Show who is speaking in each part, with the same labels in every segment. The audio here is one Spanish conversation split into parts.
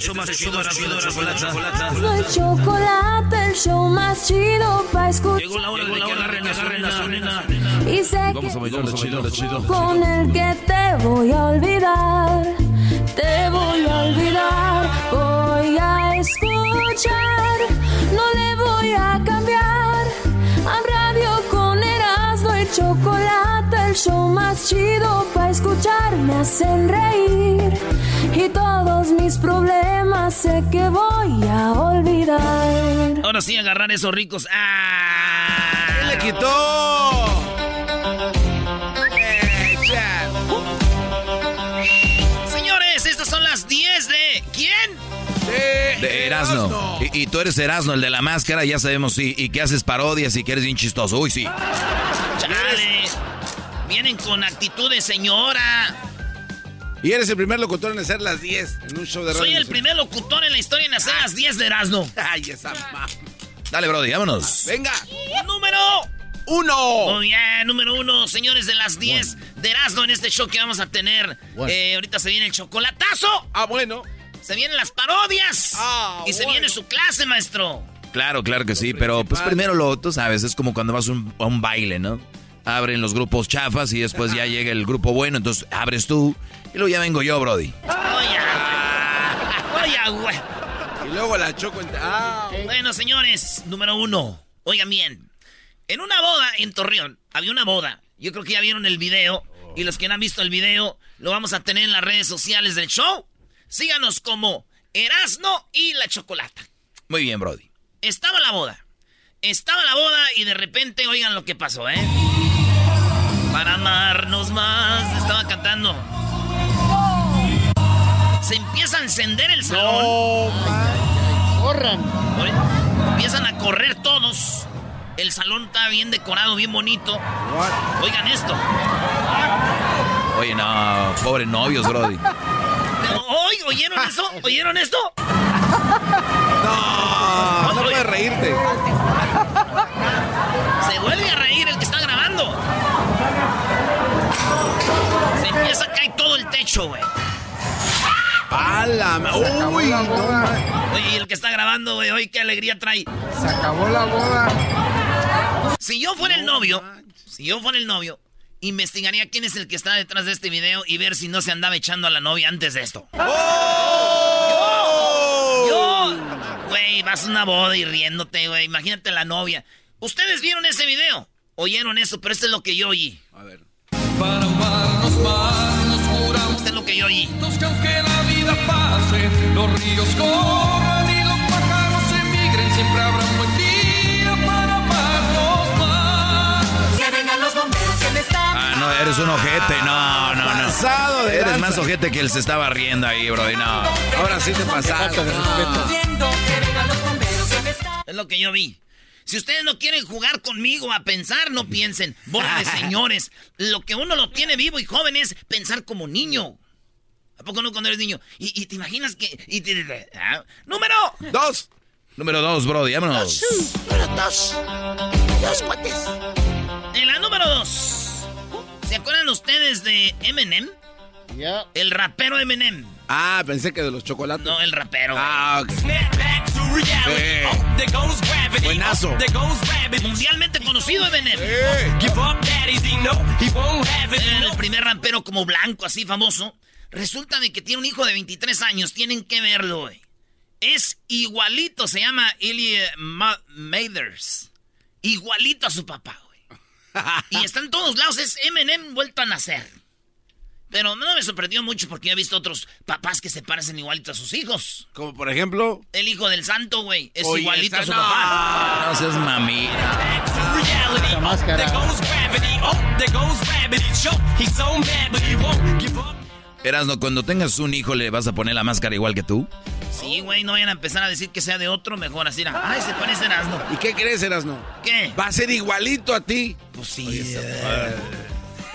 Speaker 1: show más chido, la chocolata.
Speaker 2: no hay chocolate, el show más chido para escuchar.
Speaker 1: Llegó la hora de que agarren a su nena, su nena.
Speaker 2: Y sé
Speaker 3: Vamos a
Speaker 2: que
Speaker 3: bailar, chido, chido.
Speaker 2: con el que te voy a olvidar, te voy a olvidar, voy a escuchar, no le voy a cambiar. A radio con Erasmo y chocolate, el show más chido para escuchar, me hacen reír. Y todos mis problemas sé que voy a olvidar.
Speaker 1: Ahora sí, agarrar esos ricos. ¡Ah!
Speaker 3: ¡Le quitó!
Speaker 1: Señores, estas son las 10 de. ¿Quién?
Speaker 4: De Erasno. Y, y tú eres Erasno, el de la máscara, ya sabemos, sí. Y que haces parodias y que eres bien chistoso. Uy, sí.
Speaker 1: Chale. Vienen con actitud de señora.
Speaker 3: Y eres el primer locutor en hacer las 10 en un show de radio.
Speaker 1: Soy el primer locutor en la historia en hacer las 10 de Erasmo.
Speaker 3: Ay, esa ma...
Speaker 4: Dale, Brody, vámonos.
Speaker 3: Venga.
Speaker 1: Número
Speaker 3: Uno.
Speaker 1: Muy bien, número uno, señores de las 10 de Erasmo en este show que vamos a tener.
Speaker 3: Bueno.
Speaker 1: Eh, ahorita se viene el chocolatazo.
Speaker 3: Ah, bueno.
Speaker 1: Se vienen las parodias.
Speaker 3: Ah,
Speaker 1: y se viene su clase, maestro.
Speaker 4: Claro, claro que sí, pero pues primero lo, tú sabes, es como cuando vas un, a un baile, ¿no? Abren los grupos chafas y después ya llega el grupo bueno, entonces abres tú y luego ya vengo yo, Brody.
Speaker 1: Oye, oye, güey.
Speaker 3: Y luego la choco en... Ah,
Speaker 1: Bueno, señores, número uno. Oigan bien. En una boda en Torreón, había una boda. Yo creo que ya vieron el video. Y los que no han visto el video, lo vamos a tener en las redes sociales del show. Síganos como Erasno y la Chocolata.
Speaker 4: Muy bien, Brody.
Speaker 1: Estaba la boda. Estaba la boda y de repente, oigan lo que pasó, ¿eh? Para amarnos más. Estaba cantando. Se empieza a encender el salón.
Speaker 5: Corran.
Speaker 1: Oye, Empiezan a correr todos. El salón está bien decorado, bien bonito. Oigan esto.
Speaker 4: Oye, no, pobre novios, Brody.
Speaker 1: Oy, ¿Oyeron eso? ¿Oyeron esto?
Speaker 3: no, no puedes reírte.
Speaker 1: Se vuelve Se empieza a caer todo el techo, güey.
Speaker 3: ¡A la ma- ¡Uy!
Speaker 1: Oye, y el que está grabando, güey, oye, qué alegría trae.
Speaker 5: Se acabó la boda.
Speaker 1: Si yo fuera el novio, si yo fuera el novio, investigaría quién es el que está detrás de este video y ver si no se andaba echando a la novia antes de esto. Yo, güey, vas a una boda y riéndote, güey. Imagínate la novia. ¿Ustedes vieron ese video? Oyeron eso, pero esto es lo que yo oí.
Speaker 3: A ver.
Speaker 1: Esto es lo que yo oí.
Speaker 6: que aunque la vida pase, los ríos corran y los pájaros emigren, siempre habrá un buen día para amarnos más.
Speaker 2: Que vengan los bomberos que me están
Speaker 4: Ah, no, eres un ojete, no, no, no.
Speaker 3: Pasado de
Speaker 4: Eres más ojete que él se estaba riendo ahí, Brody, no.
Speaker 3: Ahora sí te pasaste. No.
Speaker 1: Es lo que yo vi. Si ustedes no quieren jugar conmigo a pensar, no piensen. De señores. Lo que uno lo tiene vivo y joven es pensar como niño. ¿A poco no cuando eres niño? Y, y te imaginas que... y te- ah, ¡Número!
Speaker 3: Dos.
Speaker 4: Número dos, Brody, vámonos.
Speaker 1: En la número dos. ¿Se acuerdan ustedes de Eminem?
Speaker 5: Ya.
Speaker 1: El rapero Eminem.
Speaker 3: Ah, pensé que de los chocolates.
Speaker 1: No, el rapero.
Speaker 3: Ah, ok. Buenazo.
Speaker 1: Mundialmente conocido Eminem. Era el primer rapero como blanco, así famoso. Resulta de que tiene un hijo de 23 años. Tienen que verlo, güey. Es igualito, se llama Ilya Ma- Mathers. Igualito a su papá, güey. Y está en todos lados, es Eminem vuelto a nacer. Pero no me sorprendió mucho porque yo he visto otros papás que se parecen igualito a sus hijos.
Speaker 3: Como por ejemplo.
Speaker 1: El hijo del santo, güey, es
Speaker 3: Oye,
Speaker 1: igualito a su
Speaker 3: no.
Speaker 1: papá.
Speaker 4: No seas mami.
Speaker 5: La máscara.
Speaker 4: Erasno, cuando tengas un hijo, ¿le vas a poner la máscara igual que tú?
Speaker 1: Sí, güey, no vayan a empezar a decir que sea de otro, mejor así. era, Ay, se parece a Erasmo.
Speaker 3: ¿Y qué crees, Erasno?
Speaker 1: ¿Qué?
Speaker 3: Va a ser igualito a ti.
Speaker 1: Pues sí.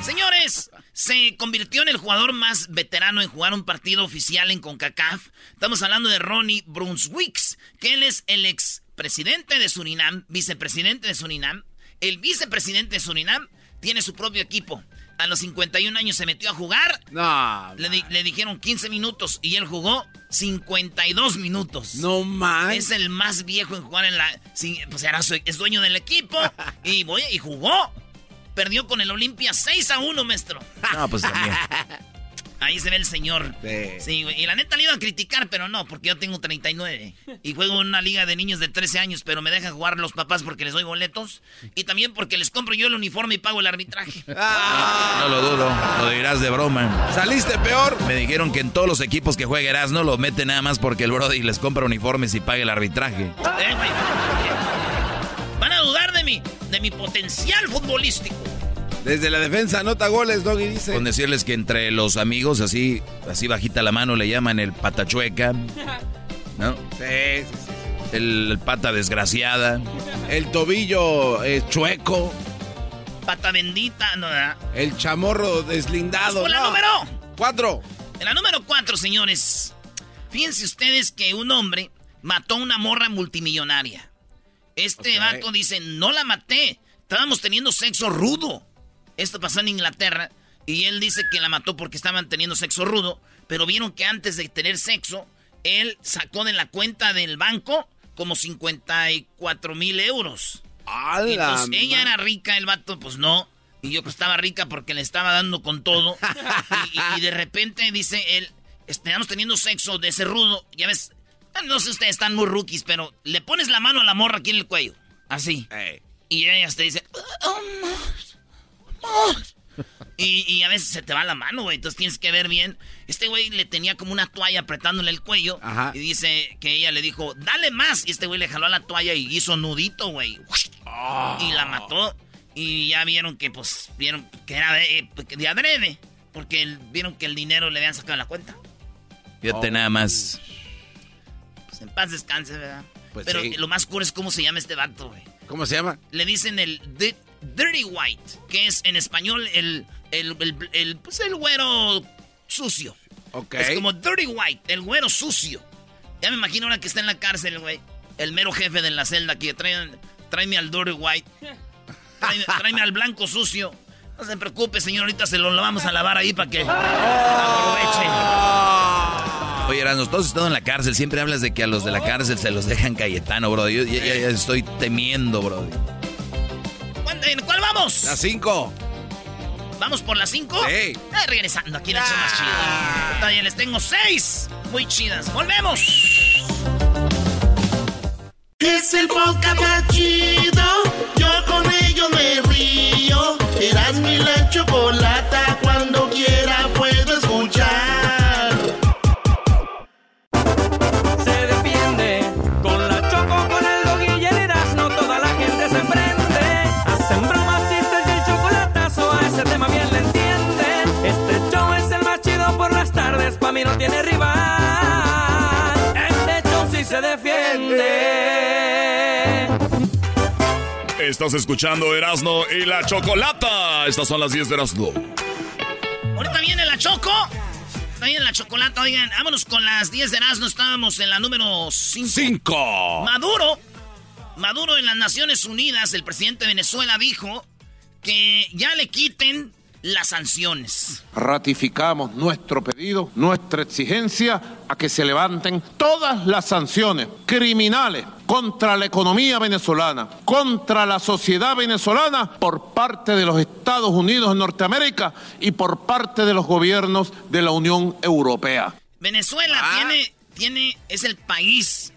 Speaker 1: Señores, se convirtió en el jugador más veterano en jugar un partido oficial en CONCACAF. Estamos hablando de Ronnie Brunswicks, que él es el ex presidente de Surinam, vicepresidente de Surinam. El vicepresidente de Surinam tiene su propio equipo. A los 51 años se metió a jugar.
Speaker 3: No.
Speaker 1: Le, di- le dijeron 15 minutos y él jugó 52 minutos.
Speaker 3: No más.
Speaker 1: Es el más viejo en jugar en la. pues era su- es dueño del equipo. y, voy, y jugó. Perdió con el Olimpia 6 a 1, maestro.
Speaker 4: No, pues también.
Speaker 1: Ahí se ve el señor.
Speaker 3: Sí.
Speaker 1: Sí, güey. Y la neta le iba a criticar, pero no, porque yo tengo 39. Y juego en una liga de niños de 13 años, pero me dejan jugar los papás porque les doy boletos. Y también porque les compro yo el uniforme y pago el arbitraje.
Speaker 4: No lo dudo, lo dirás de broma.
Speaker 3: ¿Saliste peor?
Speaker 4: Me dijeron que en todos los equipos que juega Erasno lo mete nada más porque el Brody les compra uniformes y paga el arbitraje.
Speaker 1: Eh, güey. Van a dudar de mí, de mi potencial futbolístico.
Speaker 3: Desde la defensa anota goles, Doggy dice.
Speaker 4: Con decirles que entre los amigos, así, así bajita la mano, le llaman el patachueca, ¿no?
Speaker 3: Sí, sí, sí.
Speaker 4: El pata desgraciada.
Speaker 3: El tobillo eh, chueco.
Speaker 1: Pata bendita, no.
Speaker 3: El chamorro deslindado.
Speaker 1: Con la
Speaker 3: no.
Speaker 1: número.
Speaker 3: Cuatro.
Speaker 1: En la número 4, señores. Fíjense ustedes que un hombre mató a una morra multimillonaria. Este
Speaker 3: Ok.
Speaker 1: vato dice, no la maté. Estábamos teniendo sexo rudo. Esto pasó en Inglaterra. Y él dice que la mató porque estaban teniendo sexo rudo. Pero vieron que antes de tener sexo, él sacó de la cuenta del banco como 54 mil euros.
Speaker 3: ¡A
Speaker 1: Y
Speaker 3: la
Speaker 1: pues ella era rica, el vato, pues no. Y yo pues estaba rica porque le estaba dando con todo. y, y- y de repente dice él, estamos teniendo sexo de ese rudo. Ya ves, no sé ustedes están muy rookies, pero le pones la mano a la morra aquí en el cuello. Así. Y ella te dice, "Oh, oh". Y, y a veces se te va la mano, güey. Entonces tienes que ver bien. Este güey le tenía como una toalla apretándole el cuello.
Speaker 3: Ajá.
Speaker 1: Y dice que ella le dijo, dale más. Y este güey le jaló a la toalla y hizo nudito, güey. Y la mató. Y ya vieron que, pues, vieron que era de, eh, de adrede. Porque el- vieron que el dinero le habían sacado de la cuenta.
Speaker 4: Fíjate nada más.
Speaker 1: Pues en paz descanse, ¿verdad?
Speaker 3: Pues
Speaker 1: Pero
Speaker 3: sí.
Speaker 1: lo más cool es cómo se llama este vato, güey.
Speaker 3: ¿Cómo se llama?
Speaker 1: le dicen el di- dirty white, que es en español el, el, el- el, pues el güero sucio.
Speaker 3: Ok.
Speaker 1: Es como dirty white, el güero sucio. Ya me imagino ahora que está en la cárcel, güey. El mero jefe de la celda que traen, tráeme al dirty white. Tráeme, tráeme al blanco sucio. No se preocupe, señor, ahorita se lo, lo vamos a lavar ahí para que aproveche.
Speaker 4: Oye, Erasno, todos están en la cárcel. Siempre hablas de que a los de la cárcel se los dejan Cayetano, bro. Yo ya estoy temiendo, bro.
Speaker 1: ¿Cuál, en cuál vamos?
Speaker 3: Las cinco.
Speaker 1: ¿Vamos por las 5?
Speaker 3: Sí.
Speaker 1: regresando aquí en el show más chido. Todavía les tengo seis muy chidas. ¡Volvemos!
Speaker 7: Es el podcast más chido. Yo con ello me río. Eras mi la chocolata.
Speaker 6: Mí no tiene rival. Este show sí se defiende.
Speaker 8: Estás escuchando Erasno y la Chocolata. Estas son las 10 de Erasno.
Speaker 1: Ahorita viene la Choco. Ahorita viene la chocolata. Oigan, vámonos con las 10 de Erasmo. Estábamos en la número 5.
Speaker 3: Cinco.
Speaker 1: Maduro. Maduro en las Naciones Unidas, el presidente de Venezuela dijo que ya le quiten las sanciones.
Speaker 9: Ratificamos nuestro pedido, nuestra exigencia a que se levanten todas las sanciones criminales contra la economía venezolana, contra la sociedad venezolana por parte de los Estados Unidos de Norteamérica y por parte de los gobiernos de la Unión Europea.
Speaker 1: Venezuela tiene, tiene, es el país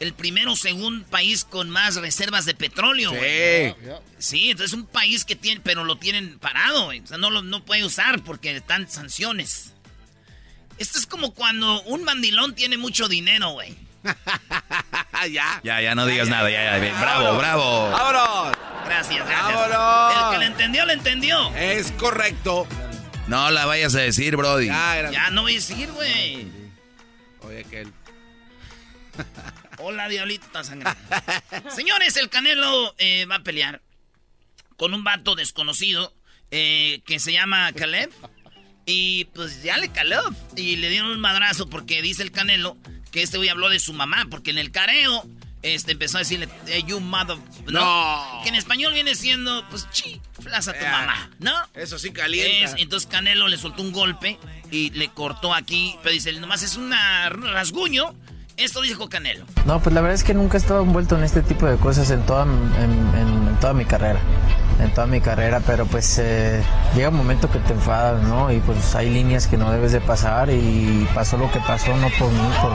Speaker 1: el primero o segundo país con más reservas de petróleo, güey. Sí, entonces es un país que tiene, pero lo tienen parado, güey. O sea, no lo no puede usar porque están sanciones. Esto es como cuando un mandilón tiene mucho dinero, güey.
Speaker 3: ya.
Speaker 4: Ya, ya no digas nada, ya, ya. Bravo, bravo.
Speaker 3: ¡Vámonos!
Speaker 1: Gracias, gracias.
Speaker 3: ¡Vámonos!
Speaker 1: El que le entendió, le entendió.
Speaker 3: Es correcto.
Speaker 4: No la vayas a decir, Brody.
Speaker 3: Ya, era-
Speaker 1: Ya no voy a decir, güey.
Speaker 3: Oye, aquel.
Speaker 1: Hola, diablito, está sangrando. Señores, el Canelo eh, va a pelear con un vato desconocido eh, que se llama Caleb. Y pues ya le caló. Y le dieron un madrazo porque dice el Canelo que este güey habló de su mamá. Porque en el careo este, empezó a decirle, "Eh, you mother. ¿no?
Speaker 3: No.
Speaker 1: Que en español viene siendo, pues, chi, flas a tu
Speaker 3: Eh,
Speaker 1: mamá, ¿no?
Speaker 3: Eso sí calienta.
Speaker 1: Es- entonces Canelo le soltó un golpe y le cortó aquí. Pero dice, nomás es un rasguño. Esto dijo Canelo.
Speaker 10: No, pues la verdad es que nunca he estado envuelto en este tipo de cosas en toda, en, toda mi carrera. En toda mi carrera, pero pues eh, llega un momento que te enfadas, ¿no? Y pues hay líneas que no debes de pasar y pasó lo que pasó, no por mí, por,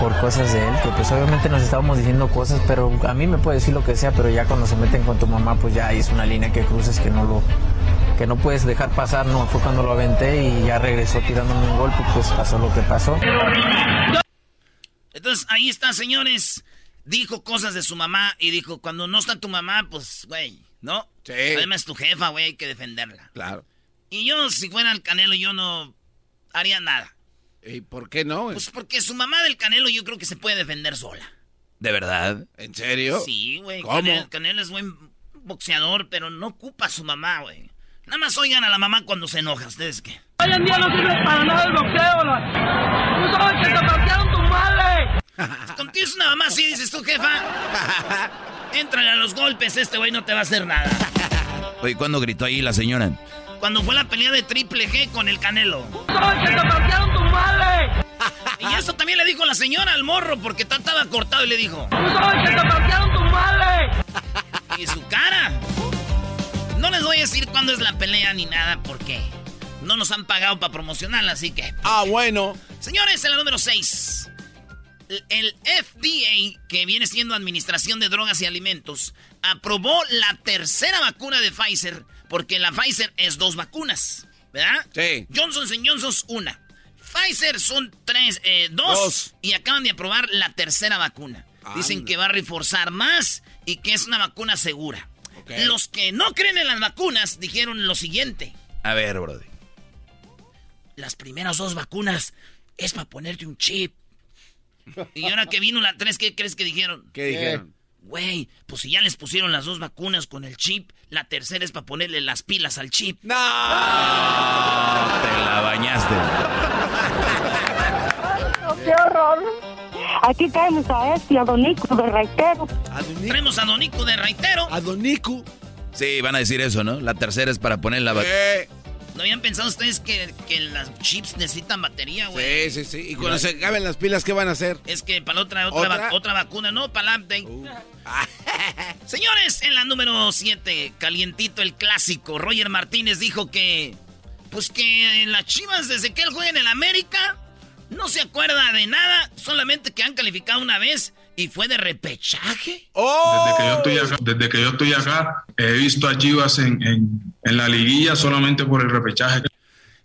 Speaker 10: por cosas de él, que pues obviamente nos estábamos diciendo cosas, pero a mí me puede decir lo que sea, pero ya cuando se meten con tu mamá, pues ya es una línea que cruzas que no lo que no puedes dejar pasar, no, fue cuando lo aventé y ya regresó tirándome un golpe, pues pasó lo que pasó.
Speaker 1: Entonces ahí está, señores. Dijo cosas de su mamá y dijo, cuando no está tu mamá, pues, güey, ¿no?
Speaker 3: Sí.
Speaker 1: Además, tu jefa, güey, hay que defenderla.
Speaker 3: Claro.
Speaker 1: Y yo, si fuera el Canelo, yo no haría nada.
Speaker 3: ¿Y por qué no?
Speaker 1: Pues porque su mamá del Canelo yo creo que se puede defender sola.
Speaker 4: ¿De verdad?
Speaker 3: ¿En serio?
Speaker 1: Sí, güey.
Speaker 3: ¿Cómo?
Speaker 1: Canelo, Canelo es buen boxeador, pero no ocupa a su mamá, güey. Nada más oigan a la mamá cuando se enoja. ¿Ustedes qué?
Speaker 6: Hoy en día no sirve para nada el boxeo. la- Tú sabes que te partieron tu madre.
Speaker 1: Contigo es una mamá así, dices tú, jefa. Éntrale a los golpes, este güey no te va a hacer nada.
Speaker 4: Oye, ¿cuándo gritó ahí la señora?
Speaker 1: Cuando fue la pelea de Triple G con el Canelo.
Speaker 6: Que te partieron tu madre.
Speaker 1: Y eso también le dijo la señora al morro, porque ta- estaba cortado y le dijo.
Speaker 6: Que te partieron tu madre.
Speaker 1: Y su cara. No les voy a decir cuándo es la pelea ni nada, porque no nos han pagado para promocionarla, así que.
Speaker 3: Ah, bueno.
Speaker 1: Señores, en la número 6. El FDA, que viene siendo Administración de Drogas y Alimentos, aprobó la tercera vacuna de Pfizer, porque la Pfizer es dos vacunas, ¿verdad?
Speaker 3: Sí.
Speaker 1: Johnson Johnson una. Pfizer son tres, eh, dos,
Speaker 3: Dos.
Speaker 1: y acaban de aprobar la tercera vacuna. Dicen que va a reforzar más y que es una vacuna segura. Los que no creen en las vacunas dijeron lo siguiente.
Speaker 4: A ver, Brody.
Speaker 1: Las primeras dos vacunas es para ponerte un chip. Y ahora que vino la tres, ¿qué crees que dijeron?
Speaker 3: ¿Qué dijeron?
Speaker 1: Güey, pues si ya les pusieron las dos vacunas con el chip, la tercera es para ponerle las pilas al chip.
Speaker 3: ¡No!
Speaker 4: Te la bañaste.
Speaker 11: ¡Qué horror! Aquí caemos a este, a Donico de Raitero.
Speaker 1: Tenemos a Donico de Raitero.
Speaker 3: A Donico.
Speaker 4: Sí, van a decir eso, ¿no? La tercera es para poner la... va-
Speaker 3: Eh,
Speaker 1: ¿No habían pensado ustedes que, que las chips necesitan batería, güey?
Speaker 3: sí, sí, sí. Y cuando se acaben las pilas, ¿qué van a hacer?
Speaker 1: Es que para otra, otra,
Speaker 3: ¿Otra?
Speaker 1: va- otra vacuna, no, para la update. Señores, en la número 7, calientito el clásico, Roger Martínez dijo que, pues que las chivas desde que él juega en el América, no se acuerda de nada, solamente que han calificado una vez y fue de repechaje.
Speaker 3: ¡Oh!
Speaker 12: Desde que yo estoy acá, desde que yo estoy acá he visto a Chivas en, en- en la liguilla solamente por el repechaje.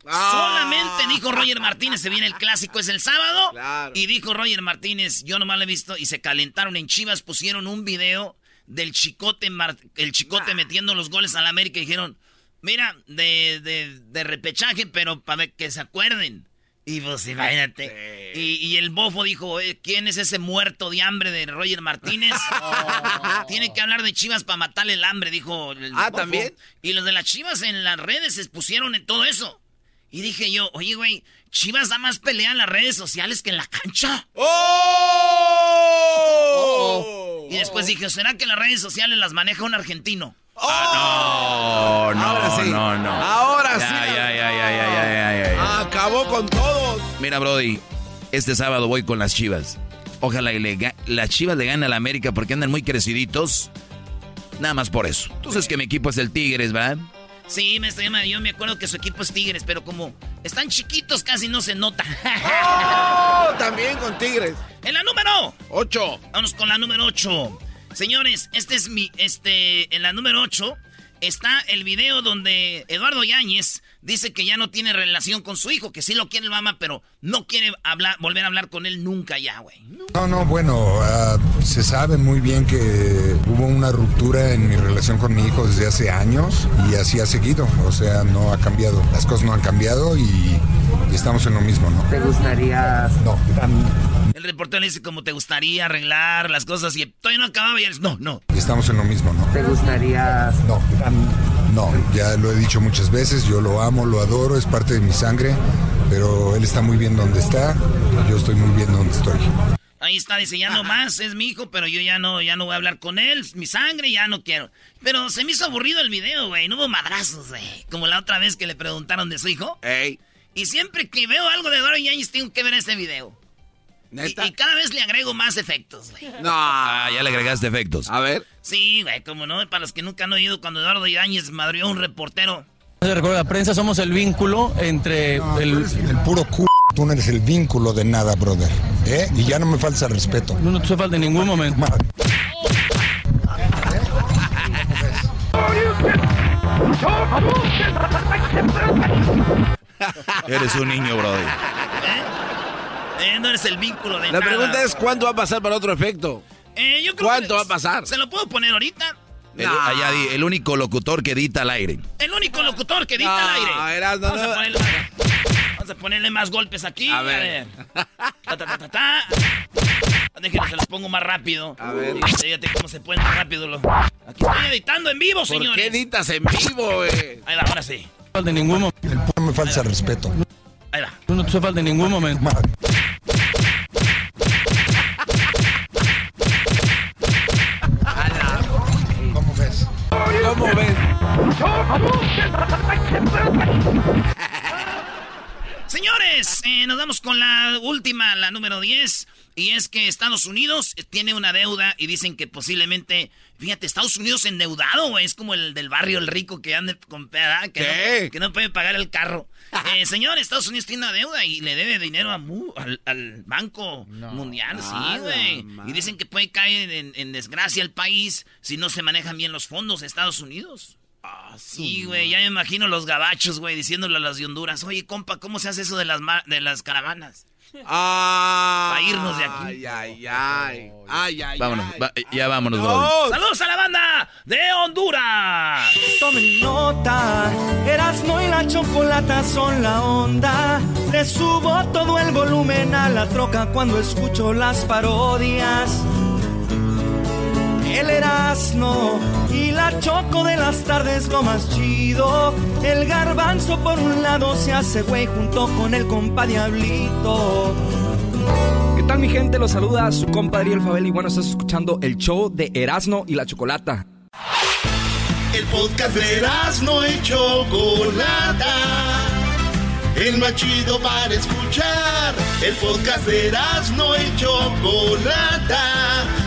Speaker 1: Solamente dijo Roger Martínez, se viene el clásico, es el sábado.
Speaker 3: Claro.
Speaker 1: Y dijo Roger Martínez, yo nomás lo he visto, y se calentaron en Chivas, pusieron un video del chicote, Mar- el chicote metiendo los goles al América y dijeron, mira, de, de, de repechaje, pero para que se acuerden. Y pues imagínate. Y, y el bofo dijo, "Eh, ¿quién es ese muerto de hambre de Roger Martínez? Tiene que hablar de Chivas para matarle el hambre, dijo el
Speaker 3: Ah,
Speaker 1: bofo.
Speaker 3: ¿también?
Speaker 1: Y los de las Chivas en las redes se pusieron en todo eso. Y dije yo, oye, güey, Chivas da más pelea en las redes sociales que en la cancha.
Speaker 3: ¡Oh!
Speaker 1: Y después dije, ¿será que las redes sociales las maneja un argentino?
Speaker 4: Ah, no, no,
Speaker 3: Ahora sí.
Speaker 4: no, no.
Speaker 3: Ahora Ahora sí.
Speaker 4: Ya, ya, ya, ya, ya, ya.
Speaker 3: Acabó con todos.
Speaker 4: Mira, Brody, este sábado voy con las chivas. Ojalá y le las chivas le ganen a la América porque andan muy creciditos. Nada más por eso. Entonces que mi equipo es el Tigres, ¿verdad?
Speaker 1: Sí, me estoy Yo me acuerdo que su equipo es Tigres, pero como están chiquitos casi no se nota.
Speaker 3: ¡Oh! También con Tigres.
Speaker 1: En la número
Speaker 3: 8.
Speaker 1: Vamos con la número 8. Señores, este es mi. Este. En la número 8 está el video donde Eduardo Yáñez dice que ya no tiene relación con su hijo, que sí lo quiere el mamá, pero no quiere hablar, volver a hablar con él nunca ya, güey.
Speaker 13: No, no, bueno, ah, se sabe muy bien que hubo una ruptura en mi relación con mi hijo desde hace años y así ha seguido, o sea, no ha cambiado, las cosas no han cambiado y, y estamos en lo mismo, ¿no?
Speaker 10: ¿Te gustaría?
Speaker 13: No,
Speaker 1: El reportero le dice como te gustaría arreglar las cosas y todavía no acababa y él dice, no, no.
Speaker 13: estamos en lo mismo, ¿no?
Speaker 10: ¿Te gustaría?
Speaker 13: No, no, ya lo he dicho muchas veces, yo lo amo, lo adoro, es parte de mi sangre, pero él está muy bien donde está, yo estoy muy bien donde estoy.
Speaker 1: Ahí está, dice, ya no más, es mi hijo, pero yo ya no, ya no voy a hablar con él, mi sangre, ya no quiero. Pero se me hizo aburrido el video, güey, no hubo madrazos, güey. Como la otra vez que le preguntaron de su hijo.
Speaker 3: Ey.
Speaker 1: Y siempre que veo algo de Eduardo Yáñez tengo que ver ese video. Y, y cada vez le agrego más efectos, güey.
Speaker 3: No.
Speaker 4: Ah, ya le agregaste efectos.
Speaker 3: A ver.
Speaker 1: Sí, güey, como no, para los que nunca han oído, cuando Eduardo Yáñez madrió a un reportero.
Speaker 14: Recuerda, la prensa somos el vínculo entre el...
Speaker 13: El puro c... Tú no eres el vínculo de nada, brother. ¿eh? Y ya no me falta respeto.
Speaker 14: No, no te falta en ningún momento.
Speaker 4: Eres un niño, Brody.
Speaker 1: Eh, no eres el vínculo de
Speaker 3: La
Speaker 1: nada.
Speaker 3: pregunta es: ¿cuánto va a pasar para otro efecto?
Speaker 1: Eh, yo creo
Speaker 3: ¿Cuánto
Speaker 1: que
Speaker 3: va a pasar?
Speaker 1: ¿Se lo puedo poner ahorita?
Speaker 4: El, allá di- el único locutor que edita al aire.
Speaker 1: El único locutor que edita
Speaker 3: No,
Speaker 1: al aire.
Speaker 3: Erasmo,
Speaker 1: vamos, a
Speaker 3: no.
Speaker 1: ponerle, vamos a ponerle más golpes aquí.
Speaker 3: A ver.
Speaker 1: Ta, ta, ta, ta, ta. Déjenme, se los pongo más rápido.
Speaker 3: A ver.
Speaker 1: Fíjate cómo se puede más rápido. Lo... Aquí estoy editando en vivo,
Speaker 3: ¿Por
Speaker 1: señores.
Speaker 3: qué editas en vivo, güey?
Speaker 1: Ahí va, ahora sí.
Speaker 14: en ningún momento.
Speaker 13: No me falta respeto.
Speaker 1: Ahí va.
Speaker 14: No te falta en ningún momento.
Speaker 13: ¿Cómo ves?
Speaker 3: ¿Cómo ves?
Speaker 1: Señores, eh, nos vamos con la última, la número 10. Y es que Estados Unidos tiene una deuda y dicen que posiblemente. Fíjate, Estados Unidos endeudado, güey. Es como el del barrio, el rico que anda con peda, que,
Speaker 3: ¿Qué?
Speaker 1: No, que no puede pagar el carro. Eh, señor, Estados Unidos tiene una deuda y le debe dinero a mu- al, al Banco Mundial, sí, güey. Y dicen que puede caer en, en desgracia el país si no se manejan bien los fondos de Estados Unidos. Sí, güey, ya me imagino los gabachos, güey, diciéndole a las de Honduras, oye, compa, ¿cómo se hace eso de las, ma- de las caravanas?
Speaker 3: Ah.
Speaker 1: Para irnos de aquí.
Speaker 3: Ay, ay, ay. Ay, ay,
Speaker 4: Vámonos,
Speaker 3: ay.
Speaker 4: va- ya vámonos,
Speaker 3: No.
Speaker 1: ¡Saludos a la banda de Honduras!
Speaker 6: Tomen nota, Erasmo y la chocolata son la onda. Le subo todo el volumen a la troca cuando escucho las parodias. El Erasmo y la choco de las tardes lo más chido. El garbanzo por un lado se hace güey junto con el compa Diablito.
Speaker 15: ¿Qué tal mi gente? Los saluda su compadre El Fabel y bueno, estás escuchando el show de Erasmo y la Chocolata.
Speaker 7: El podcast de no y Chocolata. El más chido para escuchar. El podcast de no y Chocolata.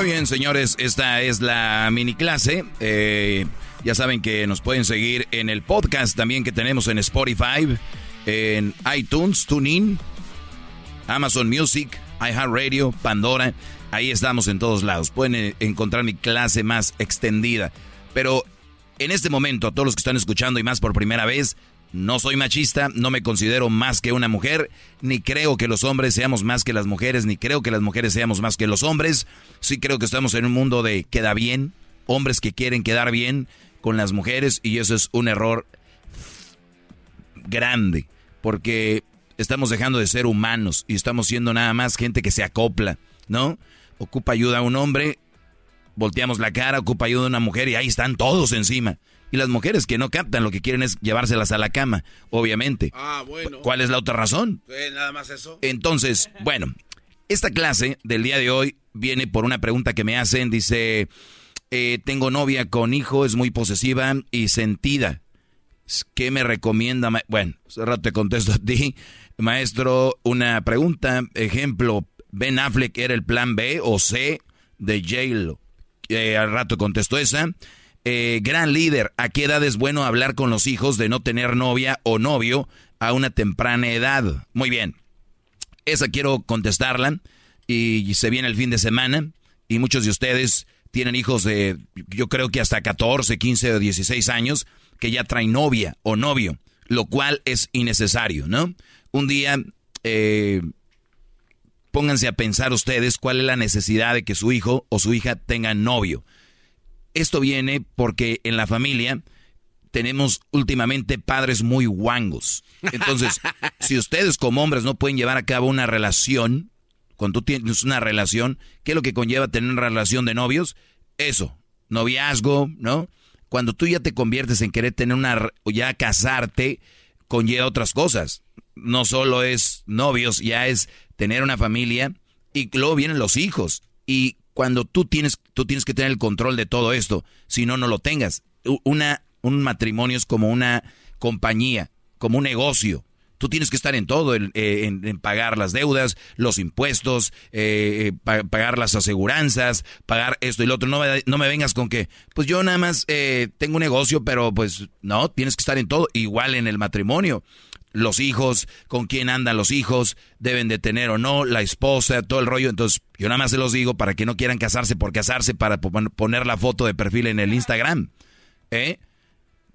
Speaker 4: Muy bien, señores, esta es la mini clase. Eh, ya saben que nos pueden seguir en el podcast también que tenemos en Spotify, en iTunes, TuneIn, Amazon Music, iHeartRadio, Pandora. Ahí estamos en todos lados. Pueden eh, encontrar mi clase más extendida. Pero en este momento, a todos los que están escuchando y más por primera vez, no soy machista, no me considero más que una mujer, ni creo que los hombres seamos más que las mujeres, ni creo que las mujeres seamos más que los hombres. Sí creo que estamos en un mundo de queda bien, hombres que quieren quedar bien con las mujeres y eso es un error grande, porque estamos dejando de ser humanos y estamos siendo nada más gente que se acopla, ¿no? Ocupa ayuda a un hombre, volteamos la cara, ocupa ayuda a una mujer y ahí están todos encima. Y las mujeres que no captan lo que quieren es llevárselas a la cama, obviamente.
Speaker 3: Ah, bueno.
Speaker 4: ¿Cuál es la otra razón?
Speaker 3: Eh, nada más eso.
Speaker 4: Entonces, bueno, esta clase del día de hoy viene por una pregunta que me hacen. Dice, eh, tengo novia con hijo, es muy posesiva y sentida. ¿Qué me recomienda? Bueno, hace rato te contesto a ti, maestro, una pregunta. Ejemplo, ¿Ben Affleck era el plan B o C de J-Lo? Eh, al rato contestó esa. Eh, gran líder, ¿a qué edad es bueno hablar con los hijos de no tener novia o novio a una temprana edad? Muy bien. Esa quiero contestarla y se viene el fin de semana y muchos de ustedes tienen hijos de, yo creo que hasta 14, 15 o 16 años que ya traen novia o novio, lo cual es innecesario, ¿no? Un día, eh, pónganse a pensar ustedes cuál es la necesidad de que su hijo o su hija tengan novio. Esto viene porque en la familia tenemos últimamente padres muy guangos. Entonces, si ustedes como hombres no pueden llevar a cabo una relación, cuando tú tienes una relación, ¿qué es lo que conlleva tener una relación de novios? Eso, noviazgo, ¿no? Cuando tú ya te conviertes en querer tener una, ya casarte, conlleva otras cosas. No solo es novios, ya es tener una familia y luego vienen los hijos. Y cuando tú tienes, tú tienes que tener el control de todo esto, si no, no lo tengas. Una, un matrimonio es como una compañía, como un negocio. Tú tienes que estar en todo, en, en, pagar las deudas, los impuestos, eh, eh pagar las aseguranzas, pagar esto y lo otro. No me, no me vengas con que, pues yo nada más eh, tengo un negocio, pero pues no, tienes que estar en todo. Igual en el matrimonio los hijos, con quién andan los hijos, deben de tener o no, la esposa, todo el rollo. Entonces, yo nada más se los digo para que no quieran casarse por casarse, para poner la foto de perfil en el Instagram. ¿Eh?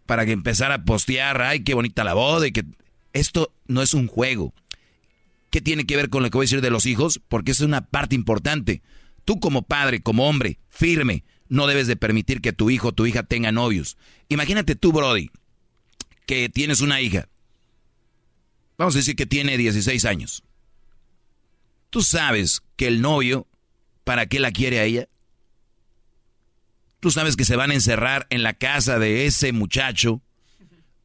Speaker 4: Para que empezar a postear, ay, qué bonita la boda y que... Esto no es un juego. ¿Qué tiene que ver con lo que voy a decir de los hijos? Porque es una parte importante. Tú como padre, como hombre, firme, no debes de permitir que tu hijo o tu hija tenga novios. Imagínate tú, Brody, que tienes una hija Vamos a decir que tiene 16 años. ¿Tú sabes que el novio, para qué la quiere a ella? ¿Tú sabes que se van a encerrar en la casa de ese muchacho?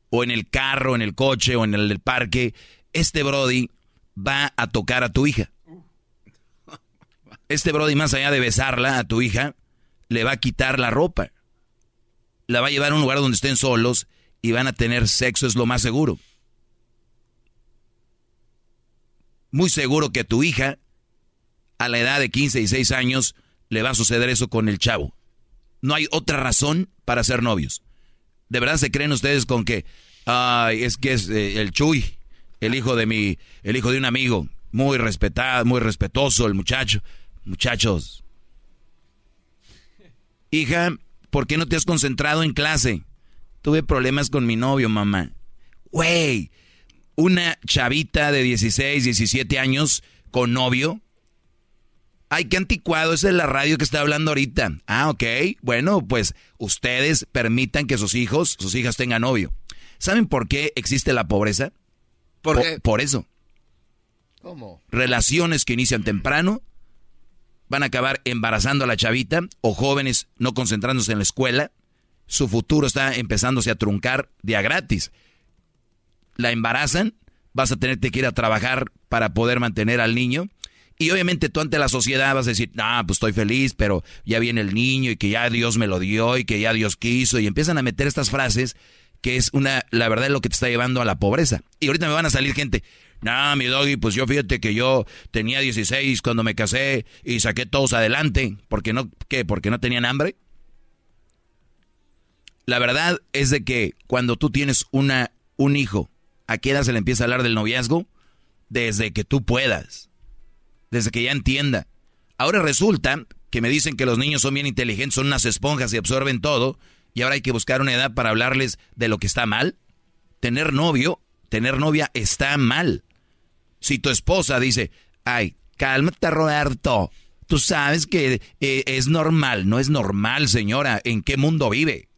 Speaker 4: O en el carro, en el coche, o en el parque. Este Brody va a tocar a tu hija. Este Brody, más allá de besarla a tu hija, le va a quitar la ropa. La va a llevar a un lugar donde estén solos y van a tener sexo, es lo más seguro. Muy seguro que tu hija, a la edad de 15 y 6 años, le va a suceder eso con el chavo. No hay otra razón para ser novios. ¿De verdad se creen ustedes con que, ay, es que es eh, el Chuy, el hijo de mi, el hijo de un amigo, muy respetado, muy respetuoso el muchacho? Muchachos. Hija, ¿por qué no te has concentrado en clase? Tuve problemas con mi novio, mamá. Güey, una chavita de 16, 17 años con novio. Ay, qué anticuado, esa es la radio que está hablando ahorita. Ah, ok. Bueno, pues ustedes permitan que sus hijos, sus hijas tengan novio. ¿Saben por qué existe la pobreza?
Speaker 3: ¿Por qué?
Speaker 4: Por eso.
Speaker 3: ¿Cómo?
Speaker 4: Relaciones que inician temprano van a acabar embarazando a la chavita o jóvenes no concentrándose en la escuela. Su futuro está empezándose a truncar día gratis la embarazan, vas a tener que ir a trabajar para poder mantener al niño. Y obviamente tú ante la sociedad vas a decir, ah, pues estoy feliz, pero ya viene el niño y que ya Dios me lo dio y que ya Dios quiso. Y empiezan a meter estas frases que es una, la verdad es lo que te está llevando a la pobreza. Y ahorita me van a salir gente, no, mi doggy, pues yo fíjate que yo tenía 16 cuando me casé y saqué todos adelante. porque no, qué? ¿Porque no tenían hambre? La verdad es de que cuando tú tienes una, un hijo ¿A qué edad se le empieza a hablar del noviazgo? Desde que tú puedas. Desde que ya entienda. Ahora resulta que me dicen que los niños son bien inteligentes, son unas esponjas y absorben todo. Y ahora hay que buscar una edad para hablarles de lo que está mal. Tener novio, tener novia está mal. Si tu esposa dice, ay, cálmate Roberto, tú sabes que eh, es normal, no es normal señora, ¿en qué mundo vive?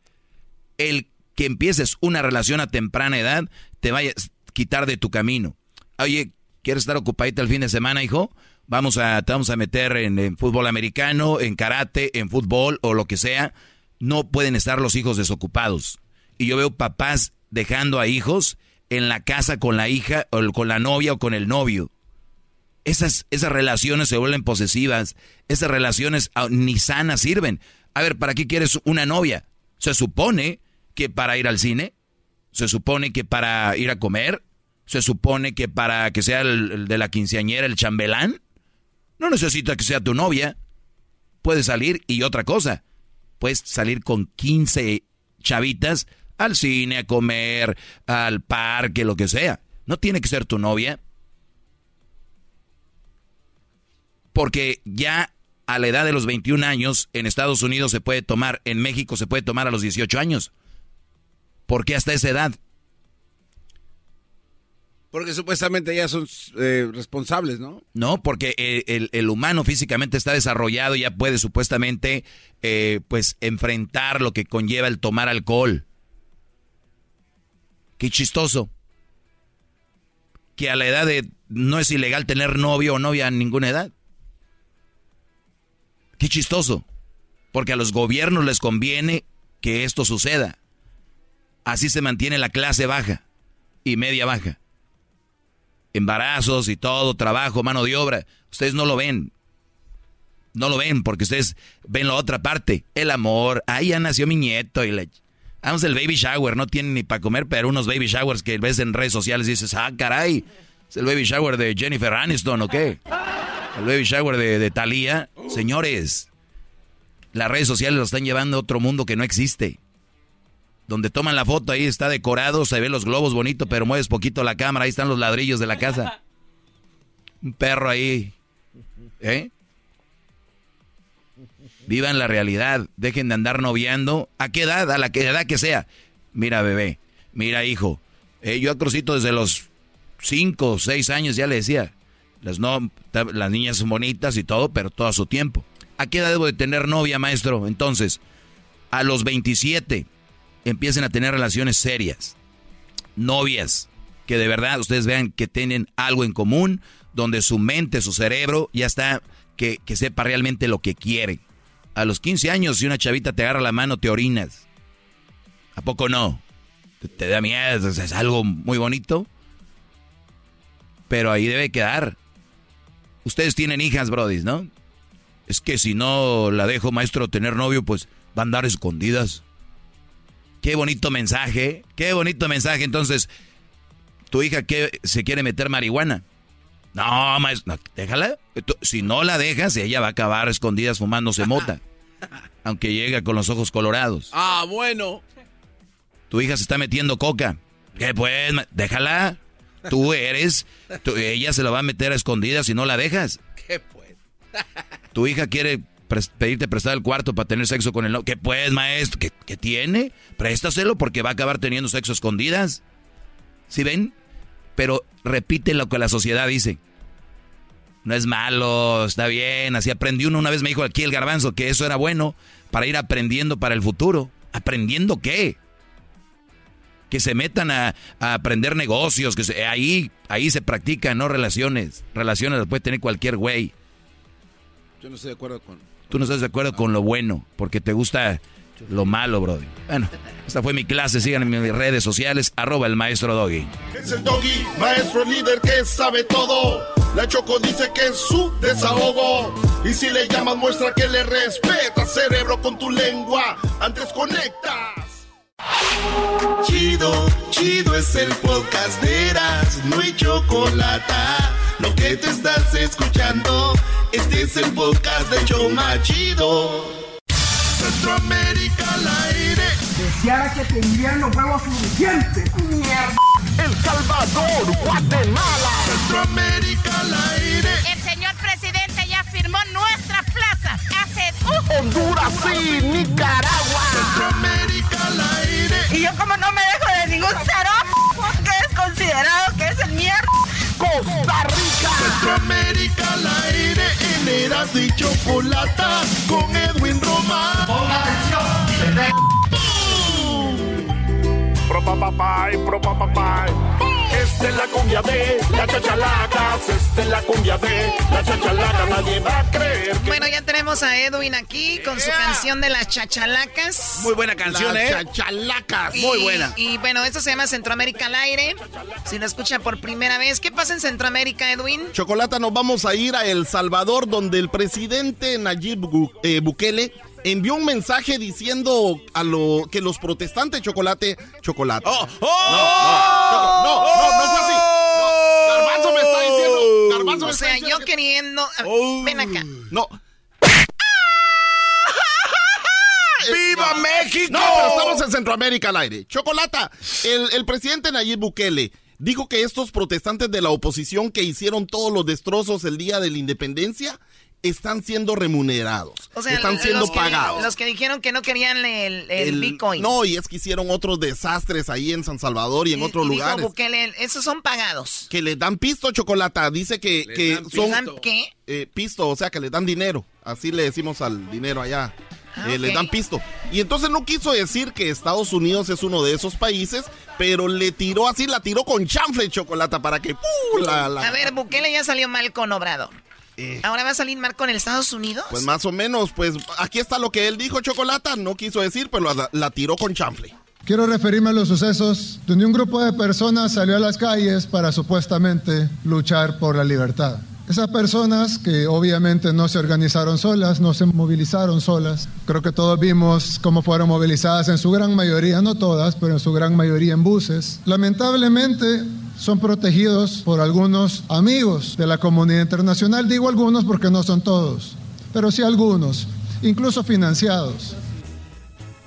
Speaker 4: El que empieces una relación a temprana edad te, quitar de tu camino. Oye, ¿quieres estar ocupadita el fin de semana, hijo? Vamos a, te vamos a meter en, en fútbol americano, en karate, en fútbol o lo que sea. No pueden estar los hijos desocupados. Y yo veo papás dejando a hijos en la casa con la hija o con la novia o con el novio. Esas, esas relaciones se vuelven posesivas. Esas relaciones ah, ni sanas sirven. A ver, ¿para qué quieres una novia? Se supone que para ir al cine, se supone que para ir a comer, se supone que para que sea el, de la quinceañera, el chambelán. No necesita que sea tu novia. Puedes salir y otra cosa. Puedes salir con 15 chavitas al cine, a comer, al parque, lo que sea. No tiene que ser tu novia. Porque ya a la edad de los 21 años en Estados Unidos se puede tomar, en México se puede tomar a los 18 años. ¿Por qué hasta esa edad?
Speaker 3: Porque supuestamente ya son eh, responsables, ¿no?
Speaker 4: No, porque el, el- humano físicamente está desarrollado y ya puede supuestamente eh, pues enfrentar lo que conlleva el tomar alcohol. Qué chistoso. Que a la edad de no es ilegal tener novio o novia a ninguna edad. Qué chistoso. Porque a los gobiernos les conviene que esto suceda. Así se mantiene la clase baja y media baja. Embarazos y todo, trabajo, mano de obra. Ustedes no lo ven. No lo ven porque ustedes ven la otra parte. El amor. Ahí ya nació mi nieto. Y. Vamos el baby shower. No tienen ni para comer, pero unos baby showers que ves en redes sociales y dices, ah, caray. ¿Es el baby shower de Jennifer Aniston o qué? El baby shower de, de Thalía. Señores, las redes sociales lo están llevando a otro mundo que no existe. Donde toman la foto, ahí está decorado, se ven los globos bonitos, pero mueves poquito la cámara, ahí están los ladrillos de la casa. Un perro ahí. ¿Eh? Vivan la realidad, dejen de andar noviando. ¿A qué edad? A la que- edad que sea. Mira, bebé, mira, hijo. Eh, yo a Crucito desde los 5 o 6 años ya le decía, las, no, las niñas son bonitas y todo, pero todo a su tiempo. ¿A qué edad debo de tener novia, maestro? Entonces, a los 27 empiecen a tener relaciones serias, novias, que de verdad ustedes vean que tienen algo en común, donde su mente, su cerebro ya está, que, que sepa realmente lo que quiere. A los 15 años, si una chavita te agarra la mano, te orinas. ¿A poco no? Te, da miedo, es, es algo muy bonito. Pero ahí debe quedar. Ustedes tienen hijas, brodis, ¿no? Es que si no la dejo, maestro, tener novio, pues va a andar escondidas. Qué bonito mensaje, qué bonito mensaje. Entonces, tu hija que se quiere meter marihuana. No, maestro, no, déjala. Si no la dejas, ella va a acabar escondidas fumándose mota. Aunque llega con los ojos colorados.
Speaker 3: Ah, bueno.
Speaker 4: Tu hija se está metiendo coca. ¿Qué pues? Déjala. Tú eres. tú- ella se la va a meter a escondidas si no la dejas.
Speaker 3: ¿Qué pues?
Speaker 4: Tu hija quiere pedirte prestar el cuarto para tener sexo con el novio. ¿Qué pues, maestro? ¿Qué, qué tiene? Préstaselo porque va a acabar teniendo sexo escondidas. ¿Sí ven? Pero repite lo que la sociedad dice. No es malo, está bien. Así aprendí uno. Una vez me dijo aquí el garbanzo que eso era bueno para ir aprendiendo para el futuro. ¿Aprendiendo qué? Que se metan a, aprender negocios, que ahí, ahí se practican, no relaciones. Relaciones las puede tener cualquier güey.
Speaker 3: Yo no estoy de acuerdo con.
Speaker 4: Tú no estás de acuerdo con lo bueno, porque te gusta lo malo, brother. Bueno, esta fue mi clase. Síganme en mis redes sociales, arroba el maestro Doggy.
Speaker 7: Es el doggy, maestro líder que sabe todo. La Choco dice que es su desahogo. Y si le llamas, muestra que le respeta, cerebro, con tu lengua. Antes conectas. Chido, chido es el podcast de Eras, no hay chocolate. Lo que te estás escuchando, este es el podcast de Choma Chido. Centroamérica al aire.
Speaker 16: Deseara que tendrían los huevos suficientes. Mierda.
Speaker 7: El Salvador, Guatemala. Centroamérica al aire.
Speaker 17: El señor presidente ya firmó nuestras plazas hace uh,
Speaker 7: Honduras y Nicaragua. Centroamérica al aire.
Speaker 17: Y yo como no me dejo de ningún cero, que es considerado que es el mierda.
Speaker 7: Costa Rica. Centroamérica Eras y Chocolata con Edwin Román. Ponga atención. Pro pa pa pa, pro pa pa pa. Es Esta es la cumbia de la chachalacas. Esta es la cumbia de la chachalaca. Nadie va a creer que...
Speaker 18: Bueno, ya tenemos a Edwin aquí con su canción de las chachalacas.
Speaker 3: Muy buena canción,
Speaker 7: Las
Speaker 3: ¿eh?
Speaker 7: chachalacas.
Speaker 18: Y-
Speaker 3: Muy buena.
Speaker 18: Y bueno, esto se llama Centroamérica al aire. Si lo escucha por primera vez, ¿qué pasa en Centroamérica, Edwin?
Speaker 19: Chocolata, nos vamos a ir a El Salvador, donde el presidente Nayib eh, Bukele envió un mensaje diciendo a lo que los protestantes chocolate, chocolate.
Speaker 3: ¡Oh!
Speaker 19: No, no, no, no fue así. No, Garbanzo me está diciendo. Garbanzo me
Speaker 18: O
Speaker 19: está
Speaker 18: sea,
Speaker 19: diciendo
Speaker 18: yo
Speaker 19: que-
Speaker 18: queriendo. ver, Ven acá.
Speaker 19: No.
Speaker 3: ¡Viva México!
Speaker 19: No, pero estamos en Centroamérica al aire. Chocolata, el, el presidente Nayib Bukele dijo que estos protestantes de la oposición que hicieron todos los destrozos el día de la independencia están siendo remunerados.
Speaker 18: O sea,
Speaker 19: están
Speaker 18: los
Speaker 19: siendo
Speaker 18: que-
Speaker 19: pagados.
Speaker 18: Los que dijeron que no querían el, el
Speaker 19: El-
Speaker 18: Bitcoin.
Speaker 19: No, y es que hicieron otros desastres ahí en San Salvador y en
Speaker 18: Y-
Speaker 19: otros
Speaker 18: y dijo
Speaker 19: lugares.
Speaker 18: Bukele, esos son pagados.
Speaker 19: Que les dan pisto, Chocolata. Dice que, que
Speaker 18: dan
Speaker 19: son...
Speaker 18: ¿Les dan qué?
Speaker 19: eh, pisto, o sea, que les dan dinero. Así le decimos al dinero allá.
Speaker 18: Ah,
Speaker 19: Eh, Les dan pisto. Y entonces no quiso decir que Estados Unidos es uno de esos países, pero le tiró así, la tiró con chanfle chocolata para que... la-
Speaker 18: A ver, Bukele ya salió mal con Obrador.
Speaker 19: Eh.
Speaker 18: ¿Ahora va a salir mal con el Estados Unidos?
Speaker 19: Pues más o menos, pues aquí está lo que él dijo, Chocolata. No quiso decir, pero la, la tiró con chanfle.
Speaker 20: Quiero referirme a los sucesos donde un grupo de personas salió a las calles para supuestamente luchar por la libertad. Esas personas que obviamente no se organizaron solas, no se movilizaron solas. Creo que todos vimos cómo fueron movilizadas en su gran mayoría, no todas, pero en su gran mayoría en buses. Lamentablemente son protegidos por algunos amigos de la comunidad internacional. Digo algunos porque no son todos, pero sí algunos, incluso financiados.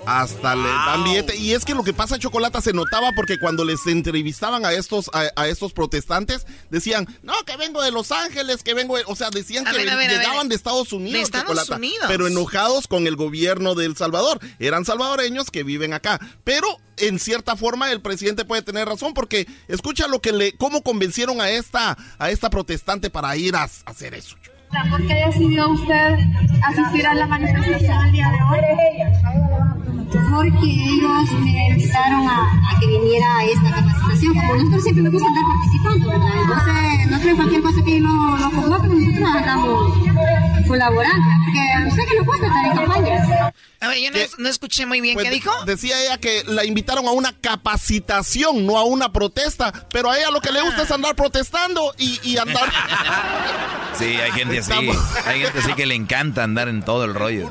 Speaker 19: Hasta le dan billete. Y es que lo que pasa, Chocolata, se notaba porque cuando les entrevistaban a estos, a, a estos protestantes, decían, no, que vengo de Los Ángeles, que vengo de... O sea, decían
Speaker 18: A
Speaker 19: que
Speaker 18: ver, ver,
Speaker 19: llegaban de Estados Unidos,
Speaker 18: De Estados
Speaker 19: Chocolata,
Speaker 18: Unidos.
Speaker 19: Pero enojados con el gobierno de El Salvador. Eran salvadoreños que viven acá. Pero, en cierta forma, el presidente puede tener razón porque escucha lo que le... cómo convencieron a esta, a esta protestante para ir a, a hacer eso.
Speaker 21: ¿Por qué decidió usted asistir a la manifestación el día de hoy?
Speaker 22: Porque ellos me invitaron a, a que viniera a esta capacitación. Como nosotros siempre nos gusta estar participando, ¿verdad? Entonces, no creo cualquier cosa que lo, lo convoque, nosotros andamos colaborando. Porque a usted que nos gusta estar en campañas.
Speaker 18: A ver, yo no, no escuché muy bien.
Speaker 19: Pues
Speaker 18: ¿Qué dijo?
Speaker 19: Decía ella que la invitaron a una capacitación, no a una protesta. Pero a ella lo que le gusta es andar protestando y, y andar.
Speaker 4: Sí, hay gente así.
Speaker 19: Estamos-
Speaker 4: Hay gente así que le encanta andar en todo el rollo.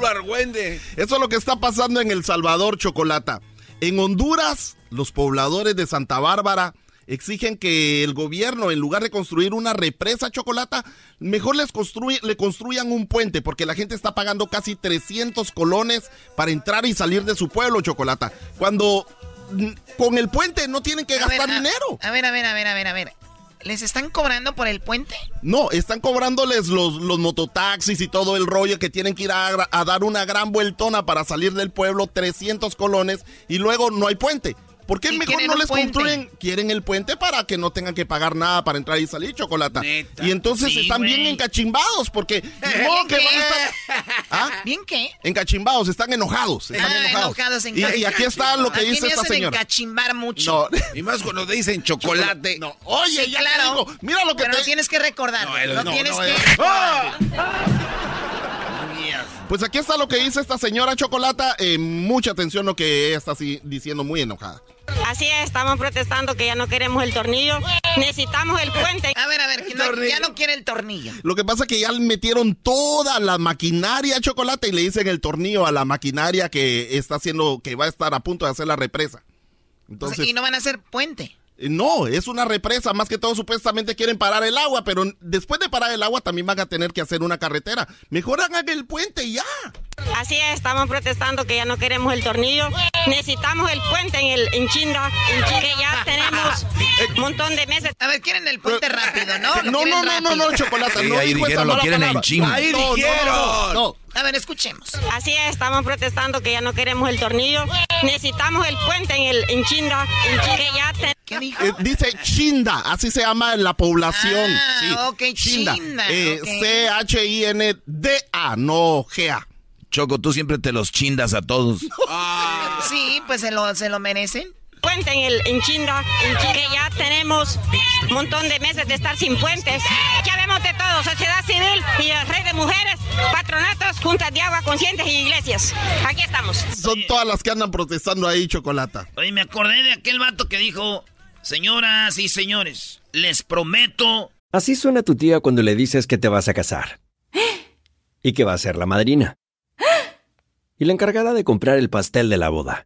Speaker 19: Eso es lo que está pasando en El Salvador, Chocolata. En Honduras, los pobladores de Santa Bárbara exigen que el gobierno, en lugar de construir una represa chocolata, mejor les construy- le construyan un puente, porque la gente está pagando casi 300 colones para entrar y salir de su pueblo, chocolata. Cuando mm, con el puente no tienen que
Speaker 18: A ver,
Speaker 19: gastar
Speaker 18: a-
Speaker 19: dinero.
Speaker 18: A ver, a ver, a ver, a ver, a ver. ¿Les están cobrando por el puente?
Speaker 19: No, están cobrándoles los, los mototaxis y todo el rollo que tienen que ir a, a dar una gran vueltona para salir del pueblo, 300 colones, y luego no hay puente. ¿Por qué mejor no les
Speaker 18: puente.
Speaker 19: construyen? Quieren el puente para que no tengan que pagar nada para entrar y salir, chocolata. Y entonces
Speaker 18: Sí,
Speaker 19: están bien encachimbados porque modo que van a estar
Speaker 18: ¿Bien qué?
Speaker 19: encachimbados, están enojados. Están
Speaker 18: Ah,
Speaker 19: enojados.
Speaker 18: enojados,
Speaker 19: y, y aquí está lo que
Speaker 18: Aquí
Speaker 19: dice
Speaker 18: me
Speaker 19: esta señora.
Speaker 18: encachimbar mucho.
Speaker 19: No.
Speaker 3: Y más cuando te dicen chocolate.
Speaker 19: No. Oye,
Speaker 18: Sí,
Speaker 19: ya te
Speaker 18: claro.
Speaker 19: digo, mira lo que
Speaker 18: Pero
Speaker 19: te-
Speaker 18: tienes que recordar.
Speaker 19: No, el-
Speaker 18: No,
Speaker 19: no,
Speaker 18: tienes
Speaker 19: no,
Speaker 18: que.
Speaker 19: el- Pues aquí está lo que dice esta señora Chocolata. Eh, mucha atención lo que ella está así diciendo muy enojada.
Speaker 22: Así es, estamos protestando que ya no queremos el tornillo, necesitamos el puente.
Speaker 18: A ver, a ver, que no- ya no quiere el tornillo.
Speaker 19: Lo que pasa es que ya le metieron toda la maquinaria Chocolata y le dicen el tornillo a la maquinaria que está haciendo, que va a estar a punto de hacer la represa. Entonces,
Speaker 18: y no van a hacer puente.
Speaker 19: Eh, no, es una represa. Más que todo, supuestamente quieren parar el agua, pero después de parar el agua también van a tener que hacer una carretera. Mejor hagan el puente y ya.
Speaker 22: Así es, estamos protestando que ya no queremos el tornillo, necesitamos el puente en el en Chinda, que ya tenemos un montón de meses.
Speaker 18: A ver, quieren el puente rápido, ¿no?
Speaker 19: No, no, no, no, no, Chocolata.
Speaker 4: Sí,
Speaker 19: no
Speaker 4: ahí dijeron, lo quieren en chinga.
Speaker 3: Ahí
Speaker 19: No, no, no,
Speaker 3: dijeron.
Speaker 19: no.
Speaker 18: A ver, escuchemos.
Speaker 22: Así es, estamos protestando que ya no queremos el tornillo, necesitamos el puente en el en Chinda, que ya te-
Speaker 18: ¿Qué dijo?
Speaker 19: Eh, dice Chinda, así se llama la población.
Speaker 18: Ah,
Speaker 19: sí,
Speaker 18: ok, Chinda,
Speaker 19: Eh. C-H-I-N-D-A, no G-A.
Speaker 4: Choco, tú siempre te los chindas a todos.
Speaker 18: Sí, pues se lo, se lo merecen.
Speaker 22: Puente en, el, en Chinda, que ya tenemos un montón de meses de estar sin puentes. Ya vemos de todo, sociedad civil y el rey de mujeres, patronatos, juntas de agua conscientes y iglesias. Aquí estamos.
Speaker 19: Son todas las que andan protestando ahí, Chocolata.
Speaker 1: Oye, me acordé de aquel vato que dijo, señoras y señores, les prometo...
Speaker 23: Así suena tu tía cuando le dices que te vas a casar. Y que va a ser la madrina. Y la encargada de comprar el pastel de la boda.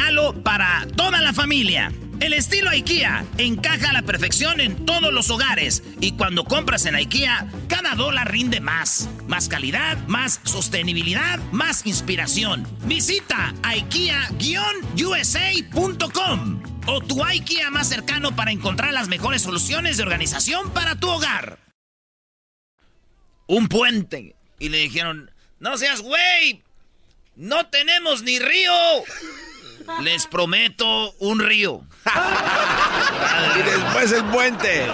Speaker 1: para toda la familia. El estilo IKEA encaja a la perfección en todos los hogares y cuando compras en IKEA, cada dólar rinde más. Más calidad, más sostenibilidad, más inspiración. Visita IKEA-USA.com o tu IKEA más cercano para encontrar las mejores soluciones de organización para tu hogar. Un puente. Y le dijeron, no seas güey, no tenemos ni río. Les prometo un río.
Speaker 3: y después el puente.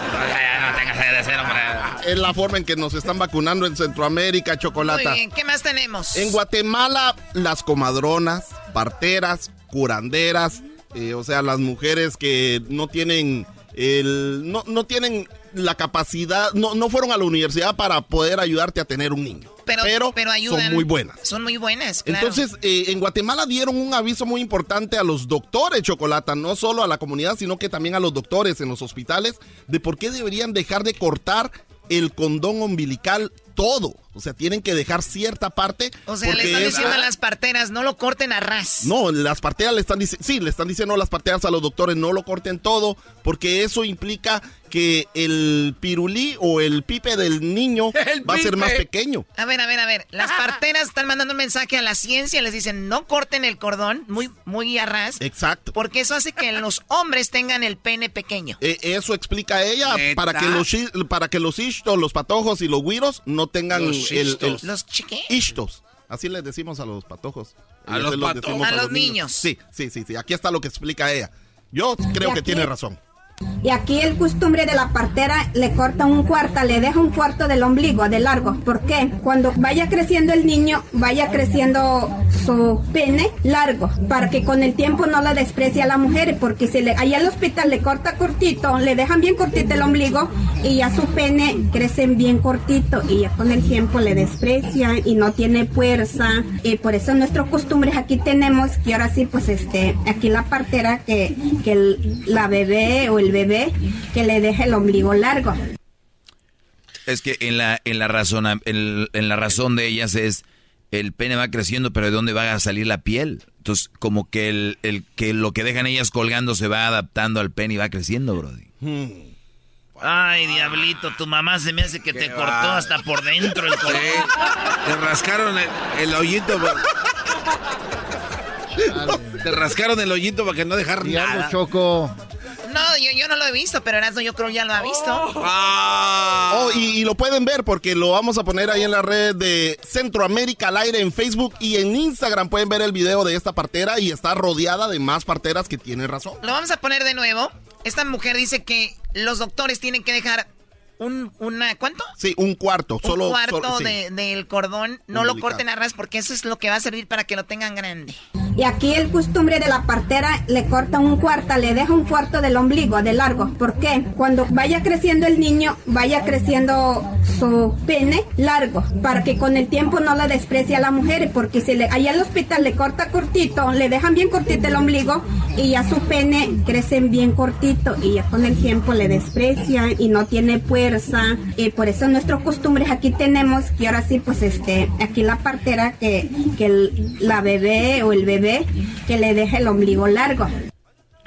Speaker 19: Es la forma en que nos están vacunando en Centroamérica, Chocolata.
Speaker 18: Muy bien, ¿qué más tenemos?
Speaker 19: En Guatemala, las comadronas, parteras, curanderas, eh, o sea, las mujeres que no tienen el, no, no tienen la capacidad, no, no fueron a la universidad para poder ayudarte a tener un niño.
Speaker 18: Pero, pero, ayudan.
Speaker 19: son muy buenas.
Speaker 18: Son muy buenas, claro.
Speaker 19: Entonces, eh, en Guatemala dieron un aviso muy importante a los doctores, Chocolata, no solo a la comunidad, sino que también a los doctores en los hospitales, de por qué deberían dejar de cortar el condón umbilical todo. O sea, tienen que dejar cierta parte.
Speaker 18: O sea, le están diciendo a las parteras, no lo corten a ras.
Speaker 19: No, las parteras le están diciendo, sí, le están diciendo a las parteras a los doctores, no lo corten todo, porque eso implica que el pirulí o el pipe del niño va a ser más pequeño.
Speaker 18: A ver, a ver, a ver. Las parteras están mandando un mensaje a la ciencia, les dicen, no corten el cordón muy, muy a ras.
Speaker 19: Exacto.
Speaker 18: Porque eso hace que los hombres tengan el pene pequeño.
Speaker 19: Eh, eso explica ella, para que los para que los ishtos, los patojos y los güiros no tengan
Speaker 18: los
Speaker 19: el, el,
Speaker 18: ¿Los chiqués?
Speaker 19: Ishtos. Así les decimos a los patojos.
Speaker 3: A los, patojos.
Speaker 18: A, a los niños. niños.
Speaker 19: Sí, sí, sí, sí. Aquí está lo que explica ella. Yo creo que tiene razón.
Speaker 24: Y aquí el costumbre de la partera le corta un cuarto, le deja un cuarto del ombligo, de largo. ¿Por qué? Cuando vaya creciendo el niño, vaya creciendo su pene largo, para que con el tiempo no la desprecie a la mujer, porque si le, allá al hospital le corta cortito, le dejan bien cortito el ombligo y ya su pene crece bien cortito y ya con el tiempo le desprecia y no tiene fuerza. Y por eso nuestros costumbres aquí tenemos que ahora sí, pues este, aquí la partera que, que la bebé o el bebé que le deje el ombligo largo.
Speaker 4: Es que en la en la razón en, en, la razón de ellas es el pene va creciendo, pero de dónde va a salir la piel. Entonces, como que el, el que lo que dejan ellas colgando se va adaptando al pene y va creciendo, brody.
Speaker 1: Hmm. Ay, diablito, tu mamá se me hace que te cortó hasta por dentro el cordón.
Speaker 3: Te rascaron el, el hoyito. Te rascaron el hoyito para que no dejar nada.
Speaker 5: Choco.
Speaker 18: No, yo, yo, no lo he visto, pero Erasmo yo creo ya lo ha visto.
Speaker 19: Oh, y, y, lo pueden ver porque lo vamos a poner ahí en la red de Centroamérica al aire en Facebook y en Instagram pueden ver el video de esta partera y está rodeada de más parteras que tienen razón.
Speaker 18: Lo vamos a poner de nuevo. Esta mujer dice que los doctores tienen que dejar un, una, ¿cuánto?
Speaker 19: Sí, un cuarto. Solo,
Speaker 18: un cuarto
Speaker 19: solo- sí.
Speaker 18: de- del cordón. No lo corten a ras porque eso es lo que va a servir para que lo tengan grande.
Speaker 24: Y aquí el costumbre de la partera le corta un cuarto, le deja un cuarto del ombligo, de largo. ¿Por qué? Cuando vaya creciendo el niño, vaya creciendo su pene largo, para que con el tiempo no le desprecie a la mujer, porque si le, allá al hospital le corta cortito, le dejan bien cortito el ombligo y ya su pene crece bien cortito y ya con el tiempo le desprecian y no tiene fuerza. Y por eso nuestros costumbres aquí tenemos que ahora sí, pues este, aquí la partera que, que la bebé o el bebé que le deje el ombligo largo.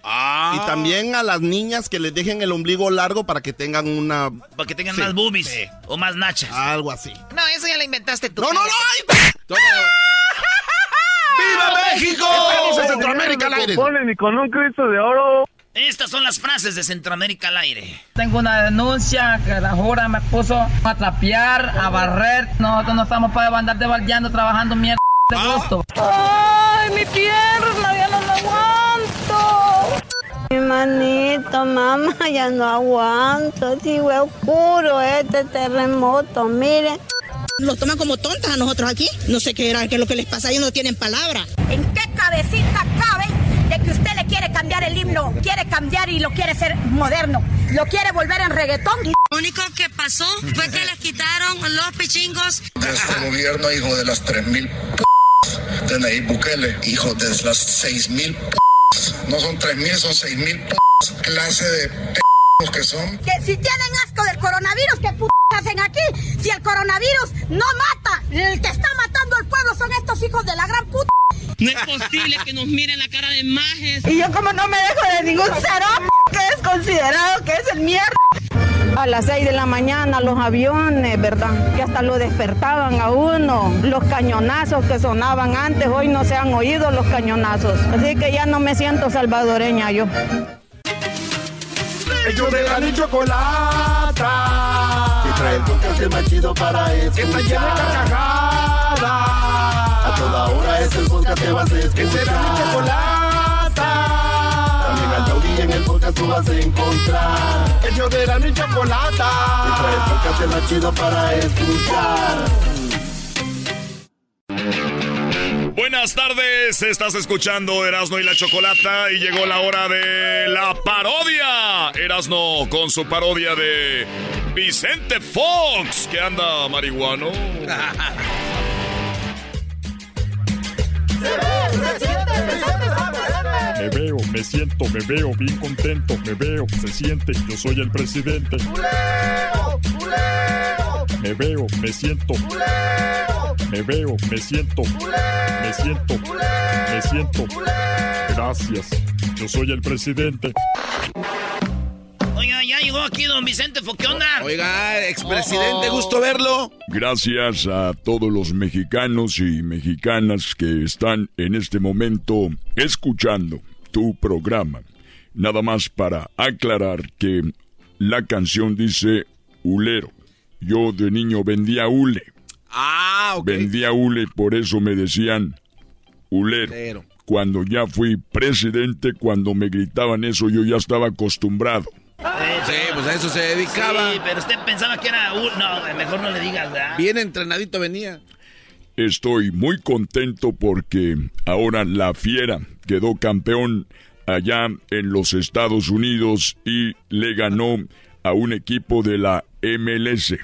Speaker 19: Y también a las niñas que les dejen el ombligo largo para que tengan una...
Speaker 1: Para que tengan
Speaker 19: Sí.
Speaker 1: más boobies o más nachas.
Speaker 19: Algo así.
Speaker 18: No, eso ya lo inventaste tú.
Speaker 19: No, no, no.
Speaker 7: ¡Viva México!
Speaker 19: Estamos en Centroamérica al aire.
Speaker 25: ni con un Cristo de oro.
Speaker 1: Estas son las frases de Centroamérica al aire.
Speaker 26: Tengo una denuncia que la jura me puso a trapear, a barrer. Nosotros no estamos para andar debaldeando, trabajando mierda de gusto.
Speaker 17: ¡Ay, mi pierna! ¡Ya no la aguanto! Mi manito, mamá, ya no aguanto. Sigo oscuro este terremoto, miren.
Speaker 27: Nos toman como tontas a nosotros aquí. No sé qué era, qué es lo que les pasa, ellos no tienen palabra.
Speaker 21: ¿En qué cabecita cabe de que usted le quiere cambiar el himno? Quiere cambiar y lo quiere hacer moderno. Lo quiere volver en reggaetón.
Speaker 28: Lo único que pasó fue que les quitaron los pichingos.
Speaker 29: Este gobierno, hijo de las 3.000 p de Nayib Bukele, hijo de las 6.000 p no son 3.000, son 6.000 p clase de p que son.
Speaker 21: Que si tienen asco del coronavirus, ¿qué p hacen aquí? Si el coronavirus no mata, el que está matando al pueblo son estos hijos de la gran puta.
Speaker 28: No es posible que nos miren la cara de majes.
Speaker 17: Y yo como no me dejo de ningún cero que es considerado que es el mierda. A las 6 de la mañana los aviones, ¿verdad? Que hasta lo despertaban a uno. Los cañonazos que sonaban antes, hoy no se han oído los cañonazos. Así que ya no me siento salvadoreña yo.
Speaker 7: Ellos de la ni chocolata. Que trae el podcast más chido para escuchar. Que está llena de carcajadas. A toda hora es el podcast que vas a escuchar. Que será mi chocolata. Taurí en el podcast tú vas a encontrar. Ellos de la ni chocolata. Que trae el podcast más chido para escuchar.
Speaker 8: Buenas tardes, estás escuchando Erasno y la Chocolata y llegó la hora de la parodia. Erasno con su parodia de Vicente Fox, que anda marihuano.
Speaker 30: Me veo, me siento, me veo bien contento, me veo, se siente, yo soy el presidente. Me veo, me siento. Me veo, me siento. Me siento. Me siento. Gracias. Yo soy el presidente.
Speaker 1: Oiga, ya llegó aquí don Vicente Fox. ¿Qué onda?
Speaker 3: Oiga, expresidente, gusto verlo.
Speaker 8: Gracias a todos los mexicanos y mexicanas que están en este momento escuchando tu programa. Nada más para aclarar que la canción dice hulero. Yo de niño vendía hule.
Speaker 3: Ah, ok.
Speaker 8: Vendía hule, por eso me decían hulero.
Speaker 3: Hulero.
Speaker 8: Cuando ya fui presidente, cuando me gritaban eso, yo ya estaba acostumbrado.
Speaker 3: Sí, pues a eso se dedicaba.
Speaker 1: Sí, pero usted pensaba que era... un- No, mejor no le digas, ¿verdad?
Speaker 3: Bien entrenadito venía.
Speaker 8: Estoy muy contento porque ahora la Fiera quedó campeón allá en los Estados Unidos y le ganó a un equipo de la MLS.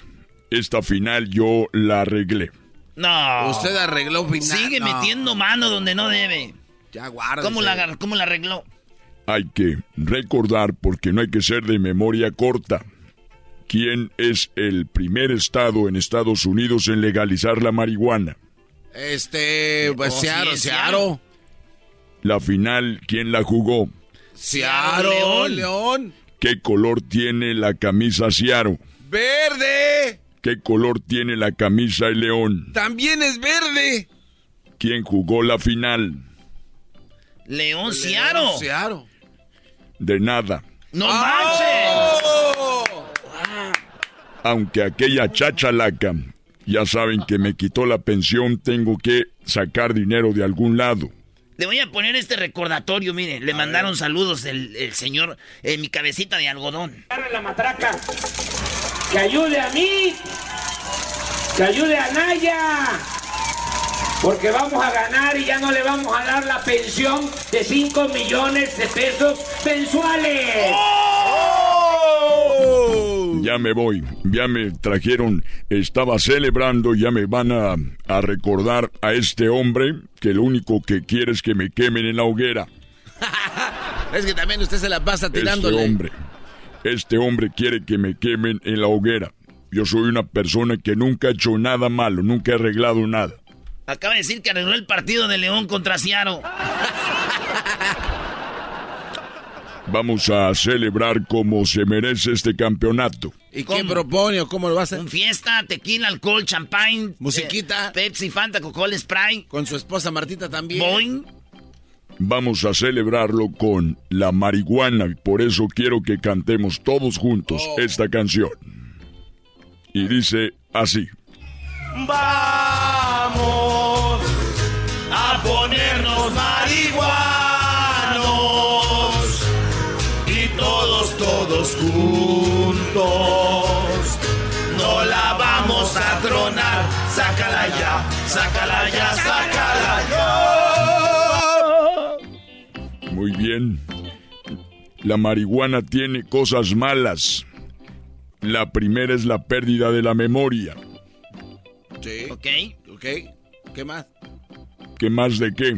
Speaker 8: Esta final yo la arreglé.
Speaker 1: No.
Speaker 3: Usted arregló final.
Speaker 1: Sigue
Speaker 3: no.
Speaker 1: metiendo mano donde no debe.
Speaker 3: Ya guarda.
Speaker 1: ¿Cómo la, ¿Cómo la arregló?
Speaker 8: Hay que recordar, porque no hay que ser de memoria corta, quién es el primer estado en Estados Unidos en legalizar la marihuana.
Speaker 3: Este, pues
Speaker 1: Oh,
Speaker 3: Searo,
Speaker 1: sí,
Speaker 3: Searo.
Speaker 8: La final, ¿quién la jugó?
Speaker 3: Searo,
Speaker 1: León.
Speaker 3: León.
Speaker 8: ¿Qué color tiene la camisa Ciaro?
Speaker 3: Verde.
Speaker 8: ¿Qué color tiene la camisa el León?
Speaker 3: También es verde.
Speaker 8: ¿Quién jugó la final?
Speaker 1: León Ciaro.
Speaker 3: Searo.
Speaker 8: De nada.
Speaker 1: ¡No
Speaker 3: ¡Oh!
Speaker 8: Aunque aquella chachalaca, ya saben que me quitó la pensión, tengo que sacar dinero de algún lado.
Speaker 1: Le voy a poner este recordatorio, mire. Le mandaron saludos el, el señor en mi cabecita de algodón.
Speaker 31: la matraca.
Speaker 32: que ayude a mí, que ayude a Naya, porque vamos a ganar y ya no le vamos a dar la pensión de 5 millones de pesos mensuales.
Speaker 8: Ya me voy, ya me trajeron, estaba celebrando, ya me van a, a recordar a este hombre que lo único que quiere es que me quemen en la hoguera.
Speaker 3: es que también usted se la pasa tirándole.
Speaker 8: Este hombre, este hombre quiere que me quemen en la hoguera. Yo soy una persona que nunca ha hecho nada malo, nunca he arreglado nada.
Speaker 1: Acaba de decir que arregló el partido de León contra Ciaro.
Speaker 8: Vamos a celebrar como se merece este campeonato.
Speaker 3: ¿Y qué propone o cómo lo va a hacer?
Speaker 1: Un fiesta, tequila, alcohol, champagne.
Speaker 3: Musiquita.
Speaker 1: Eh, Pepsi, Fanta, Coca-Cola, Sprite.
Speaker 3: Con su esposa Martita también.
Speaker 1: Boing.
Speaker 8: Vamos a celebrarlo con la marihuana y por eso quiero que cantemos todos juntos
Speaker 3: Oh.
Speaker 8: esta canción. Y dice así.
Speaker 7: Vamos juntos. No la vamos a tronar, sácala ya, sácala ya, sácala ya.
Speaker 8: Muy bien. La marihuana tiene cosas malas. La primera es la pérdida de la memoria.
Speaker 3: Sí.
Speaker 1: Ok.
Speaker 3: Ok. ¿Qué más?
Speaker 8: ¿Qué más de qué?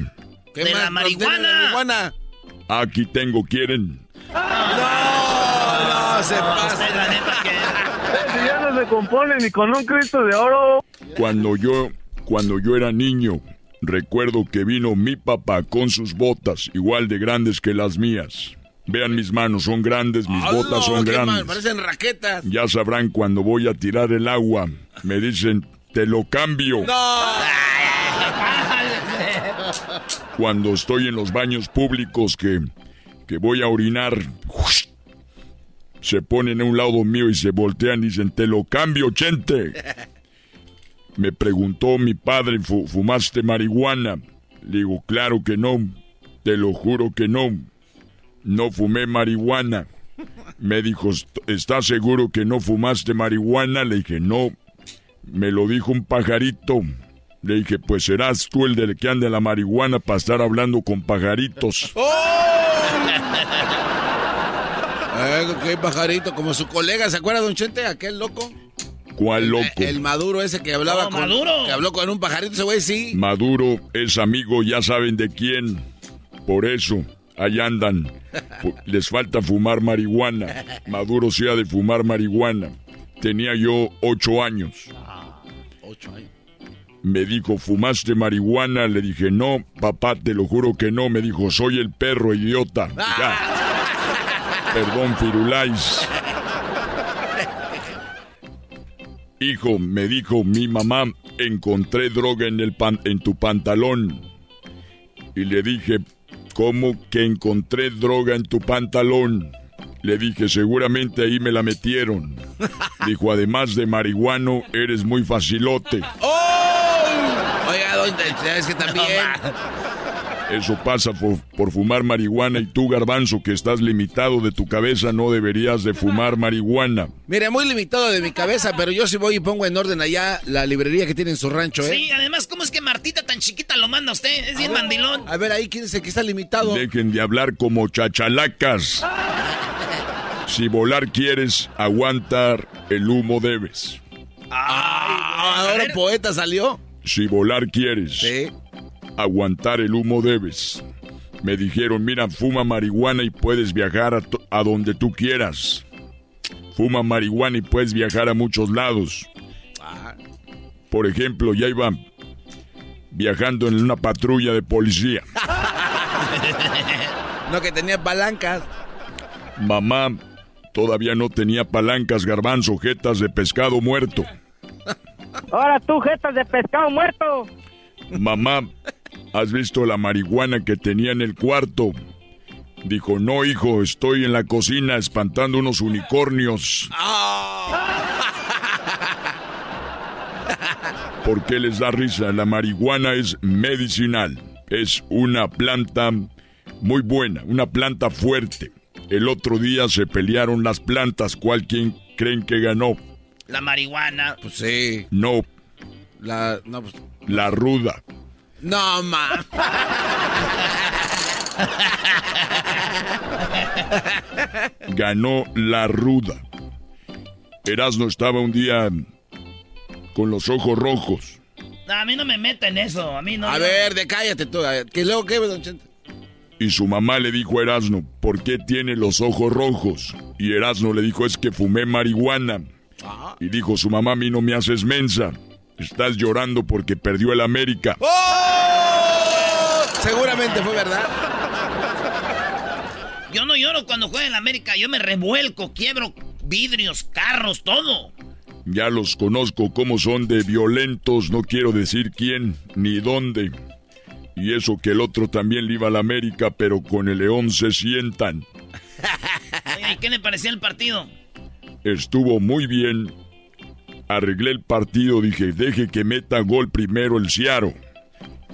Speaker 3: ¿Qué
Speaker 1: De
Speaker 3: más?
Speaker 1: la
Speaker 3: No,
Speaker 1: marihuana.
Speaker 3: de la marihuana.
Speaker 8: Aquí tengo, ¿quieren?
Speaker 3: No, no, se pasa.
Speaker 1: La neta, que...
Speaker 25: Si ya no se compone ni con un Cristo de oro.
Speaker 8: Cuando yo, cuando yo era niño, recuerdo que vino mi papá con sus botas, igual de grandes que las mías. Vean mis manos, son grandes, mis
Speaker 3: ¡Hala!
Speaker 8: botas son
Speaker 3: mal,
Speaker 8: grandes.
Speaker 3: Parecen raquetas.
Speaker 8: Ya sabrán cuando voy a tirar el agua. Me dicen, te lo cambio. Cuando estoy en los baños públicos que, que voy a orinar, se ponen a un lado mío y se voltean y dicen, te lo cambio, chente. Me preguntó mi padre, "¿Fu- ¿fumaste marihuana? Le digo, claro que no. Te lo juro que no. No fumé marihuana. Me dijo, "¿Est- ¿estás seguro que no fumaste marihuana? Le dije, no. Me lo dijo un pajarito. Le dije, pues serás tú el del que anda en la marihuana para estar hablando con pajaritos.
Speaker 3: Eh, qué pajarito, como su colega, ¿se acuerda, don Chente? Aquel loco.
Speaker 8: ¿Cuál loco?
Speaker 3: El Maduro ese que hablaba
Speaker 1: Oh,
Speaker 3: con.
Speaker 1: Maduro.
Speaker 3: Que habló con un pajarito, ese güey sí.
Speaker 8: Maduro es amigo, ya saben de quién. Por eso, ahí andan. Les falta fumar marihuana. Maduro sí ha de fumar marihuana. Tenía yo ocho años.
Speaker 3: Ocho años.
Speaker 8: Me dijo, ¿fumaste marihuana? Le dije, no, papá, te lo juro que no. Me dijo, soy el perro, idiota. Ya. Perdón, Firulais. Hijo, me dijo mi mamá, encontré droga en, el pan- en tu pantalón. Y le dije, ¿cómo que encontré droga en tu pantalón? Le dije, seguramente ahí me la metieron. Dijo, además de marihuano, eres muy facilote.
Speaker 3: Don, es que también.
Speaker 8: Eso pasa por, por fumar marihuana y tú, garbanzo, que estás limitado de tu cabeza, no deberías de fumar marihuana.
Speaker 3: Mire, muy limitado de mi cabeza, pero yo sí voy y pongo en orden allá la librería que tiene en su rancho, ¿eh?
Speaker 1: Sí, además, ¿cómo es que Martita tan chiquita lo manda usted? Es bien mandilón.
Speaker 3: A ver, ahí quién dice que está limitado.
Speaker 8: Dejen de hablar como chachalacas. Si volar quieres, aguantar el humo debes.
Speaker 3: Ah, ahora poeta salió.
Speaker 8: Si volar quieres,
Speaker 3: Sí.
Speaker 8: aguantar el humo debes. Me dijeron, mira, fuma marihuana y puedes viajar a, a donde tú quieras. Fuma marihuana y puedes viajar a muchos lados. Por ejemplo, ya iba viajando en una patrulla de policía.
Speaker 3: No, que tenía palancas.
Speaker 8: Mamá todavía no tenía palancas, garbanzo, jetas de pescado muerto.
Speaker 26: Ahora tú, jetas de pescado muerto.
Speaker 8: Mamá, ¿has visto la marihuana que tenía en el cuarto? Dijo, no, hijo, estoy en la cocina espantando unos unicornios. ¿Por qué les da risa? La marihuana es medicinal. Es una planta muy buena, una planta fuerte. El otro día se pelearon las plantas. ¿Cuál quien creen que ganó?
Speaker 1: La marihuana.
Speaker 3: Pues sí.
Speaker 8: No,
Speaker 3: La, no, pues,
Speaker 8: la ruda.
Speaker 3: no, ma.
Speaker 8: Ganó la ruda. Erasno estaba un día con los ojos rojos.
Speaker 1: No, a mí no me meten eso. A mí no.
Speaker 3: A ver, de cállate tú. ver, ¿Qué luego qué, don Chente?
Speaker 8: Y su mamá le dijo a Erasno, ¿por qué tiene los ojos rojos? Y Erasno le dijo, es que fumé marihuana. Y dijo su mamá, a mí no me haces mensa. Estás llorando porque perdió el América.
Speaker 3: ¡Oh! Seguramente fue verdad.
Speaker 1: Yo no lloro cuando juega en la América. Yo me revuelco, quiebro vidrios, carros, todo.
Speaker 8: Ya los conozco como son de violentos, no quiero decir quién ni dónde. Y eso que el otro también le iba a la América, pero con el León se sientan.
Speaker 1: ¿y qué le parecía el partido?
Speaker 8: Estuvo muy bien. Arreglé el partido, dije, deje que meta gol primero el Ciaro.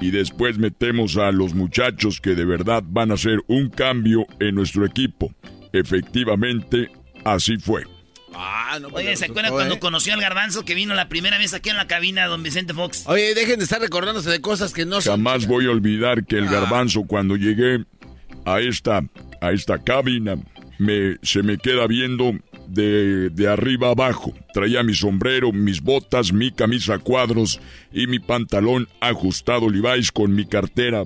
Speaker 8: Y después metemos a los muchachos que de verdad van a hacer un cambio en nuestro equipo. Efectivamente, así fue.
Speaker 3: Ah, no, pues,
Speaker 1: Oye, ¿se acuerdan
Speaker 3: resultó,
Speaker 1: cuando
Speaker 3: eh?
Speaker 1: conoció al garbanzo que vino la primera vez aquí en la cabina, don Vicente Fox?
Speaker 3: Oye, dejen de estar recordándose de cosas que no son.
Speaker 8: Jamás voy a olvidar que el
Speaker 3: Ah.
Speaker 8: garbanzo cuando llegué a esta, a esta cabina me, se me queda viendo de, de arriba abajo. Traía mi sombrero, mis botas, mi camisa a cuadros y mi pantalón ajustado Levi's con mi cartera.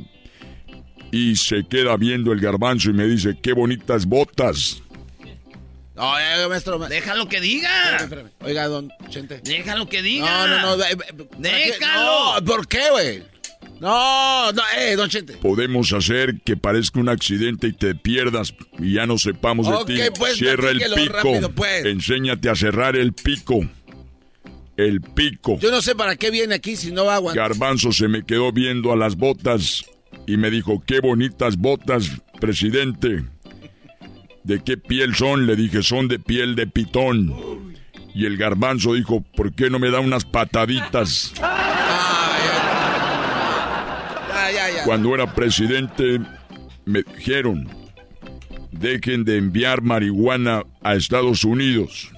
Speaker 8: Y se queda viendo el garbanzo y me dice, qué bonitas botas.
Speaker 3: Oye, maestro. ma-
Speaker 1: Déjalo que diga.
Speaker 3: Espérame, espérame. Oiga, don Chente.
Speaker 1: Déjalo que diga.
Speaker 3: No, no, no. eh, eh, ¿para qué?
Speaker 1: Déjalo.
Speaker 3: No, ¿por qué, güey? No, no, eh, don Chente.
Speaker 8: Podemos hacer que parezca un accidente y te pierdas y ya no sepamos de
Speaker 3: Ok,
Speaker 8: ti.
Speaker 3: pues,
Speaker 8: Cierra el pico.
Speaker 3: rápido, pues.
Speaker 8: Enséñate a cerrar el pico. El pico.
Speaker 3: Yo no sé para qué viene aquí si no va a aguantar.
Speaker 8: Garbanzo se me quedó viendo a las botas y me dijo, qué bonitas botas, presidente. ¿De qué piel son? Le dije, son de piel de pitón. Y el garbanzo dijo, ¿por qué no me da unas pataditas?
Speaker 3: Ya, ya, ya.
Speaker 8: Cuando era presidente, me dijeron, dejen de enviar marihuana a Estados Unidos.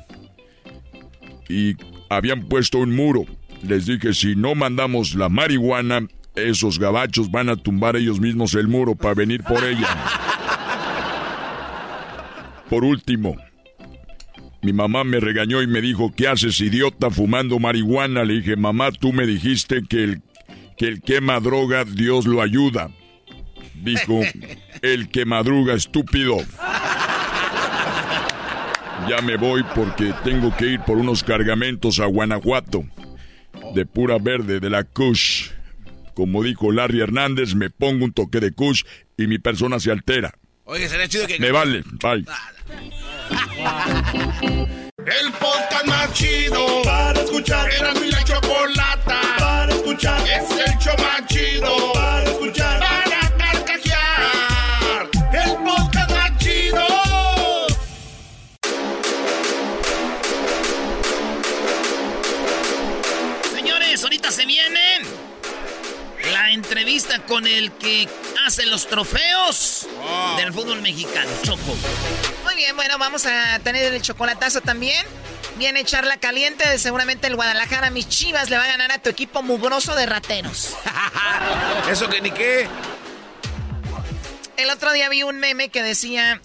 Speaker 8: Y habían puesto un muro. Les dije, si no mandamos la marihuana, esos gabachos van a tumbar ellos mismos el muro para venir por ella. Por último, mi mamá me regañó y me dijo, ¿qué haces idiota fumando marihuana? Le dije, mamá, tú me dijiste que el que el que madruga Dios lo ayuda. Dijo, el que madruga estúpido. Ya me voy porque tengo que ir por unos cargamentos a Guanajuato. De pura verde, de la Kush. Como dijo Larry Hernández, me pongo un toque de Kush y mi persona se altera.
Speaker 3: Oye, sería chido que...
Speaker 8: Me vale, bye.
Speaker 7: El podcast más chido para escuchar. Era mi la chocolata para escuchar. Es el show más chido para escuchar. Para carcajear. El podcast más chido.
Speaker 1: Señores, ahorita se viene la entrevista con el que hace los trofeos del fútbol mexicano, Choco.
Speaker 18: Muy bien, bueno, vamos a tener el chocolatazo también. Viene charla caliente. Seguramente el Guadalajara, mis chivas, le va a ganar a tu equipo mugroso de rateros.
Speaker 3: Eso que ni qué.
Speaker 18: El otro día vi un meme que decía: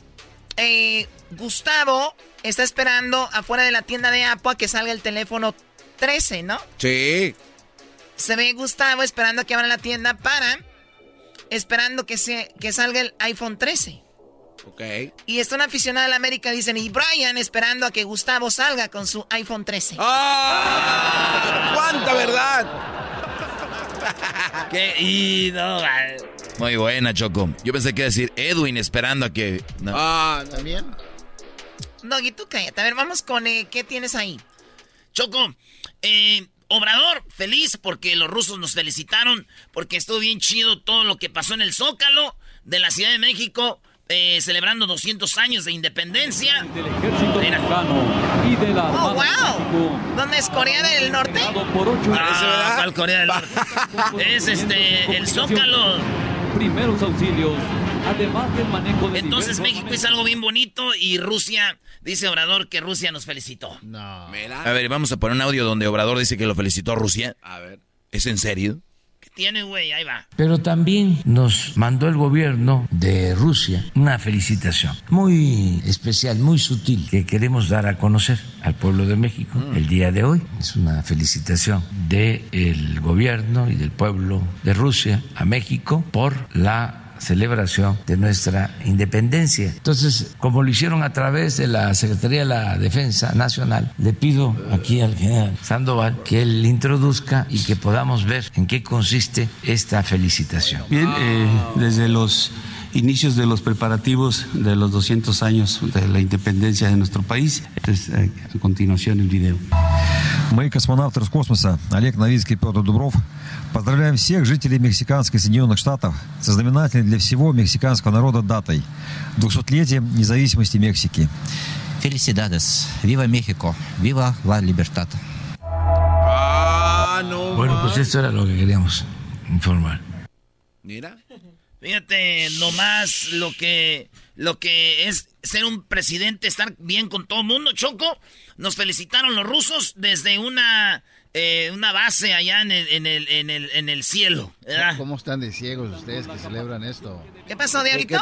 Speaker 18: eh, Gustavo está esperando afuera de la tienda de Apple a que salga el teléfono 13, ¿no?
Speaker 3: Sí.
Speaker 18: Se ve Gustavo esperando a que abra la tienda para. Esperando que, se, que salga el iPhone 13.
Speaker 3: Ok.
Speaker 18: Y está un aficionado de la América, dicen, y Brian esperando a que Gustavo salga con su iPhone 13.
Speaker 3: ¡Ah! ¡Cuánta verdad!
Speaker 1: ¿Qué? Y no.
Speaker 4: Muy buena, Choco. Yo pensé que iba a decir Edwin esperando a que. no.
Speaker 3: Ah, también.
Speaker 18: Doggy, tú cállate. A ver, vamos con eh, qué tienes ahí.
Speaker 1: Choco, eh, Obrador, feliz porque los rusos nos felicitaron, porque estuvo bien chido todo lo que pasó en el Zócalo de la Ciudad de México, eh, celebrando 200 años de independencia. Mira.
Speaker 33: y de la
Speaker 18: Oh, wow. ¿Dónde es Corea del Norte?
Speaker 1: Ah, ¿cuál Corea del Norte? es este, el Zócalo.
Speaker 33: Primeros auxilios además del manejo de
Speaker 1: Entonces México hizo algo bien bonito y Rusia, dice Obrador que Rusia nos felicitó.
Speaker 3: No.
Speaker 4: A ver, vamos a poner un audio donde Obrador dice que lo felicitó a Rusia.
Speaker 3: A ver.
Speaker 4: ¿Es en serio?
Speaker 1: ¿Qué tiene, güey? Ahí va.
Speaker 34: Pero también nos mandó el gobierno de Rusia una felicitación muy especial, muy sutil, que queremos dar a conocer al pueblo de México el día de hoy. Es una felicitación del gobierno y del pueblo de Rusia a México por la celebración de nuestra independencia. Entonces, como lo hicieron a través de la Secretaría de la Defensa Nacional, le pido aquí al general Sandoval que él introduzca y que podamos ver en qué consiste esta felicitación.
Speaker 35: Bien, eh, desde los inicios de los preparativos de los 200 años de la independencia de nuestro país. Entonces, eh, a continuación el video.
Speaker 36: Мы, космонавты Роскосмоса Олег Новицкий и Петр Дубров, поздравляем всех жителей мексиканских Соединенных Штатов со знаменательной для всего мексиканского народа датой – 200-летием независимости Мексики.
Speaker 37: Felicidades. Viva México. Viva la libertad.
Speaker 3: Ah, no.
Speaker 34: Bueno, pues esto era lo que queríamos informar.
Speaker 3: Mira.
Speaker 1: Fíjate nomás lo que, lo que es ser un presidente, estar bien con todo el mundo, Choco. Nos felicitaron los rusos desde una, eh, una base allá en el, en el, en el, en el cielo. ¿verdad?
Speaker 5: ¿Cómo están de ciegos ustedes que celebran esto?
Speaker 18: ¿Qué pasó, Diablito?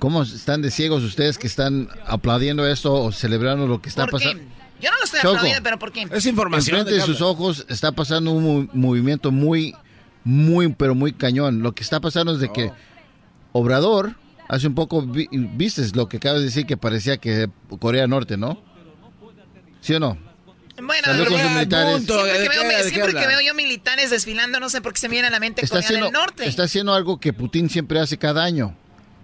Speaker 5: ¿Cómo están de ciegos ustedes que están aplaudiendo esto o celebrando lo que está pasando?
Speaker 18: Yo no lo estoy
Speaker 5: Choco.
Speaker 18: aplaudiendo, pero ¿por qué?
Speaker 3: Es información.
Speaker 5: Enfrente de sus ojos está pasando un mo- movimiento muy, muy, pero muy cañón. Lo que está pasando es de que Obrador, hace un poco, vi- viste lo que acabas de decir que parecía que Corea Norte, ¿no? ¿Sí o no?
Speaker 18: Bueno,
Speaker 5: Salió con sus
Speaker 18: siempre,
Speaker 5: militares.
Speaker 18: que, veo,
Speaker 5: ¿De qué
Speaker 18: siempre que veo yo militares desfilando, no sé por qué se me viene a la mente
Speaker 5: está
Speaker 18: Corea
Speaker 5: haciendo,
Speaker 18: del Norte.
Speaker 5: está haciendo algo que Putin siempre hace cada año.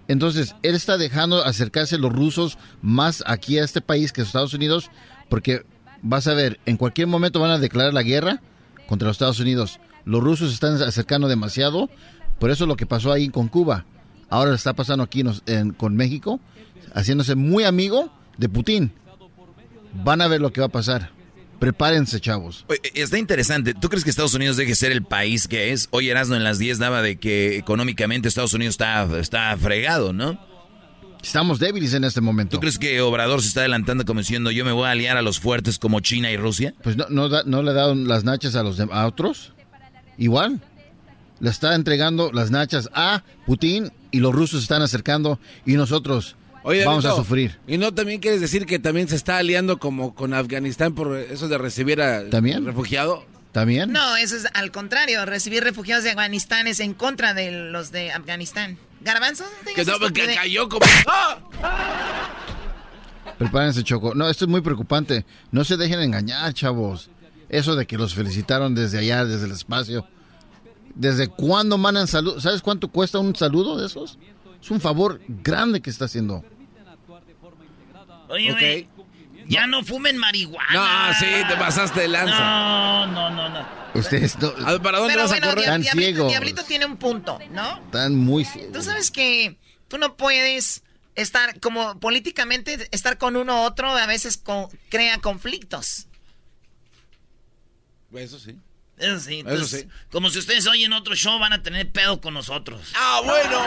Speaker 5: Entonces, él está dejando acercarse los rusos más aquí a este país que a Estados Unidos, porque vas a ver, en cualquier momento van a declarar la guerra contra los Estados Unidos. Los rusos se están acercando demasiado, por eso lo que pasó ahí con Cuba, ahora lo está pasando aquí nos- en- con México, haciéndose muy amigo de Putin. Van a ver lo que va a pasar. Prepárense, chavos.
Speaker 4: Oye, Está interesante. ¿Tú crees que Estados Unidos deje ser el país que es? Hoy Erasmo en las 10 daba de que económicamente Estados Unidos está, está fregado, ¿no?
Speaker 5: Estamos débiles en este momento.
Speaker 4: ¿Tú crees que Obrador se está adelantando como diciendo yo me voy a aliar a los fuertes como China y Rusia?
Speaker 5: Pues no, no, da- no le dado las nachas a los dem- a otros. Igual. Le está entregando las nachas a Putin y los rusos se están acercando y nosotros
Speaker 3: Oye,
Speaker 5: vamos a sufrir.
Speaker 3: ¿Y no también quieres decir que también se está aliando como con Afganistán por eso de recibir a
Speaker 5: ¿También?
Speaker 3: refugiado?
Speaker 5: ¿También?
Speaker 18: No, eso es al contrario. Recibir refugiados de Afganistán es en contra de los de Afganistán. Garbanzo,
Speaker 3: Que, no, que cayó como... ¡Ah!
Speaker 5: Prepárense, Choco. No, esto es muy preocupante. No se dejen engañar, chavos. Eso de que los felicitaron desde allá, desde el espacio. ¿Desde cuándo mandan saludos? ¿Sabes cuánto cuesta un saludo de esos? Es un favor grande que está haciendo.
Speaker 1: Oye, ya no fumen marihuana.
Speaker 3: No, sí, te pasaste de lanza.
Speaker 1: No, no, no, no.
Speaker 5: Ustedes no,
Speaker 3: ¿para dónde
Speaker 18: Pero
Speaker 3: vas
Speaker 18: bueno,
Speaker 3: a correr?
Speaker 5: Tan
Speaker 18: Diablito,
Speaker 5: ciegos.
Speaker 18: Diablito tiene un punto, ¿no?
Speaker 5: están muy ciegos.
Speaker 18: Tú sabes que tú no puedes estar, como políticamente, estar con uno u otro a veces co- crea conflictos.
Speaker 3: Eso sí.
Speaker 1: Eso sí,
Speaker 3: Eso
Speaker 1: entonces,
Speaker 3: sí.
Speaker 1: como si ustedes oyen otro show, van a tener pedo con nosotros.
Speaker 3: Ah, bueno.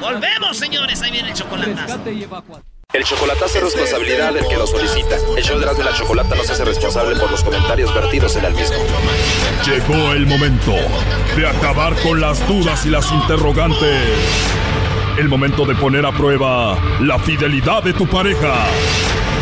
Speaker 1: Volvemos, señores. Ahí viene el chocolatazo.
Speaker 38: El chocolatazo es responsabilidad del que lo solicita. El show de Erasmo y la Chocolata no se hace responsable por los comentarios vertidos en el mismo.
Speaker 30: Llegó el momento de acabar con las dudas y las interrogantes. El momento de poner a prueba la fidelidad de tu pareja.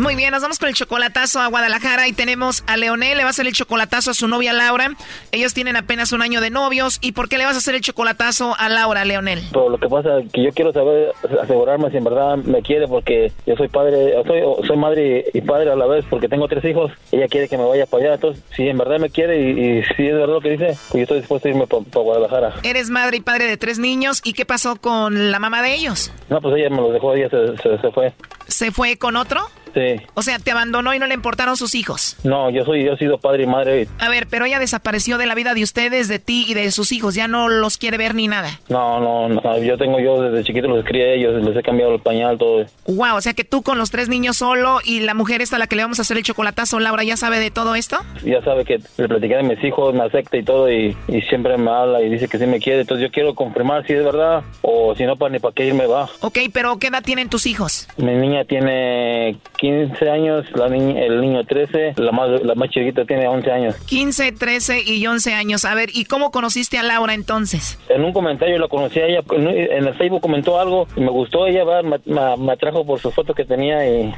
Speaker 18: Muy bien, nos vamos con el chocolatazo a Guadalajara y tenemos a Leonel, le va a hacer el chocolatazo a su novia Laura. Ellos tienen apenas un año de novios. ¿Y por qué le vas a hacer el chocolatazo a Laura, Leonel?
Speaker 39: Pero lo que pasa es que yo quiero saber, asegurarme si en verdad me quiere porque yo soy padre, soy, soy madre y padre a la vez porque tengo tres hijos. Ella quiere que me vaya para allá. Entonces, si en verdad me quiere y, y si es verdad lo que dice, pues yo estoy dispuesto a irme para Guadalajara.
Speaker 18: Eres madre y padre de tres niños. ¿Y qué pasó con la mamá de ellos?
Speaker 39: No, pues ella me lo dejó, ella se, se, se fue.
Speaker 18: ¿Se fue con otro?
Speaker 39: Sí.
Speaker 18: O sea, te abandonó y no le importaron sus hijos.
Speaker 39: No, yo soy, yo he sido padre y madre.
Speaker 18: A ver, pero ella desapareció de la vida de ustedes, de ti y de sus hijos. Ya no los quiere ver ni nada.
Speaker 39: No, no, no. Yo tengo, yo desde chiquito los crié a ellos, les he cambiado el pañal, todo.
Speaker 18: Wow, o sea que tú con los tres niños solo y la mujer esta a la que le vamos a hacer el chocolatazo, Laura, ¿ya sabe de todo esto?
Speaker 39: Ya sabe que le platiqué de mis hijos, me acepta y todo, y, y siempre me habla y dice que sí me quiere. Entonces yo quiero confirmar si es verdad o si no, para ni para qué irme va.
Speaker 18: Ok, pero ¿qué edad tienen tus hijos?
Speaker 39: Mi niña tiene 15 años, la niña, el niño 13, la más, la más chiquita tiene 11 años.
Speaker 18: 15, 13 y 11 años. A ver, ¿y cómo conociste a Laura entonces?
Speaker 39: En un comentario la conocí a ella, en el Facebook comentó algo y me gustó ella, va, me, me- me atrajo por su foto que tenía y,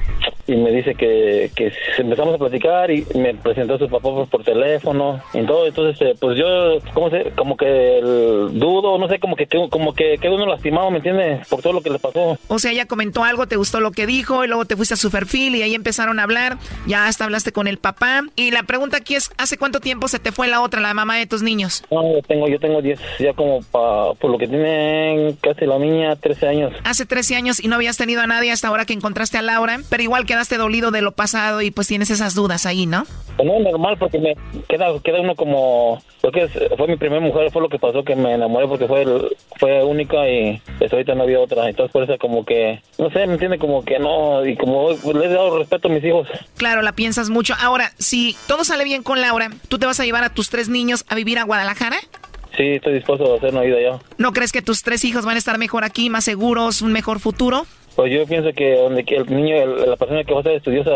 Speaker 39: y me dice que, que empezamos a platicar y me presentó a su papá por, por teléfono y todo, entonces eh, pues yo, ¿cómo se? Como que el dudo, no sé, como que, que- como que quedó uno lastimado, ¿me entiendes? Por todo lo que le pasó.
Speaker 18: O sea, ella comentó algo, te gustó lo que dijo y luego te fuiste a su perfil y ahí empezaron a hablar. Ya hasta hablaste con el papá. Y la pregunta aquí es, ¿hace cuánto tiempo se te fue la otra, la mamá de tus niños?
Speaker 39: No, yo tengo, yo tengo 10, ya como pa, por lo que tiene casi la niña, 13 años.
Speaker 18: Hace 13 años y no habías tenido a nadie hasta ahora que encontraste a Laura, pero igual quedaste dolido de lo pasado y pues tienes esas dudas ahí, ¿no?
Speaker 39: No normal porque me queda, queda uno como, porque fue mi primera mujer, fue lo que pasó que me enamoré porque fue fue única y pues ahorita no había otra, entonces por eso como que, no sé, me entiende como que no, y como pues, les he dado respeto a mis hijos.
Speaker 18: Claro, la piensas mucho. Ahora, si todo sale bien con Laura, ¿tú te vas a llevar a tus tres niños a vivir a Guadalajara?
Speaker 39: Sí, estoy dispuesto a hacer una vida ya.
Speaker 18: ¿No crees que tus tres hijos van a estar mejor aquí, más seguros, un mejor futuro?
Speaker 39: Pues yo pienso que donde que el niño, el- la persona que va a ser estudiosa,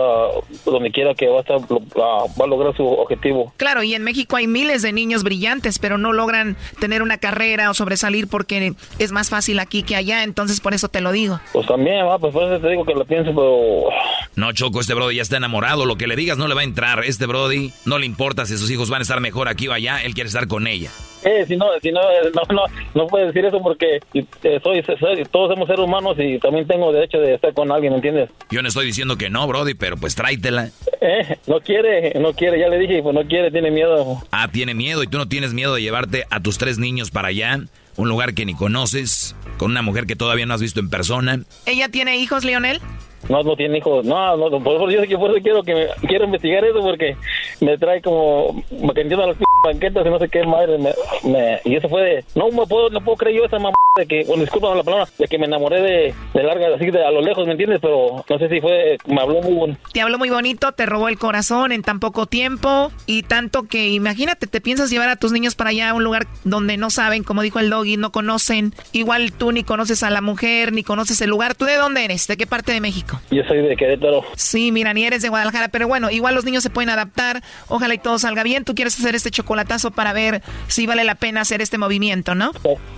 Speaker 39: donde quiera que va a estar, lo- va va a lograr su objetivo.
Speaker 18: Claro, y en México hay miles de niños brillantes, pero no logran tener una carrera o sobresalir porque es más fácil aquí que allá, entonces por eso te lo digo.
Speaker 39: Pues también, va, pues por eso te digo que lo pienso, pero
Speaker 4: No, Choco, este Brody ya está enamorado. Lo que le digas no le va a entrar. Este Brody no le importa si sus hijos van a estar mejor aquí o allá. Él quiere estar con ella.
Speaker 39: Eh, si no, si no, eh, no, no, no puedes decir eso porque eh, soy, soy- todos somos seres humanos y también tengo derecho de estar con alguien, ¿me entiendes?
Speaker 4: Yo no estoy diciendo que no, Brody, pero pues tráetela.
Speaker 39: Eh, no quiere, no quiere, ya le dije, pues no quiere, tiene miedo.
Speaker 4: Ah, tiene miedo y tú no tienes miedo de llevarte a tus tres niños para allá, un lugar que ni conoces, con una mujer que todavía no has visto en persona.
Speaker 18: ¿Ella tiene hijos, Leonel?
Speaker 39: No, no tiene hijos, no, no, por eso yo, por eso quiero que me, quiero investigar eso porque me trae como, me entiendo a las p banquetas y no sé qué madre, me, me- y eso fue de, no me puedo, no puedo creer yo esa mamá de que, bueno, disculpa la palabra, de que me enamoré de, de larga, así de a lo lejos, ¿me entiendes? Pero no sé si fue, me habló muy bueno.
Speaker 18: Te habló muy bonito, te robó el corazón en tan poco tiempo y tanto que imagínate, te piensas llevar a tus niños para allá a un lugar donde no saben, como dijo el doggy, no conocen. Igual tú ni conoces a la mujer, ni conoces el lugar. ¿Tú de dónde eres? ¿De qué parte de México?
Speaker 39: Yo soy de Querétaro.
Speaker 18: Sí, mira, ni eres de Guadalajara, pero bueno, igual los niños se pueden adaptar. Ojalá y todo salga bien. Tú quieres hacer este chocolatazo para ver si vale la pena hacer este movimiento, ¿no?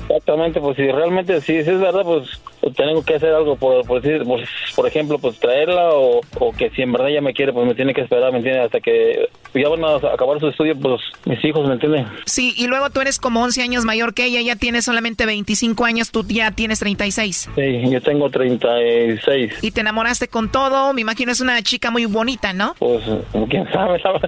Speaker 39: Exactamente, pues si realmente, si, si es verdad, pues tengo que hacer algo, por, por, decir, por, por ejemplo, pues traerla o, o que si en verdad ella me quiere, pues me tiene que esperar, ¿me entiendes? Hasta que ya van a acabar su estudio, pues mis hijos, ¿me entienden?
Speaker 18: Sí, y luego tú eres como 11 años mayor que ella, ella tiene solamente 25 años, tú ya tienes 36.
Speaker 39: Sí, yo tengo 36.
Speaker 18: Y te enamoraste con todo, me imagino es una chica muy bonita, ¿no?
Speaker 39: Pues, quién sabe, ¿sabe?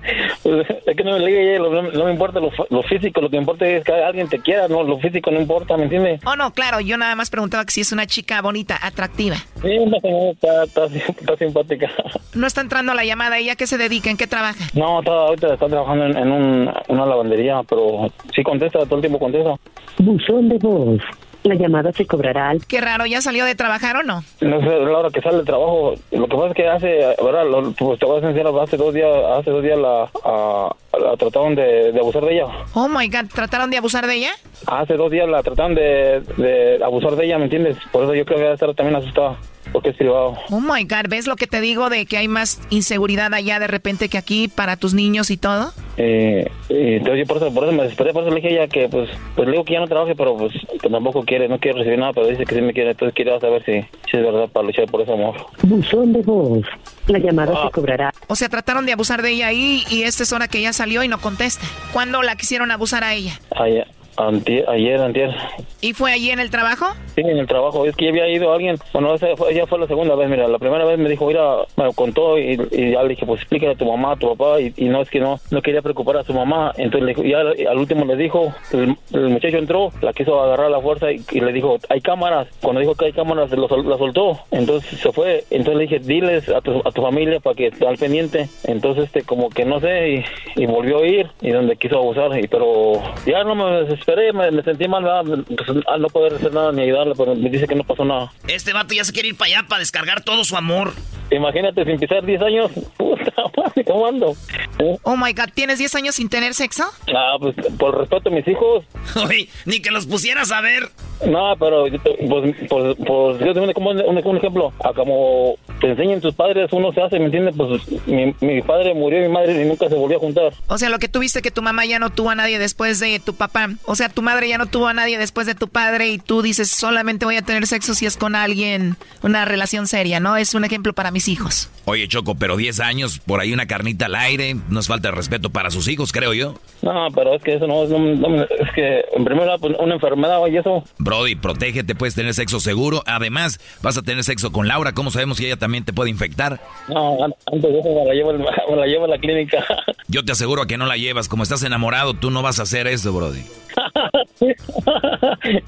Speaker 39: Pues, es que no me, ligue, no, no me importa lo, lo físico, lo que importa es que alguien te quiera, no, lo físico no importa, ¿me entiendes?
Speaker 18: Oh, no, claro, yo nada más preguntaba que si es una chica bonita, atractiva.
Speaker 39: Sí, una señora está, está, está simpática.
Speaker 18: No está entrando la llamada, ¿ella a qué se dedica? ¿En qué trabaja?
Speaker 39: No, está, ahorita está trabajando en, en un, una lavandería, pero sí contesta, todo el tiempo contesta.
Speaker 33: Buzón de voz. La llamada se cobrará al...
Speaker 18: Qué raro, ¿ya salió de trabajar o no?
Speaker 39: No sé, la hora que sale del trabajo, lo que pasa es que hace, ¿verdad? Lo- pues te voy a enseñar, hace dos días, hace dos días la, a- la trataron de, de abusar de ella.
Speaker 18: Oh my god, ¿trataron de abusar de ella?
Speaker 39: Hace dos días la trataron de, de abusar de ella, ¿me entiendes? Por eso yo creo que va a estar también asustada, porque es privado.
Speaker 18: Oh my god, ¿ves lo que te digo de que hay más inseguridad allá de repente que aquí para tus niños y todo?
Speaker 39: Eh, y entonces yo por eso, por eso me desesperé, por eso le dije a ella que, pues, pues le digo que ya no trabaje, pero pues que tampoco quiere, no quiere recibir nada, pero dice que sí me quiere, entonces quería saber si, si es verdad para luchar por ese amor.
Speaker 33: Buzón de voz. La llamada
Speaker 39: Ah.
Speaker 33: se cobrará.
Speaker 18: O sea, trataron de abusar de ella ahí y esta es hora que ella salió y no contesta. ¿Cuándo la quisieron abusar a ella?
Speaker 39: Ayer, antier, ayer, antier.
Speaker 18: ¿Y fue allí en el trabajo?
Speaker 39: Sí, en el trabajo. Es que ya había ido alguien, bueno, esa fue, ya fue la segunda vez, mira, la primera vez me dijo, mira, me contó y, y ya le dije, pues explícale a tu mamá, a tu papá, y, y no es que no, no quería preocupar a su mamá. Entonces ya al último le dijo, el, el muchacho entró, la quiso agarrar a la fuerza y, y le dijo, hay cámaras. Cuando dijo que hay cámaras, lo la soltó. Entonces se fue. Entonces le dije, diles a tu, a tu familia para que esté al pendiente. Entonces, este, como que no sé, y, y volvió a ir y donde quiso abusar. Y, pero ya no me desesperé, me, me sentí mal, ¿verdad? Pues, al no poder hacer nada ni ayudarle, pero me dice que no pasó nada.
Speaker 1: Este vato ya se quiere ir para allá para descargar todo su amor.
Speaker 39: Imagínate, sin pisar 10 años, puta madre, ¿cómo ando? ¿Eh?
Speaker 18: Oh my god, ¿tienes 10 años sin tener sexo?
Speaker 39: Ah, pues por respeto a mis hijos.
Speaker 1: Oye, ni que los pusieras a ver.
Speaker 39: No, pero yo te- pues, pues, pues yo tengo como un, ejemplo. A como te enseñan tus padres, uno se hace, ¿me entiendes? Pues mi, mi padre murió, mi madre y nunca se volvió a juntar.
Speaker 18: O sea, lo que tuviste que tu mamá ya no tuvo a nadie después de tu papá. O sea, tu madre ya no tuvo a nadie después de tu padre y tú dices, solamente voy a tener sexo si es con alguien, una relación seria, ¿no? Es un ejemplo para mis hijos.
Speaker 4: Oye, Choco, pero 10 años, por ahí una carnita al aire, no es falta de respeto para sus hijos, creo yo.
Speaker 39: No, pero es que eso no, no- no- es que en primer lugar, pues, una enfermedad y eso.
Speaker 4: Brody, protégete, puedes tener sexo seguro. Además, vas a tener sexo con Laura. ¿Cómo sabemos que ella también te puede infectar?
Speaker 39: No, an- antes de eso me la llevo, me la llevo a la clínica.
Speaker 4: Yo te aseguro a que no la llevas. Como estás enamorado, tú no vas a hacer eso, Brody.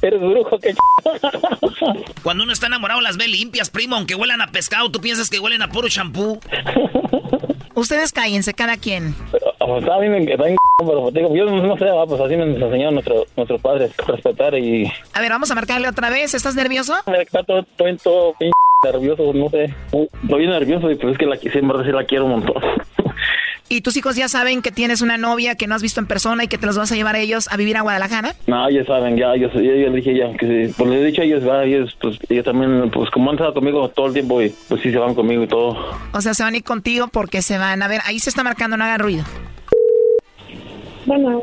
Speaker 39: Eres brujo, que
Speaker 1: Cuando uno está enamorado las ve limpias, primo, aunque huelan a pescado, tú piensas que huelen a puro champú.
Speaker 18: Ustedes cállense, cada quien.
Speaker 39: Pues, a mí me está bien, pero te digo, yo no sé, va, pues así nos enseñaron nuestro, nuestros padres, respetar y...
Speaker 18: A ver, vamos a marcarle otra vez. ¿Estás nervioso?
Speaker 39: Está todo, todo, todo nervioso, no sé. Estoy bien nervioso y pues es que la quise, en verdad sí la quiero un montón.
Speaker 18: ¿Y tus hijos ya saben que tienes una novia que no has visto en persona y que te los vas a llevar a ellos a vivir a Guadalajara?
Speaker 39: No, ellos saben, ya, yo, yo, yo les dije ya, que sí, pues les he dicho a ellos, va, ellos, pues, ellos también, pues como han estado conmigo todo el tiempo, y pues sí se van conmigo y todo.
Speaker 18: O sea, se van a ir contigo porque se van. A ver, ahí se está marcando, no haga ruido.
Speaker 40: Bueno.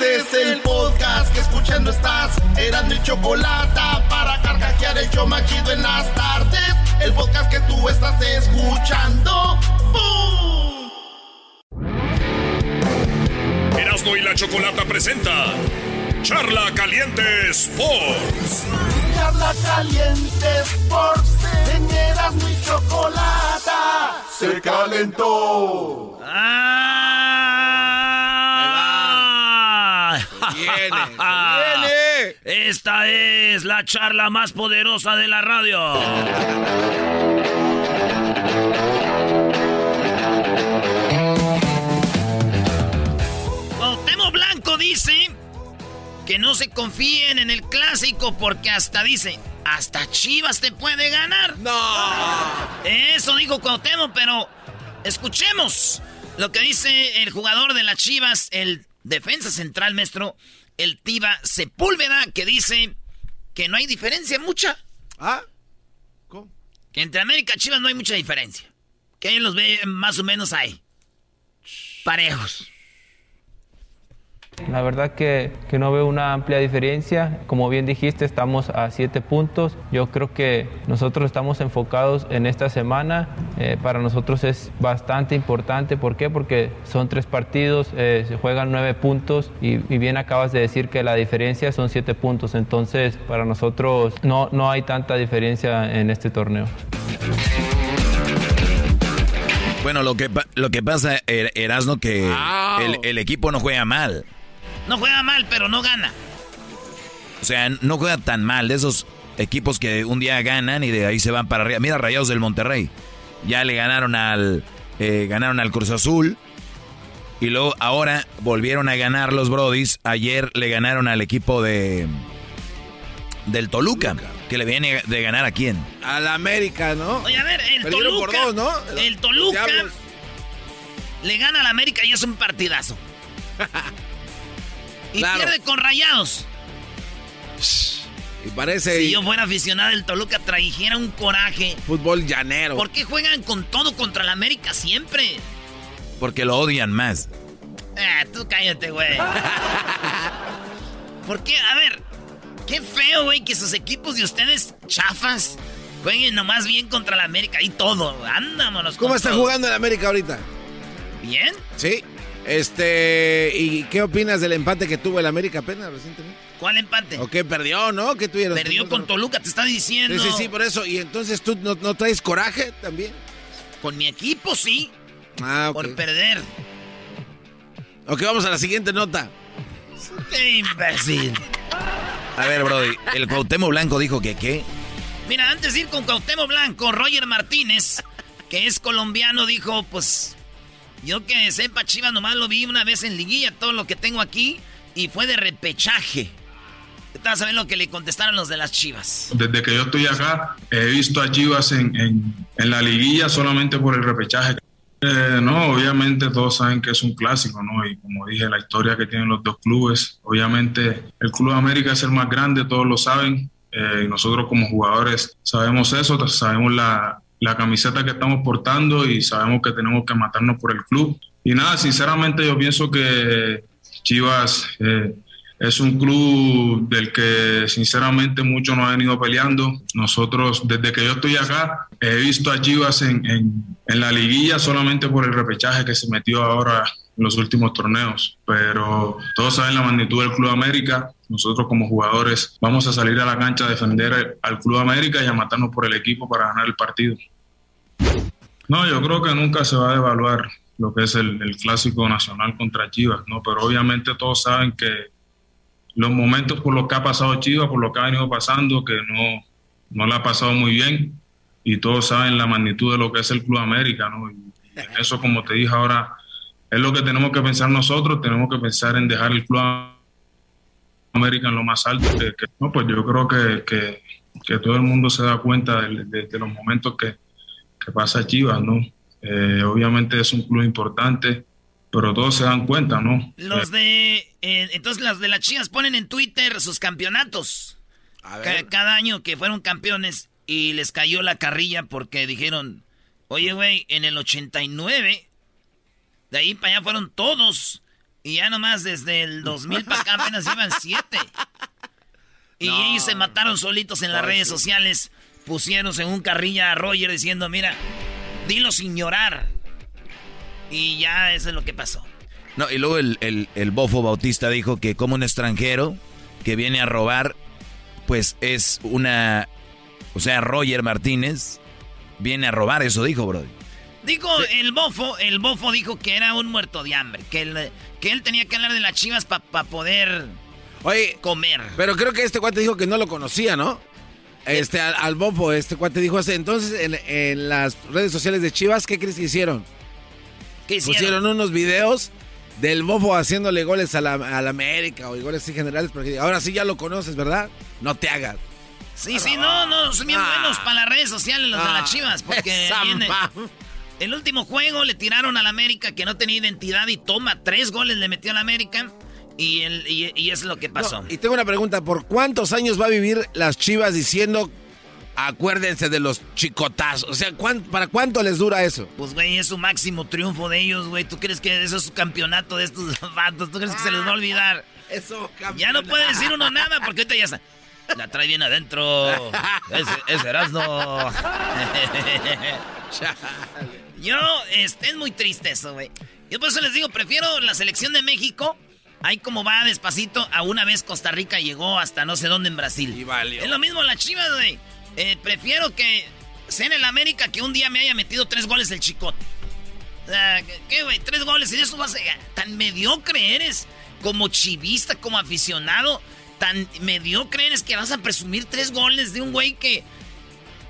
Speaker 7: Este es el podcast que escuchando estás. Eran mi chocolate para carcajear el yo machido en las tardes. El podcast que tú estás escuchando. ¡Bum!
Speaker 30: Erasno y la chocolata presenta Charla Caliente Sports.
Speaker 7: Charla caliente Sports. En mi chocolate. Se calentó.
Speaker 1: Viene, Esta es la charla más poderosa de la radio. Cuauhtémoc Blanco dice que no se confíen en el clásico porque hasta dice, hasta Chivas te puede ganar. No. Eso dijo Cuauhtémoc, pero escuchemos lo que dice el jugador de las Chivas, el defensa central, maestro, el Tiba Sepúlveda, que dice que no hay diferencia mucha.
Speaker 3: ¿Ah?
Speaker 1: Que entre América y Chivas no hay mucha diferencia. Que ellos los ve más o menos ahí. Parejos.
Speaker 41: La verdad que, que no veo una amplia diferencia. Como bien dijiste, estamos a siete puntos. Yo creo que nosotros estamos enfocados en esta semana. Eh, para nosotros es bastante importante. ¿Por qué? Porque son tres partidos, eh, se juegan nueve puntos y, y bien acabas de decir que la diferencia son siete puntos. Entonces, para nosotros no, no hay tanta diferencia en este torneo.
Speaker 4: Bueno, lo que, pa- lo que pasa, Er- Erasno, que el, el equipo no juega mal.
Speaker 1: No juega mal, pero no gana.
Speaker 4: O sea, no juega tan mal. De esos equipos que un día ganan y de ahí se van para arriba. Mira, Rayados del Monterrey. Ya le ganaron al, eh, ganaron al Cruz Azul. Y luego ahora volvieron a ganar los Brodis. Ayer le ganaron al equipo de del Toluca, que le viene de ganar a quién?
Speaker 3: Al América, ¿no?
Speaker 1: Oye, a ver, el
Speaker 3: Perdieron
Speaker 1: Toluca.
Speaker 3: por dos, ¿no?
Speaker 1: El Toluca le gana al América y es un partidazo. y
Speaker 3: Claro.
Speaker 1: pierde con rayados.
Speaker 3: Y parece
Speaker 1: Si yo fuera aficionado del Toluca, trajera un coraje.
Speaker 3: fútbol llanero.
Speaker 1: ¿Por qué juegan con todo contra el América siempre?
Speaker 4: Porque lo odian más.
Speaker 1: Ah, tú cállate, güey. ¿Por qué? A ver, qué feo, güey, que sus equipos de ustedes chafas jueguen nomás bien contra el América y todo. Andámonos.
Speaker 3: ¿Cómo está
Speaker 1: todo.
Speaker 3: jugando el América ahorita?
Speaker 1: ¿Bien?
Speaker 3: Sí. Este, ¿y qué opinas del empate que tuvo el América apenas recientemente?
Speaker 1: ¿Cuál empate?
Speaker 3: ¿O qué perdió, no? ¿Qué tuvieron?
Speaker 1: Perdió con Toluca, te está diciendo.
Speaker 3: Sí, sí, sí, por eso. ¿Y entonces tú no, no traes coraje también?
Speaker 1: Con mi equipo, sí.
Speaker 3: Ah, ok.
Speaker 1: Por perder.
Speaker 3: Ok, vamos a la siguiente nota.
Speaker 1: ¡Qué imbécil!
Speaker 4: A ver, Brody, el Cuauhtémoc Blanco dijo que qué.
Speaker 1: Mira, antes de ir con Cuauhtémoc Blanco, Roger Martínez, que es colombiano, dijo, pues, yo que sepa, Chivas nomás lo vi una vez en liguilla, todo lo que tengo aquí, y fue de repechaje. Estás a ver lo que le contestaron los de las Chivas.
Speaker 42: Desde que yo estoy acá, he visto a Chivas en, en- en la liguilla solamente por el repechaje. Eh, no, obviamente todos saben que es un clásico, ¿no? Y como dije, la historia que tienen los dos clubes, obviamente el Club América es el más grande, todos lo saben. Eh, nosotros como jugadores sabemos eso, sabemos la, la camiseta que estamos portando y sabemos que tenemos que matarnos por el club. Y nada, sinceramente yo pienso que Chivas eh, es un club del que sinceramente mucho nos ha venido peleando. Nosotros, desde que yo estoy acá, he visto a Chivas en, en- en la liguilla solamente por el repechaje que se metió ahora los últimos torneos. Pero todos saben la magnitud del Club América. Nosotros como jugadores vamos a salir a la cancha a defender al Club América y a matarnos por el equipo para ganar el partido. No, yo creo que nunca se va a devaluar lo que es el, clásico nacional contra Chivas, ¿no? Pero obviamente todos saben que los momentos por los que ha pasado Chivas, por lo que ha venido pasando, que no, no le ha pasado muy bien, y todos saben la magnitud de lo que es el Club América, ¿no? Y en eso, como te dije ahora, es lo que tenemos que pensar nosotros, tenemos que pensar en dejar el Club América en lo más alto. Que, que- no, pues yo creo que, que, que todo el mundo se da cuenta de, de- de los momentos que, que pasa Chivas, ¿no? Eh, obviamente es un club importante, pero todos se dan cuenta, ¿no?
Speaker 1: Los de. eh, entonces, las de las Chivas ponen en Twitter sus campeonatos. Ca- cada año que fueron campeones y les cayó la carrilla porque dijeron: Oye, güey, en el 89, de ahí para allá fueron todos. Y ya nomás desde el 2000 para acá apenas iban siete. Y ellos se mataron solitos en las redes sociales. Pusieron en un carrilla a Roger diciendo: Mira, dilo sin llorar. Y ya eso es lo que pasó.
Speaker 4: No, y luego el, el, el bofo Bautista dijo que como un extranjero que viene a robar, pues es una... O sea, Roger Martínez viene a robar, eso dijo,
Speaker 1: Dijo el bofo, el bofo dijo que era un muerto de hambre, que él, que él tenía que hablar de las chivas para poder
Speaker 3: Oye,
Speaker 1: comer.
Speaker 3: pero creo que este cuate dijo que no lo conocía, ¿no? Este, al, al Bofo, este cuate dijo así. Entonces, en, en las redes sociales de Chivas, ¿qué crees que hicieron?
Speaker 1: ¿Qué hicieron?
Speaker 3: Pusieron unos videos del Bofo haciéndole goles a la, a la América o goles así generales. Porque ahora sí ya lo conoces, ¿verdad? No te hagas.
Speaker 1: Sí, sí, no, no, son bien
Speaker 3: Ah.
Speaker 1: buenos para las redes sociales los de
Speaker 3: Ah.
Speaker 1: las chivas, porque viene- el último juego le tiraron al América que no tenía identidad y toma, tres goles le metió al América y, el, y, y es lo que pasó.
Speaker 3: Y tengo una pregunta, ¿por cuántos años va a vivir las Chivas diciendo acuérdense de los chicotazos? O sea, ¿cuán- ¿para cuánto les dura eso?
Speaker 1: Pues, güey, es su máximo triunfo de ellos, güey. ¿Tú crees que eso es su campeonato de estos vatos? ¿Tú crees que se les va a olvidar?
Speaker 3: Eso,
Speaker 1: Ya no puede decir uno nada porque ahorita ya está. La trae bien adentro. Ese, ese Erasmo. Yo, este, es muy triste eso, güey. Yo por eso les digo, prefiero la selección de México. Ahí como va despacito, a una vez Costa Rica llegó hasta no sé dónde en Brasil. Es lo mismo la chivas, güey. Eh, prefiero que sea en el América que un día me haya metido tres goles el chicote. O sea, ¿qué, güey? Tres goles y eso vas a... Tan mediocre eres como chivista, como aficionado. tan mediocre eres que vas a presumir tres goles de un güey que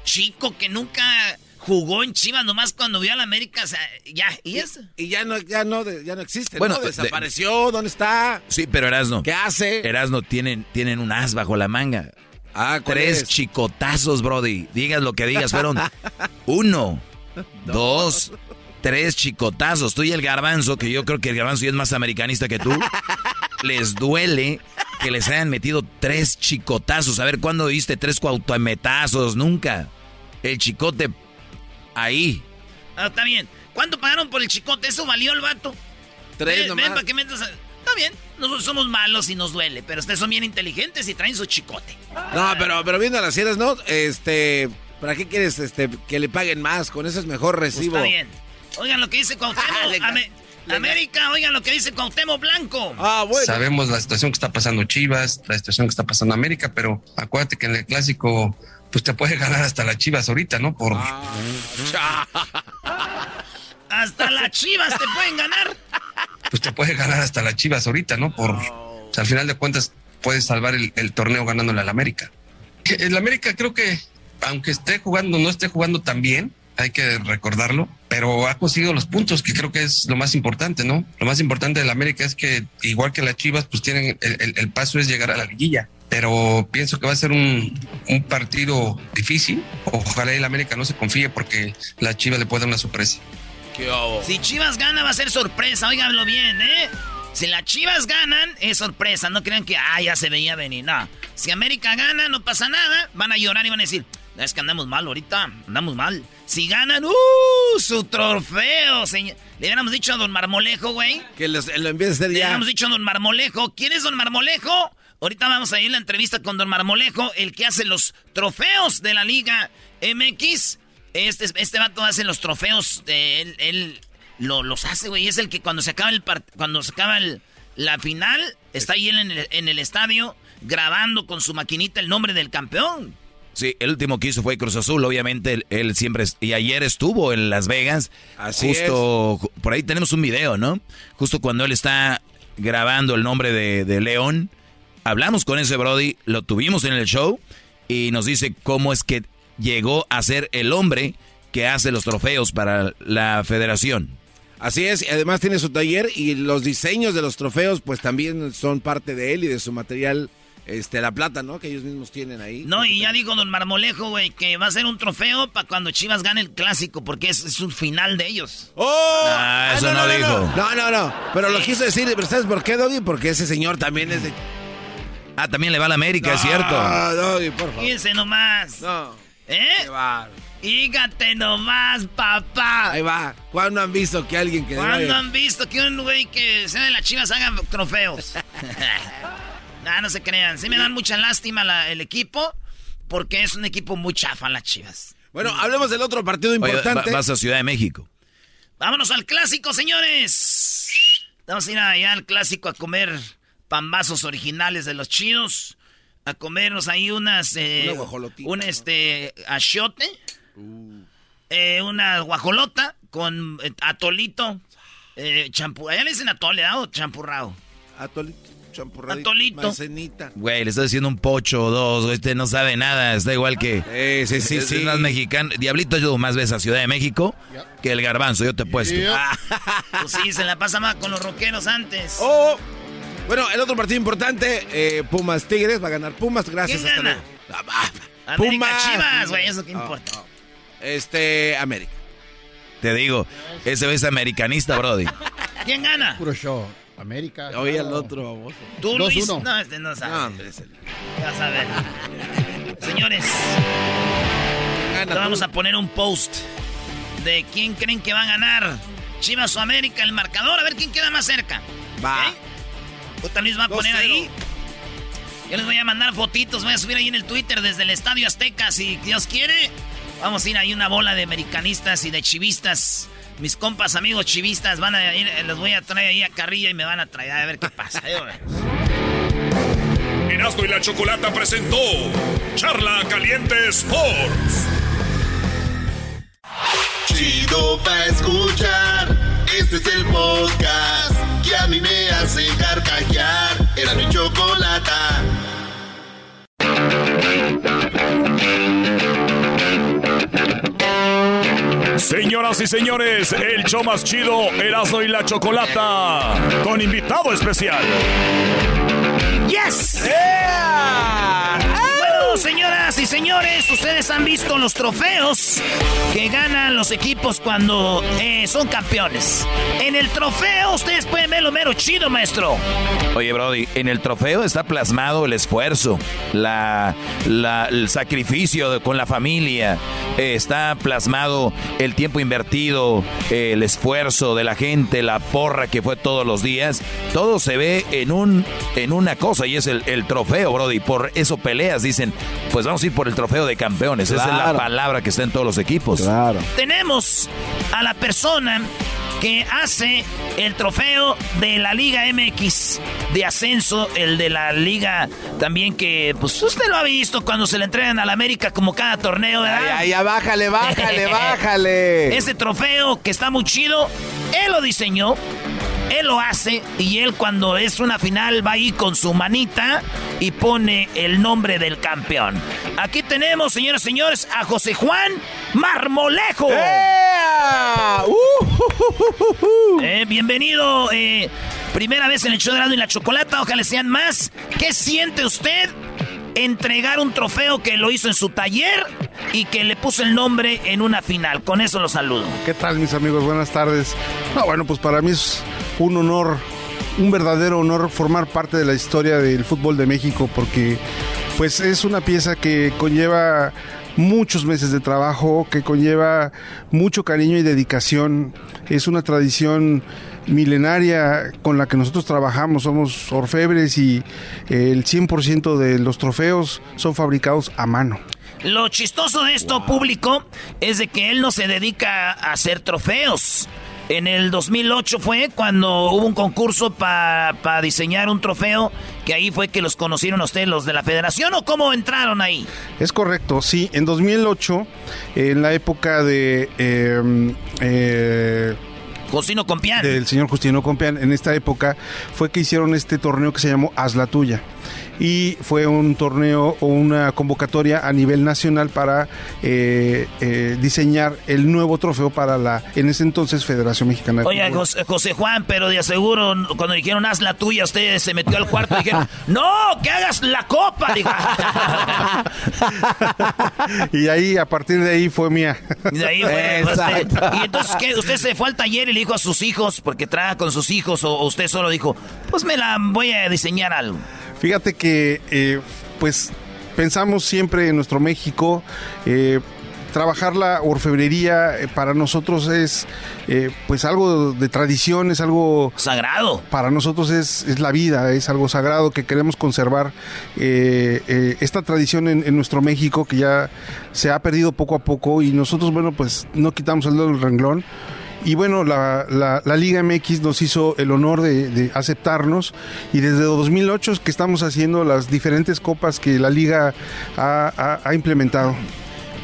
Speaker 1: chico que nunca jugó en Chivas nomás cuando vio a la América, o sea, ya, y, eso.
Speaker 3: Y ya no, ya no, ya no existe,
Speaker 4: Bueno,
Speaker 3: ¿no?
Speaker 4: de-
Speaker 3: Desapareció, ¿dónde está?
Speaker 4: Sí, pero Erasno.
Speaker 3: ¿Qué hace?
Speaker 4: Erasno tienen, tienen un as bajo la manga.
Speaker 3: Ah, ¿cuál
Speaker 4: Tres
Speaker 3: es?
Speaker 4: chicotazos, Brody. Digas lo que digas, fueron uno, dos, tres chicotazos. Tú y el garbanzo, que yo creo que el garbanzo ya es más americanista que tú, les duele que les hayan metido tres chicotazos. A ver, ¿cuándo viste tres cuautometazos? Nunca. El chicote ahí.
Speaker 1: Ah, está bien. ¿Cuánto pagaron por el chicote? ¿Eso valió el vato?
Speaker 3: Tres
Speaker 1: ven,
Speaker 3: nomás.
Speaker 1: ven para que metas... a- Está bien, nosotros somos malos y nos duele, pero ustedes son bien inteligentes y traen su chicote.
Speaker 3: No, pero, pero viendo las cielas, ¿no? Este, ¿para qué quieres este, que le paguen más? Con eso es mejor
Speaker 1: Pues
Speaker 3: recibo.
Speaker 1: está bien. Oigan lo que dice Cuauhtémoc. Ame- América, oigan lo que dice Cuauhtémoc Blanco.
Speaker 3: Ah, bueno.
Speaker 43: Sabemos la situación que está pasando Chivas, la situación que está pasando América, pero acuérdate que en el clásico, pues te puede ganar hasta las Chivas ahorita, ¿no? Por
Speaker 1: Hasta las chivas te pueden ganar.
Speaker 43: pues te puede ganar hasta las Chivas ahorita, ¿no? Por o sea, al final de cuentas puedes salvar el, el torneo ganándole al América. El América creo que aunque esté jugando, no esté jugando tan bien, hay que recordarlo, pero ha conseguido los puntos, que creo que es lo más importante, ¿no? Lo más importante del América es que, igual que las Chivas, pues tienen el, el- el paso es llegar a la liguilla. Pero pienso que va a ser un, un partido difícil. Ojalá el América no se confíe porque la Chivas le puede dar una sorpresa.
Speaker 1: Si Chivas gana va a ser sorpresa, óiganlo bien, ¿eh? Si las Chivas ganan, es sorpresa. No crean que, ah, ya se veía venir. No. Si América gana, no pasa nada. Van a llorar y van a decir, es que andamos mal ahorita, andamos mal. Si ganan, ¡uh! Su trofeo, señor. Le hubiéramos dicho a don Marmolejo, güey.
Speaker 3: Que los- lo empiece a hacer
Speaker 1: Le hubiéramos dicho a don Marmolejo. ¿Quién es don Marmolejo? Ahorita vamos a ir a la entrevista con don Marmolejo, el que hace los trofeos de la Liga MX. Este, este vato hace los trofeos, de, él, él lo- los hace, güey. Es el que cuando se acaba el part- cuando se acaba el- la final, está ahí él en el, en el estadio grabando con su maquinita el nombre del campeón.
Speaker 4: Sí, el último que hizo fue Cruz Azul, obviamente él, él siempre es- y ayer estuvo en Las Vegas.
Speaker 3: Así
Speaker 4: justo ju- por ahí tenemos un video, ¿no? Justo cuando él está grabando el nombre de, de León, hablamos con ese Brody, lo tuvimos en el show y nos dice cómo es que llegó a ser el hombre que hace los trofeos para la federación.
Speaker 3: Así es, y además tiene su taller y los diseños de los trofeos pues también son parte de él y de su material, este, la plata, ¿no? Que ellos mismos tienen ahí.
Speaker 1: No, y ya dijo don Marmolejo, güey, que va a ser un trofeo para cuando Chivas gane el clásico, porque es, es un final de ellos.
Speaker 3: ¡Oh!
Speaker 4: Ah, eso no, dijo.
Speaker 3: No, no, no. Pero lo quiso decir, pero ¿sabes por qué, Doggy? Porque ese señor también es de.
Speaker 4: Ah, también le va a la América, es
Speaker 3: No,
Speaker 4: cierto.
Speaker 3: Doggy, por favor.
Speaker 1: Fíjense nomás.
Speaker 3: No.
Speaker 1: ¿Eh? Fíjate nomás, papá.
Speaker 3: Ahí va. ¿Cuándo han visto que alguien que
Speaker 1: ¿Cuándo
Speaker 3: vaya-
Speaker 1: han visto que un güey que sea de las chivas haga trofeos? nah, no se crean. Sí me dan mucha lástima la- el equipo, porque es un equipo muy chafa las chivas.
Speaker 3: Bueno, hablemos del otro partido
Speaker 4: Oye,
Speaker 3: importante.
Speaker 4: va- vas a Ciudad de México.
Speaker 1: Vámonos al clásico, señores. Vamos a ir allá al clásico a comer pambazos originales de los chidos. A comernos ahí unas... eh,
Speaker 3: Una guajolotita,
Speaker 1: un este... achiote. eh, una guajolota con eh, atolito. Eh, champú. Allá le dicen atole, ¿ah? O champurrado.
Speaker 3: Atolito, champurradito.
Speaker 1: Atolito.
Speaker 3: Mancenita.
Speaker 4: Güey, le estás diciendo un pocho o dos, este no sabe nada, está igual que...
Speaker 3: Sí, sí, sí, sí.
Speaker 4: es más mexicano. Diablito yo más veces a Ciudad de México que el garbanzo, yo te he puesto.
Speaker 1: Pues sí, se la pasa más con los rockeros antes.
Speaker 3: Oh, bueno, el otro partido importante, eh, Pumas Tigres, va a ganar Pumas, gracias.
Speaker 1: ¿Quién
Speaker 3: hasta
Speaker 1: gana?
Speaker 3: luego. Ah, ah,
Speaker 1: América Chivas, güey, eso que
Speaker 3: Ah,
Speaker 1: importa.
Speaker 3: Este, América.
Speaker 4: Te digo, ese es americanista, Brody.
Speaker 1: ¿Quién gana?
Speaker 5: Puro show. América.
Speaker 3: Oye, el otro baboso.
Speaker 1: ¿Tú, Luis?
Speaker 5: 2-1.
Speaker 1: No, este no sabe.
Speaker 3: No, hombre, es el-
Speaker 1: Ya vas a ver. Señores,
Speaker 3: Gana
Speaker 1: te vamos
Speaker 3: tú.
Speaker 1: a poner un post de quién creen que va a ganar. Chivas o América, el marcador, a ver quién queda más cerca.
Speaker 3: Va.
Speaker 1: ¿Ok? Puta Luis va a poner
Speaker 3: 2-0.
Speaker 1: ahí. Yo les voy a mandar fotitos, voy a subir ahí en el Twitter desde el Estadio Azteca, si Dios quiere. Vamos a ir ahí una bola de americanistas y de chivistas. Mis compas, amigos chivistas, van a ir, eh, los voy a traer ahí a Carrilla y me van a traer a ver qué pasa. Va.
Speaker 30: Erasmo y la Chocolata presentó Charla Caliente Sports.
Speaker 7: Chido pa' escuchar. Este es el podcast que a mí me hace carcajear. Era mi chocolate.
Speaker 30: Señoras y señores, el show más chido, Erasmo y la Chocolata, con invitado especial.
Speaker 1: ¡Yes! Yeah señoras y señores, ustedes han visto los trofeos que ganan los equipos cuando eh, son campeones. En el trofeo ustedes pueden ver lo mero chido, maestro.
Speaker 4: Oye, Brody, en el trofeo está plasmado el esfuerzo, la, el sacrificio con la familia, está plasmado el tiempo invertido, el esfuerzo de la gente, la porra que fue todos los días. Todo se ve en, un, en una cosa y es el, el trofeo, Brody. Por eso peleas, dicen, pues vamos a ir por el trofeo de campeones. Esa es la palabra que está en todos los equipos.
Speaker 3: Claro.
Speaker 1: Tenemos a la persona que hace el trofeo de la Liga MX de ascenso, el de la liga también que, pues usted lo ha visto cuando se le entregan a la América como cada torneo, ¿verdad?
Speaker 3: Ay, ya, bájale, bájale, bájale.
Speaker 1: Ese trofeo que está muy chido, él lo diseñó, él lo hace y él cuando es una final va ahí con su manita y pone el nombre del campeón. Aquí tenemos, señoras y señores, a José Juan Marmolejo. Eh, bienvenido, eh, primera vez en el show de y la Chocolata, ojalá sean más. ¿Qué siente usted entregar un trofeo que lo hizo en su taller y que le puso el nombre en una final? Con eso lo saludo.
Speaker 44: ¿Qué tal mis amigos? Buenas tardes. No, bueno, pues para mí es un honor, un verdadero honor formar parte de la historia del fútbol de México porque pues es una pieza que conlleva muchos meses de trabajo, que conlleva mucho cariño y dedicación. Es una tradición milenaria con la que nosotros trabajamos, somos orfebres y eh, el 100% de los trofeos son fabricados a mano.
Speaker 1: Lo chistoso de esto público es de que él no se dedica a hacer trofeos. En el 2008 fue cuando hubo un concurso para diseñar un trofeo, que ahí fue que los conocieron a ustedes los de la federación o cómo entraron ahí.
Speaker 44: Es correcto, sí. En 2008, en la época de... eh, eh,
Speaker 1: Justino Compián.
Speaker 44: Del señor Justino Compián, en esta época fue que hicieron este torneo que se llamó Haz la Tuya. Y fue un torneo o una convocatoria a nivel nacional para eh, eh, diseñar el nuevo trofeo para la, en ese entonces, Federación Mexicana de
Speaker 1: Oye,
Speaker 44: Fútbol.
Speaker 1: José, José Juan, pero de aseguro, cuando dijeron haz la tuya, usted se metió al cuarto y dijeron, no, que hagas la copa.
Speaker 44: Y ahí, a partir de ahí, fue mía.
Speaker 1: Y de ahí fue, pues, y entonces, ¿qué? ¿Usted se fue al taller y le dijo a sus hijos, porque trabaja con sus hijos, o usted solo dijo, pues me la voy a diseñar algo?
Speaker 44: Fíjate que, eh, pues, pensamos siempre en nuestro México. eh, trabajar la orfebrería eh, para nosotros es, eh, pues, algo de tradición, es algo
Speaker 1: sagrado.
Speaker 44: Para nosotros es, es la vida, es algo sagrado que queremos conservar eh, eh, esta tradición en, en nuestro México que ya se ha perdido poco a poco y nosotros, bueno, pues, no quitamos el dedo del renglón. Y bueno, la, la- la Liga MX nos hizo el honor de, de aceptarnos y desde 2008 es que estamos haciendo las diferentes copas que la Liga ha, ha- ha implementado.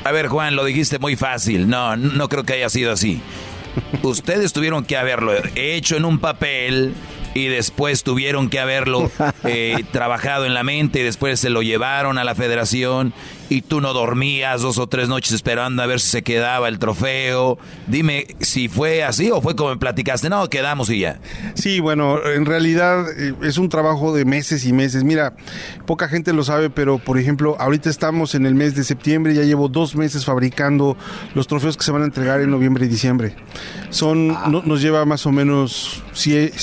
Speaker 4: A ver, Juan, lo dijiste muy fácil. No, no creo que haya sido así. Ustedes tuvieron que haberlo hecho en un papel y después tuvieron que haberlo eh, trabajado en la mente y después se lo llevaron a la federación y tú no dormías dos o tres noches esperando a ver si se quedaba el trofeo. Dime si fue así o fue como me platicaste. No, quedamos y ya.
Speaker 44: Sí, bueno, en realidad eh, es un trabajo de meses y meses. Mira, poca gente lo sabe, pero por ejemplo, ahorita estamos en el mes de septiembre, ya llevo dos meses fabricando los trofeos que se van a entregar en noviembre y diciembre. Son, no- nos lleva más o menos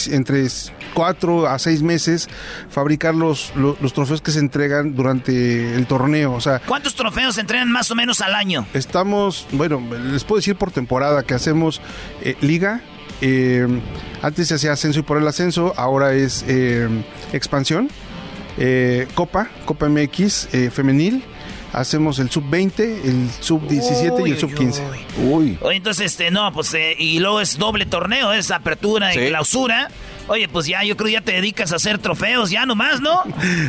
Speaker 44: entre cuatro a seis meses fabricar los, lo- los, trofeos que se entregan durante el torneo. O sea,
Speaker 1: ¿Cuántos trofeos se entrenan más o menos al año?
Speaker 44: Estamos, bueno, les puedo decir por temporada que hacemos eh, liga. eh, antes se hacía ascenso y por el ascenso, ahora es eh, expansión. eh, Copa, Copa MX eh, femenil. Hacemos el sub 20, el sub 17 y el sub 15. Uy.
Speaker 1: Oye, entonces, este, no, pues, eh, y luego es doble torneo, es apertura y
Speaker 44: Sí.
Speaker 1: clausura. Oye, pues ya, yo creo ya te dedicas a hacer trofeos, ya nomás, ¿no?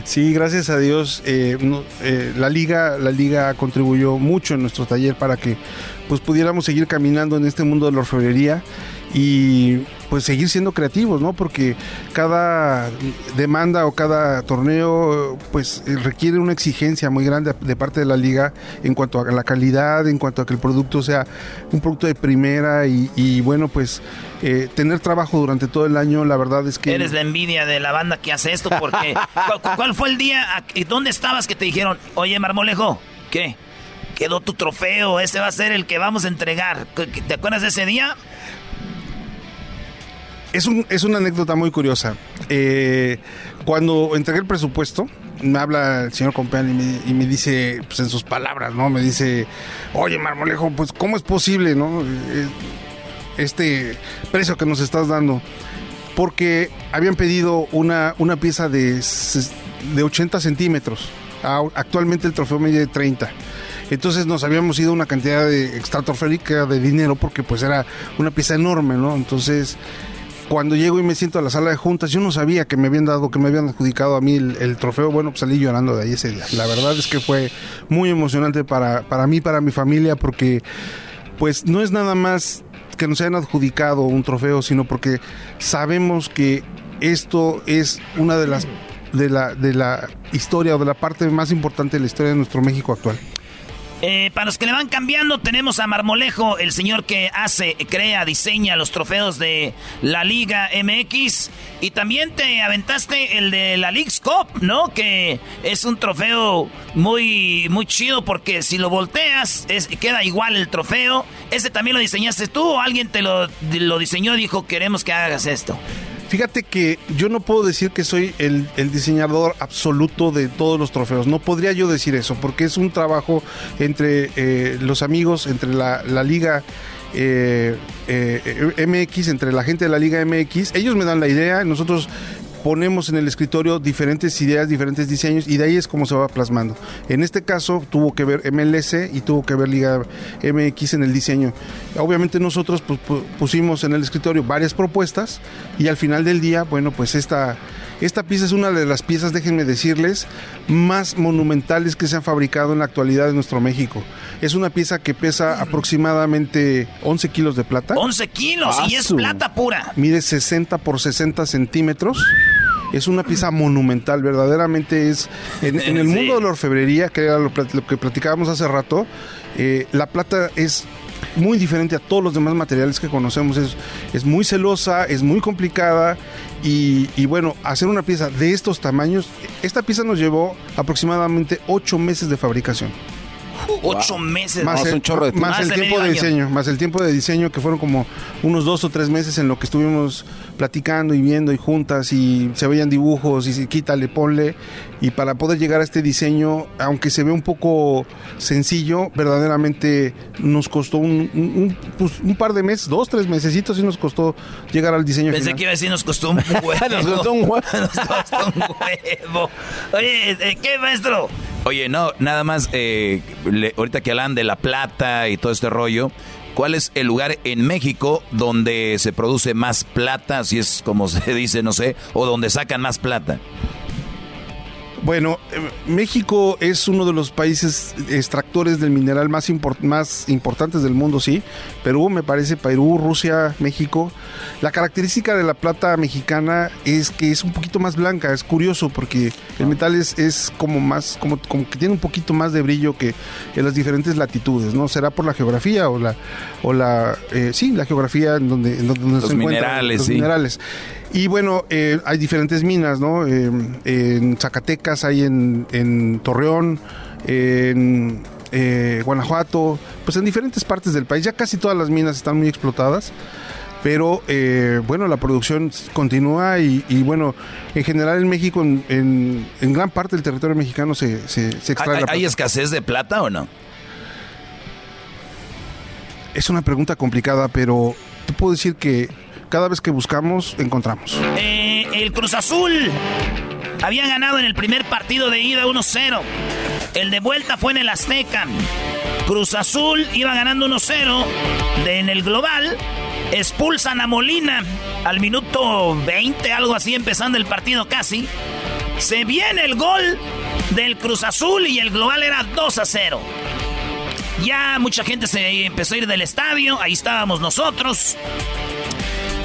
Speaker 44: Sí, gracias a Dios, eh, eh, la liga, la liga contribuyó mucho en nuestro taller para que pues pudiéramos seguir caminando en este mundo de la orfebrería y pues seguir siendo creativos, ¿no? Porque cada demanda o cada torneo pues requiere una exigencia muy grande de parte de la liga en cuanto a la calidad, en cuanto a que el producto sea un producto de primera y, bueno pues eh, tener trabajo durante todo el año, la verdad es que...
Speaker 1: Eres la envidia de la banda que hace esto porque ¿cuál, cuál fue el día, dónde estabas que te dijeron, oye Marmolejo, ¿qué? Quedó tu trofeo, ese va a ser el que vamos a entregar. ¿Te acuerdas de ese día?
Speaker 44: Es, un, es una anécdota muy curiosa. Eh, cuando entregué el presupuesto, me habla el señor Compeán y me, dice, pues en sus palabras, ¿no? Me dice, oye, Marmolejo, pues ¿cómo es posible, ¿no? Eh, este precio que nos estás dando. Porque habían pedido una, una pieza de, de 80 centímetros. Actualmente el trofeo mide 30. Entonces nos habíamos ido una cantidad de estratosférica de dinero porque pues era una pieza enorme, ¿no? Entonces cuando llego y me siento a la sala de juntas, yo no sabía que me habían dado, que me habían adjudicado a mí el, trofeo. Bueno, pues salí llorando de ahí ese día. La verdad es que fue muy emocionante para, para mí, para mi familia, porque pues no es nada más que nos hayan adjudicado un trofeo, sino porque sabemos que esto es una de las de la, de la historia o de la parte más importante de la historia de nuestro México actual.
Speaker 1: Eh, para los que le van cambiando, tenemos a Marmolejo, el señor que hace, crea, diseña los trofeos de la Liga MX. Y también te aventaste el de la League's Cup, ¿no? Que es un trofeo muy, muy chido porque si lo volteas, es, queda igual el trofeo. ¿Ese también lo diseñaste tú o alguien te lo, lo diseñó y dijo, queremos que hagas esto?
Speaker 44: Fíjate que yo no puedo decir que soy el, diseñador absoluto de todos los trofeos. No podría yo decir eso, porque es un trabajo entre eh, los amigos, entre la, liga eh, eh, MX, entre la gente de la Liga MX. Ellos me dan la idea, nosotros ponemos en el escritorio diferentes ideas, diferentes diseños y de ahí es como se va plasmando. En este caso tuvo que ver MLS y tuvo que ver Liga MX en el diseño. Obviamente nosotros pues, pusimos en el escritorio varias propuestas y al final del día, bueno, pues esta, esta pieza es una de las piezas, déjenme decirles, más monumentales que se han fabricado en la actualidad en nuestro México. Es una pieza que pesa aproximadamente 11 kilos de plata.
Speaker 1: 11 kilos y es plata pura.
Speaker 44: Mide 60 por 60 centímetros es una pieza monumental, verdaderamente es, en, el mundo de la orfebrería, que era lo, que platicábamos hace rato, eh, la plata es muy diferente a todos los demás materiales que conocemos, es, es muy celosa, es muy complicada y, y, bueno, hacer una pieza de estos tamaños, esta pieza nos llevó aproximadamente ocho meses de fabricación.
Speaker 1: Ocho meses.
Speaker 44: Más, el, más el tiempo de diseño, más el tiempo de diseño que fueron como unos dos o tres meses en lo que estuvimos platicando y viendo y juntas y se veían dibujos y quítale, ponle y para poder llegar a este diseño, aunque se ve un poco sencillo, verdaderamente nos costó un, pues, par de meses, dos, tres mesecitos y nos costó llegar al diseño
Speaker 1: Pensé que iba a decir nos costó un huevo. nos costó un huevo. nos costó un huevo. Oye, eh, ¿qué maestro?
Speaker 4: Oye, no, nada más, eh, ahorita que hablan de la plata y todo este rollo, ¿cuál es el lugar en México donde se produce más plata, si es como se dice, no sé, o donde sacan más plata?
Speaker 44: Bueno, eh, México es uno de los países extractores del mineral más, más importantes del mundo, sí. Perú, me parece, Perú, Rusia, México. La característica de la plata mexicana es que es un poquito más blanca. Es curioso porque el metal es, es como más, como, como que tiene un poquito más de brillo que en las diferentes latitudes, ¿no? Será por la geografía o la, o la, eh, sí, la geografía en donde, en donde
Speaker 4: los se minerales,
Speaker 44: los minerales. Y bueno, eh, hay diferentes minas, ¿no? Eh, en Zacatecas, hay en, Torreón, en eh, Guanajuato, pues en diferentes partes del país. Ya casi todas las minas están muy explotadas. Pero bueno, la producción continúa y, bueno, en general en México, en, gran parte del territorio mexicano se, se, extrae
Speaker 4: ¿Hay, ¿Hay escasez de plata o no?
Speaker 44: Es una pregunta complicada, pero te puedo decir que cada vez que buscamos, encontramos.
Speaker 1: Eh, el Cruz Azul había ganado en el primer partido de ida 1-0. El de vuelta fue en el Azteca. Cruz Azul iba ganando 1-0 en el global. Expulsan a Molina al minuto 20, algo así, empezando el partido casi. Se viene el gol del Cruz Azul y el global era 2 0. Ya mucha gente se empezó a ir del estadio, ahí estábamos nosotros.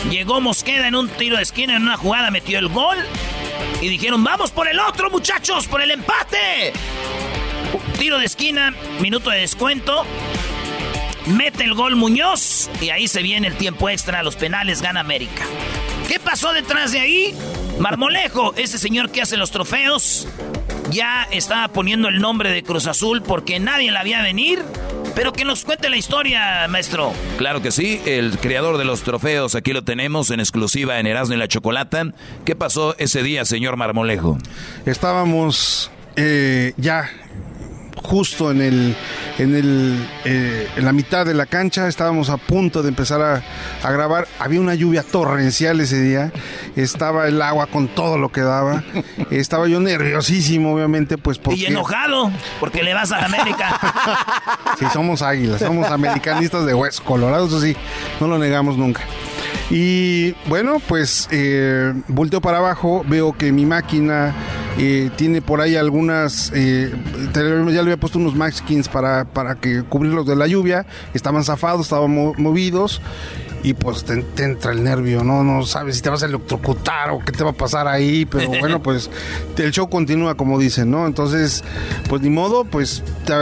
Speaker 1: Llegó Mosqueda en un tiro de esquina, en una jugada metió el gol. Y dijeron, vamos por el otro, muchachos, por el empate. Tiro de esquina, minuto de descuento. Mete el gol Muñoz y ahí se viene el tiempo extra, los penales gana América. ¿Qué pasó detrás de ahí? Marmolejo, ese señor que hace los trofeos, ya estaba poniendo el nombre de Cruz Azul porque nadie la había venir. Pero que nos cuente la historia, maestro.
Speaker 4: Claro que sí, el creador de los trofeos, aquí lo tenemos en exclusiva en Erasmo y la Chocolata. ¿Qué pasó ese día, señor Marmolejo?
Speaker 44: Estábamos eh, ya justo en el en el eh, en la mitad de la cancha. Estábamos a punto de empezar a, a, grabar. Había una lluvia torrencial ese día. Estaba el agua con todo lo que daba. Estaba yo nerviosísimo obviamente pues porque
Speaker 1: y enojado porque le vas a América.
Speaker 44: Sí somos águilas somos americanistas de hueso colorado eso sí no lo negamos nunca. Y bueno, pues eh, volteo para abajo, veo que mi máquina eh, tiene por ahí algunas, eh, ya le había puesto unos maxkins para, para que cubrirlos de la lluvia, estaban zafados, estaban movidos y pues te, te, entra el nervio, ¿no? No sabes si te vas a electrocutar o qué te va a pasar ahí, pero bueno, pues el show continúa como dicen, ¿no? Entonces, pues ni modo, pues... Te,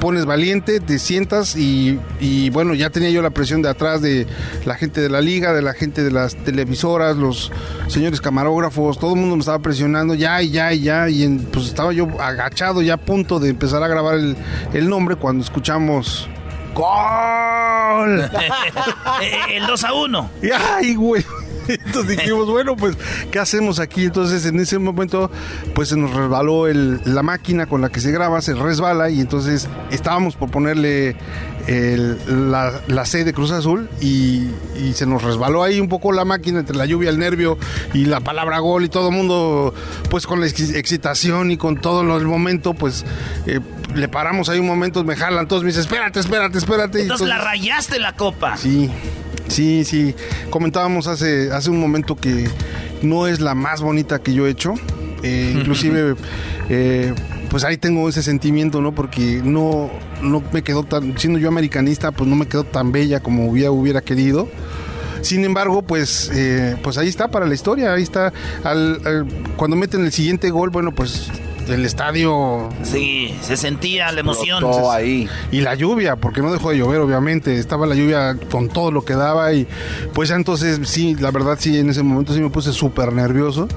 Speaker 44: pones valiente, te sientas y, y, bueno, ya tenía yo la presión de atrás de la gente de la liga, de la gente de las televisoras, los señores camarógrafos, todo el mundo me estaba presionando ya y ya y ya y en, pues estaba yo agachado ya a punto de empezar a grabar el, el nombre cuando escuchamos ¡Gol!
Speaker 1: el 2 a 1.
Speaker 44: ¡Ay, güey! Entonces dijimos, bueno, pues, ¿qué hacemos aquí? Entonces, en ese momento, pues se nos resbaló la máquina con la que se graba, se resbala y entonces estábamos por ponerle el, la, la, C de Cruz Azul y, y, se nos resbaló ahí un poco la máquina entre la lluvia, el nervio y la palabra gol y todo el mundo, pues con la excitación y con todo el momento, pues eh, le paramos ahí un momento, me jalan todos, me dicen, espérate, espérate, espérate.
Speaker 1: Entonces, entonces la rayaste la copa.
Speaker 44: Sí. Sí, sí. Comentábamos hace, hace un momento que no es la más bonita que yo he hecho. Eh, inclusive, eh, pues ahí tengo ese sentimiento, ¿no? Porque no, no me quedó tan, siendo yo americanista, pues no me quedó tan bella como hubiera, hubiera querido. Sin embargo, pues, eh, pues ahí está para la historia, ahí está. Al, al, cuando meten el siguiente gol, bueno, pues el estadio.
Speaker 1: Sí, se sentía la emoción.
Speaker 44: ahí. Y la lluvia, porque no dejó de llover, obviamente. Estaba la lluvia con todo lo que daba. Y pues entonces, sí, la verdad, sí, en ese momento sí me puse súper nervioso.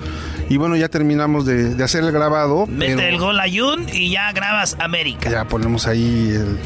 Speaker 44: Y bueno, ya terminamos de, de hacer el grabado.
Speaker 1: Mete pero... el gol a Jun y ya grabas América.
Speaker 44: Ya ponemos ahí el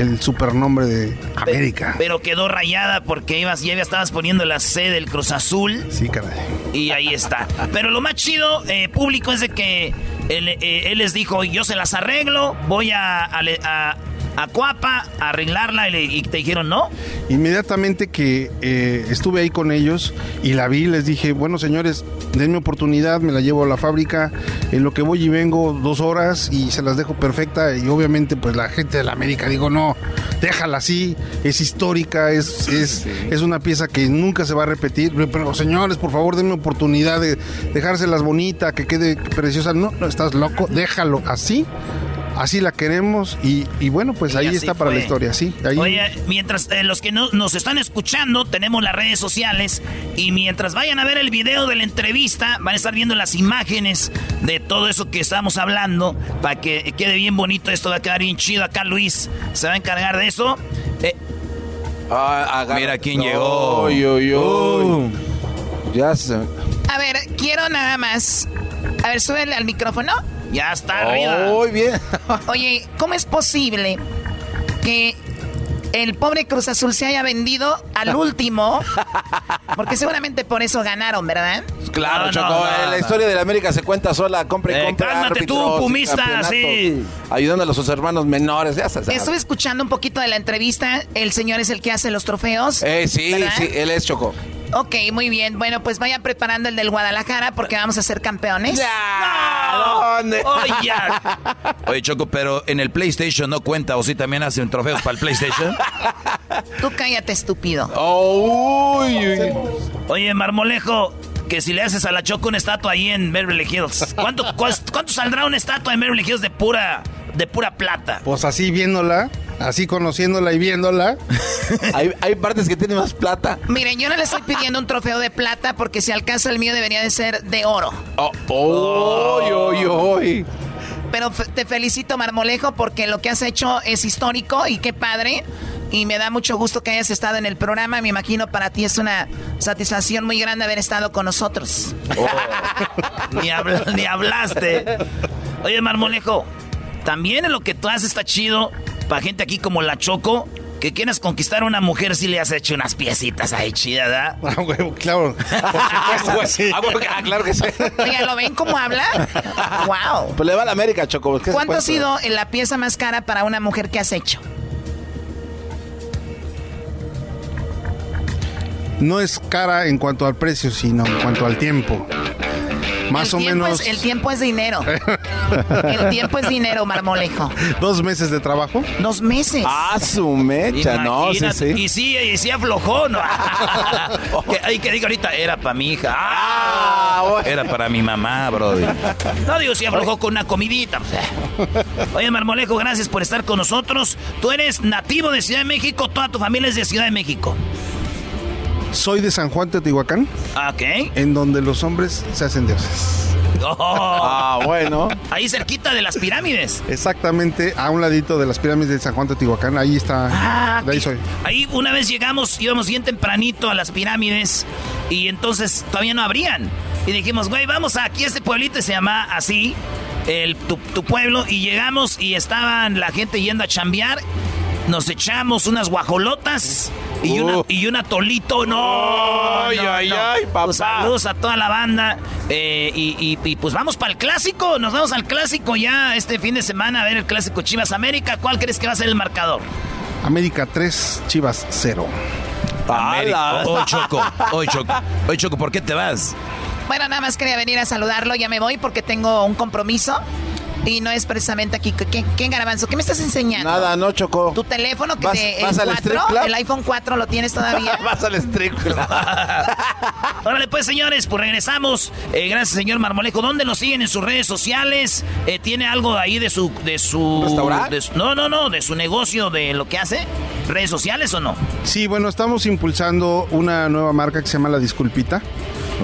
Speaker 44: el supernombre de América.
Speaker 1: Pero quedó rayada porque ibas, ya estabas poniendo la C del Cruz Azul.
Speaker 44: Sí, caray.
Speaker 1: Y ahí está. Pero lo más chido, eh, público, es de que él, eh, él, les dijo, yo se las arreglo, voy a, a, a a Cuapa a arreglarla y, le, y, te dijeron no.
Speaker 44: Inmediatamente que eh, estuve ahí con ellos y la vi, les dije, bueno señores, denme oportunidad, me la llevo a la fábrica, en lo que voy y vengo dos horas y se las dejo perfecta y obviamente pues la gente de la América digo, no, déjala así, es histórica, es, es, es una pieza que nunca se va a repetir, pero señores, por favor denme oportunidad de dejárselas bonita, que quede preciosa, no, no estás loco, déjalo así así la queremos y, y bueno, pues
Speaker 1: y
Speaker 44: ahí está
Speaker 1: fue.
Speaker 44: para la historia, sí. Ahí...
Speaker 1: Oye, mientras eh, los que no, nos están escuchando, tenemos las redes sociales y mientras vayan a ver el video de la entrevista, van a estar viendo las imágenes de todo eso que estamos hablando para que quede bien bonito, esto va a quedar bien chido. Acá Luis se va a encargar de eso. Eh,
Speaker 4: ah, Mira quién llegó.
Speaker 3: Uy, uy, uy. Ya se...
Speaker 18: A ver, quiero nada más. A ver, súbele al micrófono.
Speaker 1: Ya está arriba.
Speaker 3: Muy bien.
Speaker 18: Oye, ¿cómo es posible que el pobre Cruz Azul se haya vendido al último? Porque seguramente por eso ganaron, ¿verdad?
Speaker 3: Claro, no, Choco. No, no, la historia de la América se cuenta sola. Compra y
Speaker 1: eh,
Speaker 3: compra.
Speaker 1: Cálmate tú, pumista, sí.
Speaker 3: Ayudando a sus hermanos menores. Ya.
Speaker 18: Estuve escuchando un poquito de la entrevista. El señor es el que hace los trofeos.
Speaker 3: Eh, sí, ¿verdad? sí, él es Choco.
Speaker 18: Ok, muy bien. Bueno, pues vayan preparando el del Guadalajara porque vamos a ser campeones.
Speaker 1: ¡No! ¿Dónde? Oye.
Speaker 4: Oye, Choco, pero en el PlayStation no cuenta o sí también hacen trofeos para el PlayStation.
Speaker 18: Tú cállate, estúpido.
Speaker 3: Oh, uy, uy.
Speaker 1: Oye, Marmolejo, que si le haces a la Choco una estatua ahí en Beverly Hills, ¿cuánto, ¿cuánto saldrá una estatua en Beverly Hills de pura, de pura plata?
Speaker 44: Pues así viéndola, así conociéndola y viéndola.
Speaker 3: hay, hay partes que tienen más plata.
Speaker 18: Miren, yo no le estoy pidiendo un trofeo de plata porque si alcanza el mío debería de ser de oro.
Speaker 3: Oh, oh, oh, oh.
Speaker 18: Pero te felicito, Marmolejo, porque lo que has hecho es histórico y qué padre. Y me da mucho gusto que hayas estado en el programa. Me imagino para ti es una satisfacción muy grande haber estado con nosotros.
Speaker 1: ni, ni hablaste. Oye, Marmolejo, también en lo que tú haces está chido para gente aquí como la Choco. Que quieras conquistar a una mujer si le has hecho unas piecitas ahí chidas, ¿verdad?
Speaker 44: Ah, huevo, claro. Por
Speaker 3: sí. ah, ah, claro que sí.
Speaker 18: Oiga, ¿lo ven cómo habla? ¡Wow!
Speaker 3: Pues le va a la América, Choco.
Speaker 18: ¿Cuánto ha sido la pieza más cara para una mujer que has hecho?
Speaker 44: No es cara en cuanto al precio, sino en cuanto al tiempo. Más o menos.
Speaker 18: el tiempo es dinero. el tiempo es dinero, marmolejo.
Speaker 44: ¿Dos meses de trabajo?
Speaker 18: Dos meses.
Speaker 3: Ah, su mecha, no, sí, sí.
Speaker 1: Y sí, y sí aflojó, ¿no? que, que diga ahorita, era para mi hija. Ah, Era para mi mamá, bro. No digo si aflojó con una comidita. Oye, Marmolejo, gracias por estar con nosotros. Tú eres nativo de Ciudad de México, toda tu familia es de Ciudad de México.
Speaker 44: Soy de San Juan Teotihuacán.
Speaker 1: Ah, ok.
Speaker 44: En donde los hombres se hacen dioses.
Speaker 3: Oh. Ah, bueno.
Speaker 1: Ahí cerquita de las pirámides.
Speaker 44: Exactamente, a un ladito de las pirámides de San Juan Teotihuacán. Ahí está. Ah, de ahí soy.
Speaker 1: Ahí una vez llegamos, íbamos bien tempranito a las pirámides y entonces todavía no abrían. Y dijimos, güey, vamos aquí a este pueblito se llama así, el, tu, tu pueblo. Y llegamos y estaban la gente yendo a chambear. Nos echamos unas guajolotas y, una, uh. y un atolito, no.
Speaker 3: Ay, ay, ay, papá.
Speaker 1: Pues saludos a toda la banda. Eh, y, y, pues vamos para el clásico. Nos vamos al clásico ya este fin de semana a ver el clásico Chivas América. ¿Cuál crees que va a ser el marcador?
Speaker 44: América 3, Chivas 0.
Speaker 4: América. Hoy Choco, hoy Choco. Hoy Choco, ¿por qué te vas?
Speaker 18: Bueno, nada más quería venir a saludarlo. Ya me voy porque tengo un compromiso. Y no es precisamente aquí. ¿Qué, qué Garabanzo? ¿Qué me estás enseñando?
Speaker 3: Nada, no chocó.
Speaker 18: Tu teléfono que te. El, 4, el iPhone 4 lo tienes todavía.
Speaker 3: vas al strip
Speaker 1: Órale, pues, señores, pues regresamos. Eh, gracias, señor Marmolejo. ¿Dónde lo siguen en sus redes sociales? Eh, ¿Tiene algo ahí de su. de su.
Speaker 3: ¿Restaurante?
Speaker 1: no, no, no, de su negocio, de lo que hace. ¿Redes sociales o no?
Speaker 44: Sí, bueno, estamos impulsando una nueva marca que se llama La Disculpita.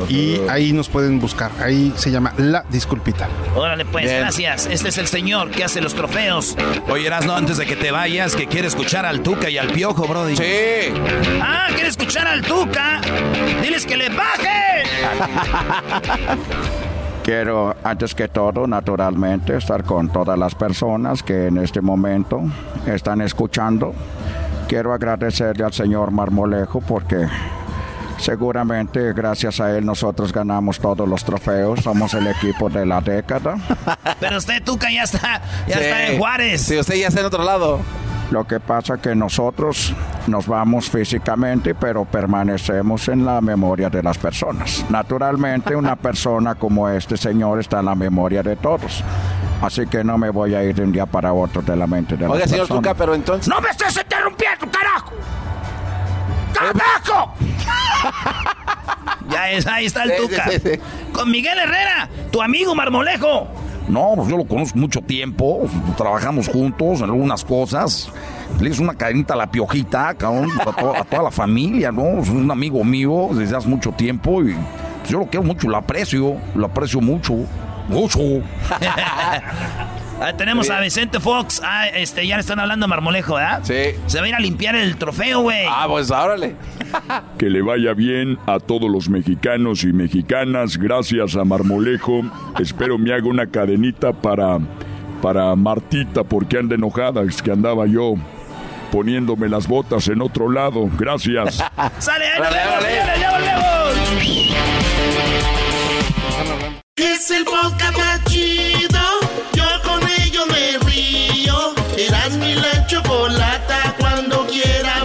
Speaker 44: Y ahí nos pueden buscar. Ahí se llama La Disculpita.
Speaker 1: Órale, pues, gracias. Este es el señor que hace los trofeos.
Speaker 4: Oye, no antes de que te vayas, que quiere escuchar al Tuca y al Piojo, Brody.
Speaker 3: Sí.
Speaker 1: Ah, quiere escuchar al Tuca. Diles que le bajen.
Speaker 45: Quiero, antes que todo, naturalmente, estar con todas las personas que en este momento están escuchando. Quiero agradecerle al señor Marmolejo porque Seguramente gracias a él nosotros ganamos todos los trofeos, somos el equipo de la década.
Speaker 1: Pero usted, Tuca, ya está, ya está en Juárez.
Speaker 3: Sí, usted ya está en otro lado.
Speaker 45: Lo que pasa que nosotros nos vamos físicamente, pero permanecemos en la memoria de las personas. Naturalmente, una persona como este señor está en la memoria de todos. Así que no me voy a ir de un día para otro de la mente de
Speaker 3: Oiga, señor Tuca, pero entonces...
Speaker 1: ¡No me estés interrumpiendo, carajo! ¡Carajo! ya es, ahí está el Tuca. Con Miguel Herrera, tu amigo Marmolejo.
Speaker 4: No, pues yo lo conozco mucho tiempo. Trabajamos juntos en algunas cosas. Le hice una cadenita a la piojita, cabrón, a, toda la familia, ¿no? Es un amigo mío desde hace mucho tiempo y pues, yo lo quiero mucho, lo aprecio, lo aprecio mucho, mucho.
Speaker 1: tenemos a Vicente Fox. Ah, este, ya le están hablando a Marmolejo, ¿verdad?
Speaker 3: Sí.
Speaker 1: Se va a ir a limpiar el trofeo, güey.
Speaker 3: Ah, pues órale.
Speaker 8: que le vaya bien a todos los mexicanos y mexicanas. Gracias a Marmolejo. Espero me haga una cadenita para, para Martita porque anda enojada. Es que andaba yo poniéndome las botas en otro lado. Gracias.
Speaker 1: ¡Sale, ahí ¡Ya volvemos!
Speaker 7: Es el podcast chido. Eras mi la chocolata, cuando quiera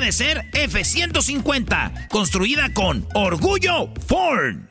Speaker 1: ser F-150, construida con orgullo Ford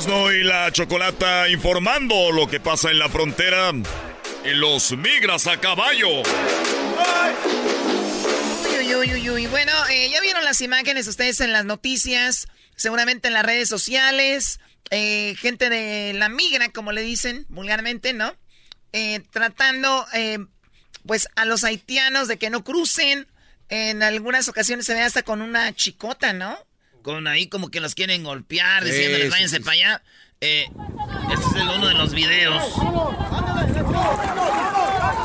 Speaker 30: Erasno y la Chocolata informando lo que pasa en la frontera en los migras a caballo.
Speaker 18: Uy, uy, uy, uy. Bueno, eh, ya vieron las imágenes ustedes en las noticias, seguramente en las redes sociales. Eh, gente de la migra, como le dicen vulgarmente, ¿no? Eh, tratando, pues, a los haitianos de que no crucen. En algunas ocasiones se ve hasta con una chicota, ¿no?
Speaker 1: Con ahí como que los quieren golpear, diciéndoles váyanse para allá. Eh, este es el uno de los videos.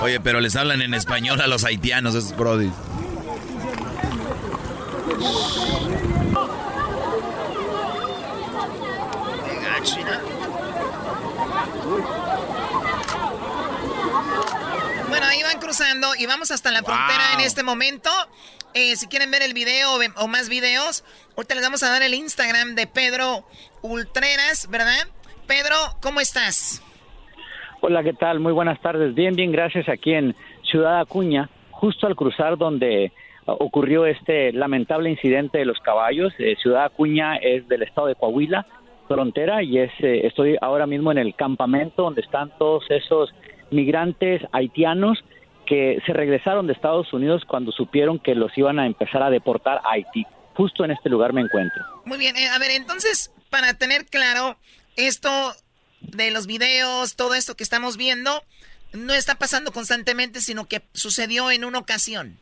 Speaker 4: Oye, pero les hablan en español a los haitianos, esos brodis.
Speaker 18: Bueno, ahí van cruzando y vamos hasta la frontera en este momento. Eh, si quieren ver el video o, más videos, ahorita les vamos a dar el Instagram de Pedro Ultreras, ¿verdad? Pedro, ¿cómo estás?
Speaker 46: Hola, ¿qué tal? Muy buenas tardes. Bien, bien, gracias. Aquí en Ciudad Acuña, justo al cruzar donde uh, ocurrió este lamentable incidente de los caballos. Eh, Ciudad Acuña es del estado de Coahuila, frontera, y es, eh, estoy ahora mismo en el campamento donde están todos esos migrantes haitianos que se regresaron de Estados Unidos cuando supieron que los iban a empezar a deportar a Haití. Justo en este lugar me encuentro.
Speaker 18: Muy bien, eh, a ver, entonces, para tener claro esto de los videos, todo esto que estamos viendo, no está pasando constantemente, sino que sucedió en una ocasión.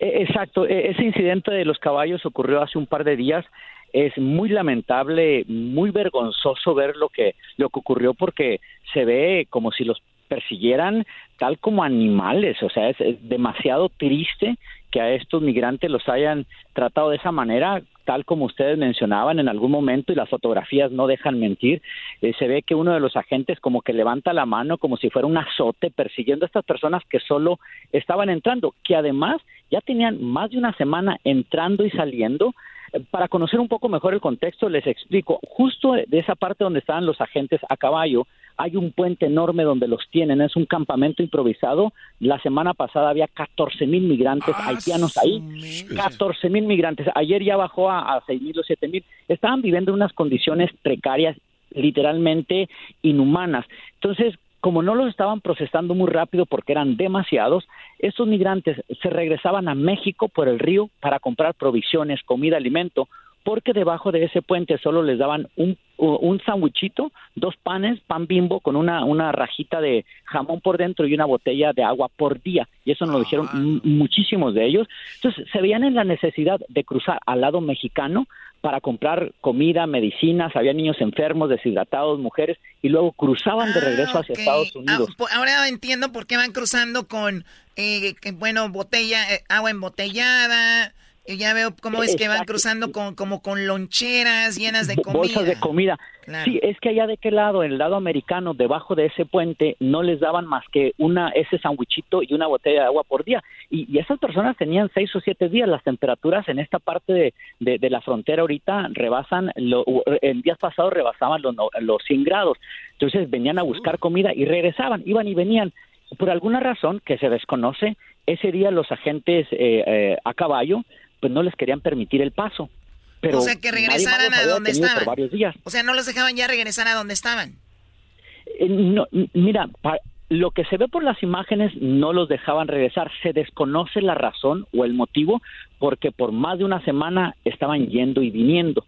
Speaker 46: E, exacto, e, ese incidente de los caballos ocurrió hace un par de días. Es muy lamentable, muy vergonzoso ver lo que lo que ocurrió porque se ve como si los persiguieran tal como animales, o sea, es, demasiado triste que a estos migrantes los hayan tratado de esa manera, tal como ustedes mencionaban en algún momento, y las fotografías no dejan mentir, eh, se ve que uno de los agentes como que levanta la mano como si fuera un azote persiguiendo a estas personas que solo estaban entrando, que además ya tenían más de una semana entrando y saliendo, para conocer un poco mejor el contexto, les explico. Justo de esa parte donde estaban los agentes a caballo, hay un puente enorme donde los tienen. Es un campamento improvisado. La semana pasada había 14 mil migrantes ah, haitianos ahí. 14 mil migrantes. Ayer ya bajó a, 6 mil o 7 mil. Estaban viviendo en unas condiciones precarias literalmente inhumanas. Entonces, como no los estaban procesando muy rápido porque eran demasiados, estos migrantes se regresaban a México por el río para comprar provisiones, comida, alimento, porque debajo de ese puente solo les daban un, un sandwichito, dos panes, pan bimbo con una, una rajita de jamón por dentro y una botella de agua por día. Y eso nos lo dijeron muchísimos de ellos. Entonces se veían en la necesidad de cruzar al lado mexicano para comprar comida, medicinas, había niños enfermos, deshidratados, mujeres, y luego cruzaban de regreso hacia Estados ah, Unidos.
Speaker 18: ahora entiendo por qué van cruzando con, eh, bueno, botella, eh, agua embotellada, y ya veo cómo es que van cruzando con, como con loncheras llenas de comida.
Speaker 46: Bolsas de comida. Sí, es que allá de qué lado, en el lado americano, debajo de ese puente, no les daban más que una ese sandwichito y una botella de agua por día. Y, esas personas tenían seis o siete días. Las temperaturas en esta parte de, de, la frontera ahorita rebasan, lo, en días pasados rebasaban los, los 100 grados. Entonces venían a buscar comida y regresaban, iban y venían. Por alguna razón que se desconoce, ese día los agentes eh, eh, a caballo pues no les querían permitir el paso. Pero
Speaker 18: o sea, que regresaran a donde estaban. O sea, no los dejaban ya regresar a donde estaban.
Speaker 46: Eh, no, mira, lo que se ve por las imágenes no los dejaban regresar. Se desconoce la razón o el motivo porque por más de una semana estaban yendo y viniendo.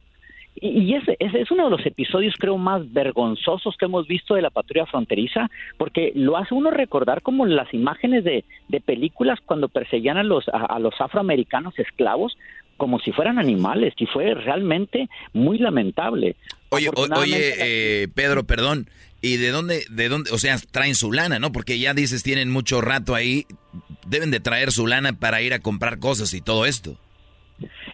Speaker 46: Y, y ese, ese es uno de los episodios, creo, más vergonzosos que hemos visto de la patrulla fronteriza, porque lo hace uno recordar como las imágenes de, de películas cuando perseguían a los, a, a los afroamericanos esclavos como si fueran animales, y fue realmente muy lamentable.
Speaker 4: Oye, o- oye, eh, Pedro, perdón. ¿Y de dónde, de dónde, o sea, traen su lana, no? Porque ya dices, tienen mucho rato ahí, deben de traer su lana para ir a comprar cosas y todo esto.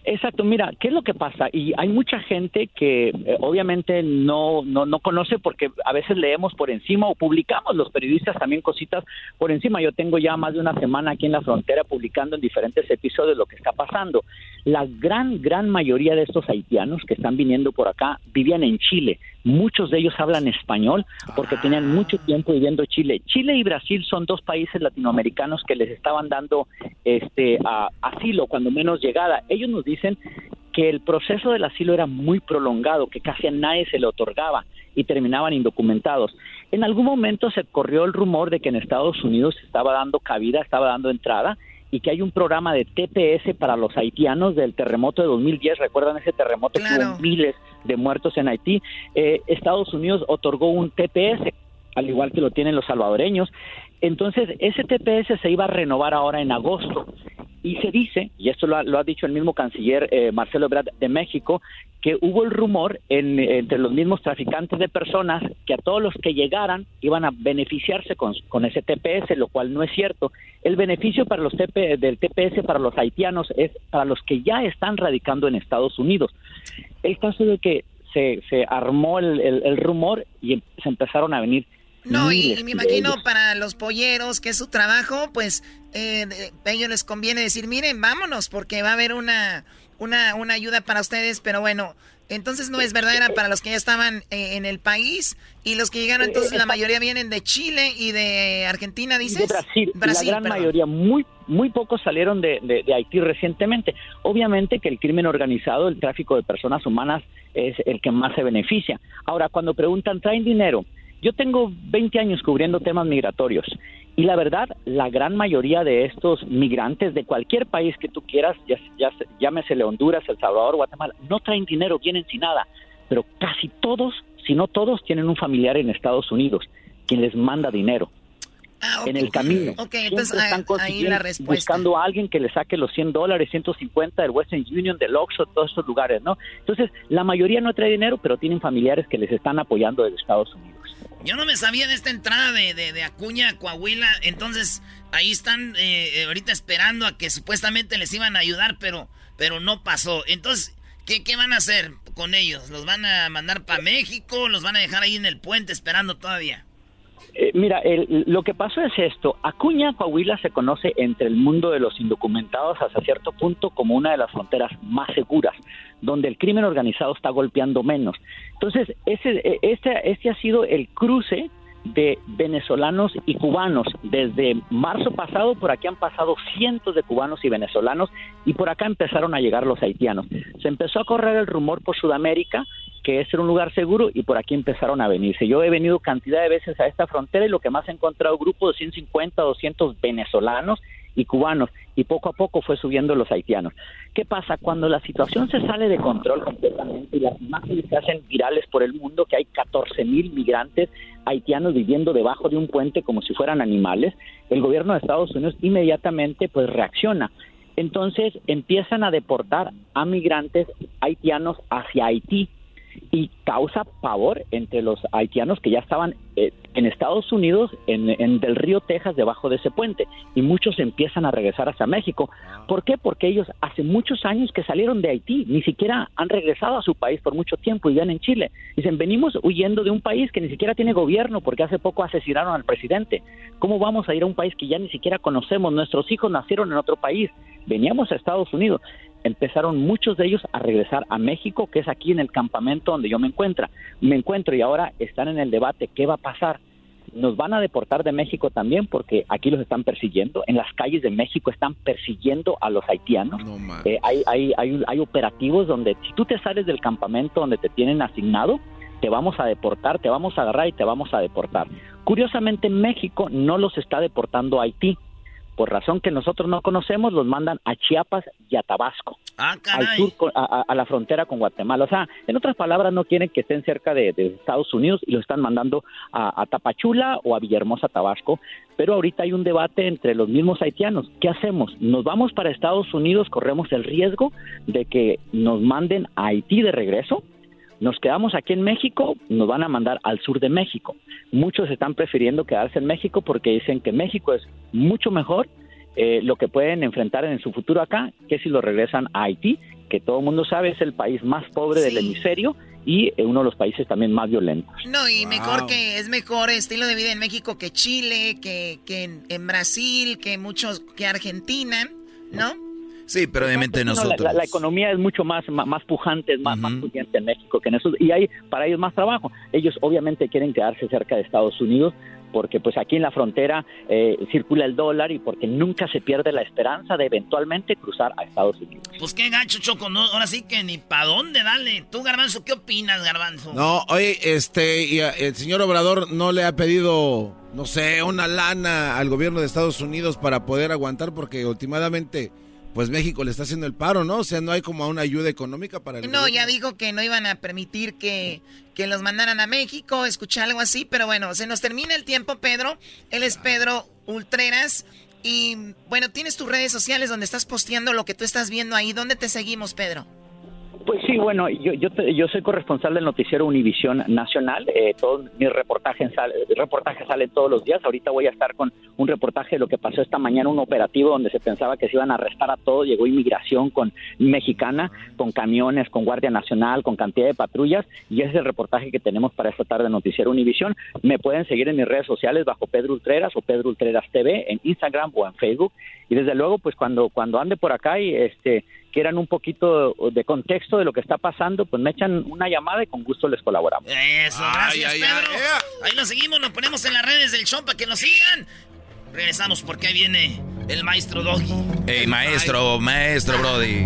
Speaker 46: Exacto, mira, ¿qué es lo que pasa? Y hay mucha gente que eh, obviamente no, no, no conoce porque a veces leemos por encima o publicamos los periodistas también cositas por encima. Yo tengo ya más de una semana aquí en la frontera publicando en diferentes episodios lo que está pasando. La gran, gran mayoría de estos haitianos que están viniendo por acá vivían en Chile. Muchos de ellos hablan español porque tenían mucho tiempo viviendo en Chile. Chile y Brasil son dos países latinoamericanos que les estaban dando este a- asilo, cuando menos llegada. Ellos nos dicen que el proceso del asilo era muy prolongado, que casi a nadie se le otorgaba y terminaban indocumentados. En algún momento se corrió el rumor de que en Estados Unidos se estaba dando cabida, estaba dando entrada y que hay un programa de TPS para los haitianos del terremoto de 2010. ¿Recuerdan ese terremoto que hubo miles de muertos en Haití? Eh, Estados Unidos otorgó un TPS, al igual que lo tienen los salvadoreños. Entonces, ese TPS se iba a renovar ahora en agosto. Y se dice, y esto lo ha, lo ha dicho el mismo canciller eh, Marcelo Ebrard de México, que hubo el rumor en- entre los mismos traficantes de personas que a todos los que llegaran iban a beneficiarse con, ese TPS, lo cual no es cierto. El beneficio para los TP, del TPS para los haitianos es para los que ya están radicando en Estados Unidos. El caso de que se, armó el, rumor y se empezaron a venir
Speaker 18: No, y, me imagino para los polleros, que es su trabajo, pues eh, a ellos les conviene decir, miren, vámonos, porque va a haber una, una, una ayuda para ustedes, pero bueno, entonces no es verdad, era para los que ya estaban eh, en el país, y los que llegaron, entonces la mayoría vienen de Chile y de Argentina, dices.
Speaker 46: de Brasil,
Speaker 18: Brasil,
Speaker 46: la gran
Speaker 18: perdón.
Speaker 46: mayoría, muy muy pocos salieron de, de- de Haití recientemente. Obviamente que el crimen organizado, el tráfico de personas humanas es el que más se beneficia. Ahora, cuando preguntan, ¿traen dinero? Yo tengo 20 años cubriendo temas migratorios y la verdad, la gran mayoría de estos migrantes de cualquier país que tú quieras, ya, ya, llámesele Honduras, El Salvador, Guatemala, no traen dinero, vienen sin nada, pero casi todos, si no todos, tienen un familiar en Estados Unidos quien les manda dinero en el camino.
Speaker 18: Ok,
Speaker 46: Siempre
Speaker 18: entonces
Speaker 46: están
Speaker 18: ah, ahí la respuesta.
Speaker 46: buscando a alguien que le saque los 100 dólares, 150 del Western Union, del Oxxo, todos esos lugares, ¿no? Entonces, la mayoría no trae dinero, pero tienen familiares que les están apoyando desde Estados Unidos.
Speaker 1: Yo no me sabía de esta entrada de, de, de Acuña Coahuila. Entonces, ahí están eh, eh, ahorita esperando a que supuestamente les iban a ayudar, pero, pero no pasó. Entonces, ¿qué, ¿qué van a hacer con ellos? ¿Los van a mandar para México? ¿Los van a dejar ahí en el puente esperando todavía?
Speaker 46: Eh, mira, el- lo que pasó es esto. Acuña, Coahuila se conoce entre el mundo de los indocumentados hasta cierto punto como una de las fronteras más seguras, donde el crimen organizado está golpeando menos. Entonces, ese, eh, este, este ha sido el cruce de venezolanos y cubanos. Desde marzo pasado por aquí han pasado cientos de cubanos y venezolanos y por acá empezaron a llegar los haitianos. Se empezó a correr el rumor por Sudamérica que ese era un lugar seguro y por aquí empezaron a venirse. Yo he venido cantidad de veces a esta frontera y lo que más he encontrado grupos de 150, 200 venezolanos y cubanos y poco a poco fue subiendo los haitianos. ¿Qué pasa? Cuando la situación se sale de control completamente y las imágenes se hacen virales por el mundo, que hay 14 mil migrantes haitianos viviendo debajo de un puente como si fueran animales, el gobierno de Estados Unidos inmediatamente pues reacciona. Entonces empiezan a deportar a migrantes haitianos hacia Haití y causa pavor entre los haitianos que ya estaban eh, en Estados Unidos, en, en Del Río, Texas, debajo de ese puente, y muchos empiezan a regresar hacia México. ¿Por qué? Porque ellos hace muchos años que salieron de Haití, ni siquiera han regresado a su país por mucho tiempo y viven en Chile. Dicen, venimos huyendo de un país que ni siquiera tiene gobierno porque hace poco asesinaron al presidente. ¿Cómo vamos a ir a un país que ya ni siquiera conocemos? Nuestros hijos nacieron en otro país. Veníamos a Estados Unidos empezaron muchos de ellos a regresar a México, que es aquí en el campamento donde yo me encuentro. Me encuentro y ahora están en el debate qué va a pasar. Nos van a deportar de México también porque aquí los están persiguiendo. En las calles de México están persiguiendo a los haitianos. Eh, hay, hay, hay, hay operativos donde si tú te sales del campamento donde te tienen asignado, te vamos a deportar, te vamos a agarrar y te vamos a deportar. Curiosamente, México no los está deportando a Haití. Por razón que nosotros no conocemos, los mandan a Chiapas y a Tabasco,
Speaker 1: Ah,
Speaker 46: al sur, a, a- la frontera con Guatemala. O sea, en otras palabras, no quieren que estén cerca de, de Estados Unidos y los están mandando a, a Tapachula o a Villahermosa, Tabasco. Pero ahorita hay un debate entre los mismos haitianos. ¿Qué hacemos? ¿Nos vamos para Estados Unidos? ¿Corremos el riesgo de que nos manden a Haití de regreso? Nos quedamos aquí en México, nos van a mandar al sur de México. Muchos están prefiriendo quedarse en México porque dicen que México es mucho mejor eh, lo que pueden enfrentar en su futuro acá que si lo regresan a Haití, que todo el mundo sabe es el país más pobre del hemisferio y eh, uno de los países también más violentos.
Speaker 18: No, y mejor que es mejor estilo de vida en México que Chile, que, que en, en Brasil, que muchos, que Argentina, ¿no?
Speaker 4: Sí, pero obviamente
Speaker 46: No, la-
Speaker 4: nosotros.
Speaker 46: la, la economía es mucho más, más, más pujante, es más, más pudiente en México que en eso, y hay para ellos más trabajo. Ellos obviamente quieren quedarse cerca de Estados Unidos porque pues aquí en la frontera eh, circula el dólar y porque nunca se pierde la esperanza de eventualmente cruzar a Estados Unidos.
Speaker 1: Pues qué gacho, Choco. No, ahora sí que ni pa' dónde, dale. Tú, Garbanzo, ¿qué opinas, Garbanzo?
Speaker 3: No, oye, este, y a- el señor Obrador no le ha pedido, no sé, una lana al gobierno de Estados Unidos para poder aguantar, porque últimamente, pues México le está haciendo el paro, ¿no? O sea, no hay como una ayuda económica para el
Speaker 18: No,
Speaker 3: gobierno.
Speaker 18: ya dijo que no iban a permitir que, que los mandaran a México, escuché algo así, pero bueno, se nos termina el tiempo, Pedro. Él es Pedro Ultreras. Y bueno, tienes tus redes sociales donde estás posteando lo que tú estás viendo ahí. ¿Dónde te seguimos, Pedro?
Speaker 46: Pues sí, bueno, yo, yo, yo soy corresponsal del noticiero Univisión Nacional. Eh, todos mis reportajes, sal- reportajes salen todos los días. Ahorita voy a estar con un reportaje de lo que pasó esta mañana, un operativo donde se pensaba que se iban a arrestar a todos. Llegó inmigración con mexicana, con camiones, con Guardia Nacional, con cantidad de patrullas. Y ese es el reportaje que tenemos para esta tarde en Noticiero Univisión. Me pueden seguir en mis redes sociales bajo Pedro Ultreras o Pedro Ultreras TV en Instagram o en Facebook. Y desde luego, pues cuando, cuando ande por acá y este quieran un poquito de contexto de lo que está pasando, pues me echan una llamada y con gusto les colaboramos.
Speaker 1: Eso, gracias, Pedro. Ahí lo seguimos, lo ponemos en las redes del show para que nos sigan. Regresamos porque ahí viene el maestro Doggy.
Speaker 4: Ey, maestro, maestro, Brody.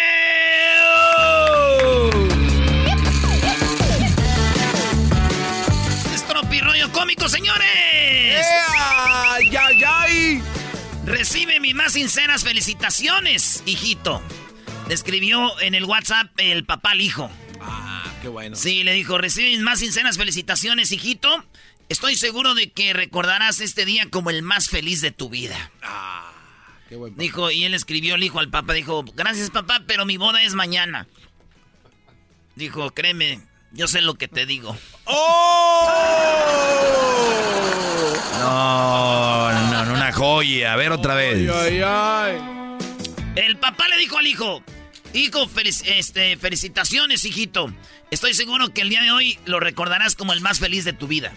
Speaker 1: Tropirroyo cómico, señores.
Speaker 3: ¡Ya, ya!
Speaker 1: Recibe mis más sinceras felicitaciones, hijito. Le escribió en el WhatsApp el papá al hijo.
Speaker 3: Ah, qué bueno.
Speaker 1: Sí, le dijo, recibe mis más sinceras felicitaciones, hijito. Estoy seguro de que recordarás este día como el más feliz de tu vida.
Speaker 3: Qué bueno.
Speaker 1: Dijo, y él escribió el hijo al papá, dijo, gracias papá, pero mi boda es mañana. Dijo, créeme, yo sé lo que te digo.
Speaker 4: No, no, no, una joya. A ver otra vez.
Speaker 1: El papá le dijo al hijo, hijo, felic- este, felicitaciones, hijito. Estoy seguro que el día de hoy lo recordarás como el más feliz de tu vida.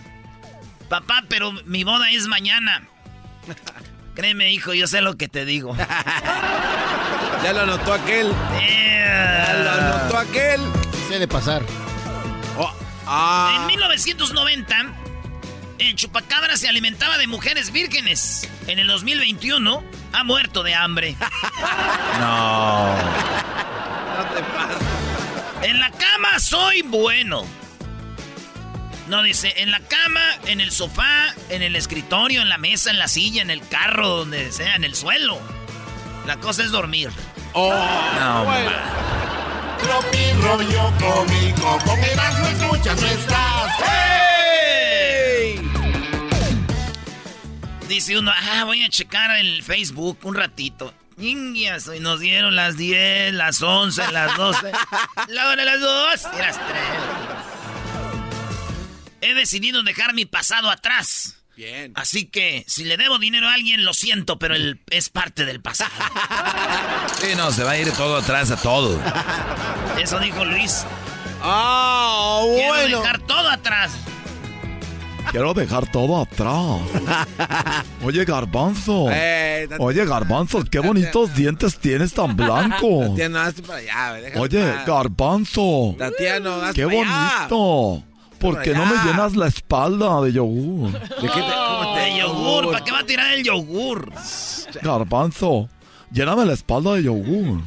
Speaker 1: Papá, pero mi boda es mañana. Créeme, hijo, yo sé lo que te digo.
Speaker 3: Ya lo anotó aquel. Ya lo anotó aquel.
Speaker 5: Se de pasar.
Speaker 3: Ah.
Speaker 1: En 1990, el chupacabra se alimentaba de mujeres vírgenes. En el 2021, ha muerto de hambre.
Speaker 4: No.
Speaker 1: En la cama soy bueno. No dice, en la cama, en el sofá, en el escritorio, en la mesa, en la silla, en el carro, donde sea, en el suelo. La cosa es dormir.
Speaker 3: Oh,
Speaker 4: no,
Speaker 7: Tropi rollo cómico. Con Erasmo escuchas no estás.
Speaker 1: Dice uno, ah, voy a checar el Facebook un ratito. Indias, hoy nos dieron las 10, las 11, las 12. La hora de las 2 y las 3. He decidido dejar mi pasado atrás.
Speaker 3: Bien.
Speaker 1: Así que, si le debo dinero a alguien, lo siento, pero él es parte del pasado.
Speaker 4: Sí, no, se va a ir todo atrás a todo.
Speaker 1: Eso dijo Luis.
Speaker 3: Ah,
Speaker 1: Quiero
Speaker 3: bueno.
Speaker 1: dejar todo atrás.
Speaker 47: Quiero dejar todo atrás. Oye, Garbanzo.
Speaker 3: Eh, Tatiana.
Speaker 47: Oye, Garbanzo, qué bonitos dientes tienes tan blancos.
Speaker 3: Tatiana, hazte para allá,
Speaker 47: Oye,
Speaker 3: para-
Speaker 47: Garbanzo.
Speaker 3: Tatiano, hazte
Speaker 47: Qué
Speaker 3: para allá.
Speaker 47: bonito. ¿Por qué no me llenas la espalda de yogur?
Speaker 3: ¿De qué te, cómo te-
Speaker 1: De yogur, ¿para qué va a tirar el yogur?
Speaker 47: Garbanzo, lléname la espalda de yogur.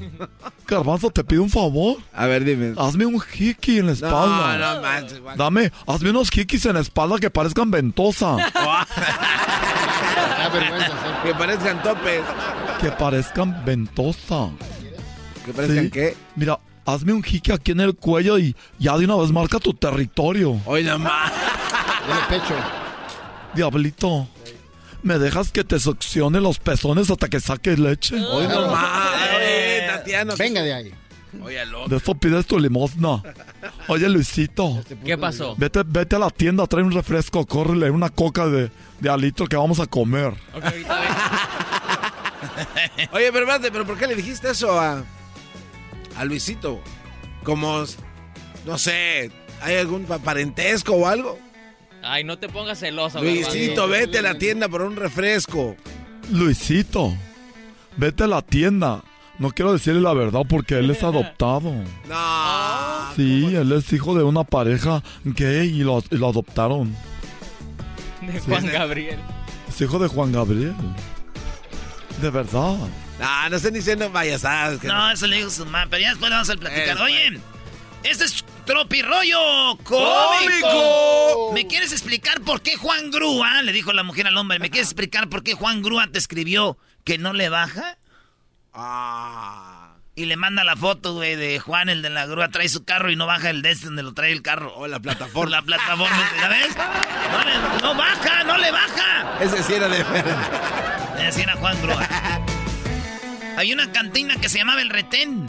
Speaker 47: Garbanzo, te pido un favor.
Speaker 3: A ver, dime.
Speaker 47: Hazme un jiki en la espalda.
Speaker 3: No, no manches.
Speaker 47: Dame, hazme unos jikis en la espalda que parezcan ventosa.
Speaker 3: Que parezcan topes.
Speaker 47: que parezcan ventosa.
Speaker 3: ¿Que parezcan
Speaker 47: Sí.
Speaker 3: qué?
Speaker 47: Mira, hazme un jiki aquí en el cuello y ya de una vez marca tu territorio.
Speaker 3: Oye, nomás.
Speaker 5: pecho.
Speaker 47: Diablito, ¿me dejas que te succione los pezones hasta que saques leche?
Speaker 3: Hoy nomás. Oye, Tatiano.
Speaker 5: Venga de ahí.
Speaker 3: Oye, loco.
Speaker 47: De eso pides tu limosna. Oye, Luisito.
Speaker 48: ¿Qué pasó?
Speaker 47: Vete, vete a la tienda, trae un refresco, córrele una coca de, de alitro que vamos a comer.
Speaker 3: Oye, pero espérate, ¿pero por qué le dijiste eso a, a Luisito? Como, no sé, ¿hay algún pa- parentesco o algo?
Speaker 48: Ay, no te pongas celoso.
Speaker 3: Luisito,
Speaker 48: Garbanzo.
Speaker 3: vete a la tienda por un refresco.
Speaker 47: Luisito, vete a la tienda. No quiero decirle la verdad porque él es adoptado.
Speaker 3: No.
Speaker 47: Sí, él es hijo de una pareja gay y lo, y lo adoptaron.
Speaker 48: De Juan Gabriel.
Speaker 47: Es hijo de Juan Gabriel. De verdad.
Speaker 3: No, no estén diciendo payasadas. que
Speaker 1: No, eso le dijo su mamá, pero ya después vamos a platicar. Oye, este es Tropirollo ¡Cómico! ¿Me quieres explicar por qué Juan Grúa, le dijo la mujer al hombre, ¿me quieres explicar por qué Juan Grúa te escribió que no le baja?
Speaker 3: Ah.
Speaker 1: Y le manda la foto, güey, de Juan, el de la grúa, trae su carro y no baja el de este donde lo trae el carro.
Speaker 3: O la plataforma.
Speaker 1: la plataforma, ¿ya ves? No, le- no baja, no le baja.
Speaker 3: Ese sí era de
Speaker 1: Ese era Juan Grúa. Hay una cantina que se llamaba El Retén.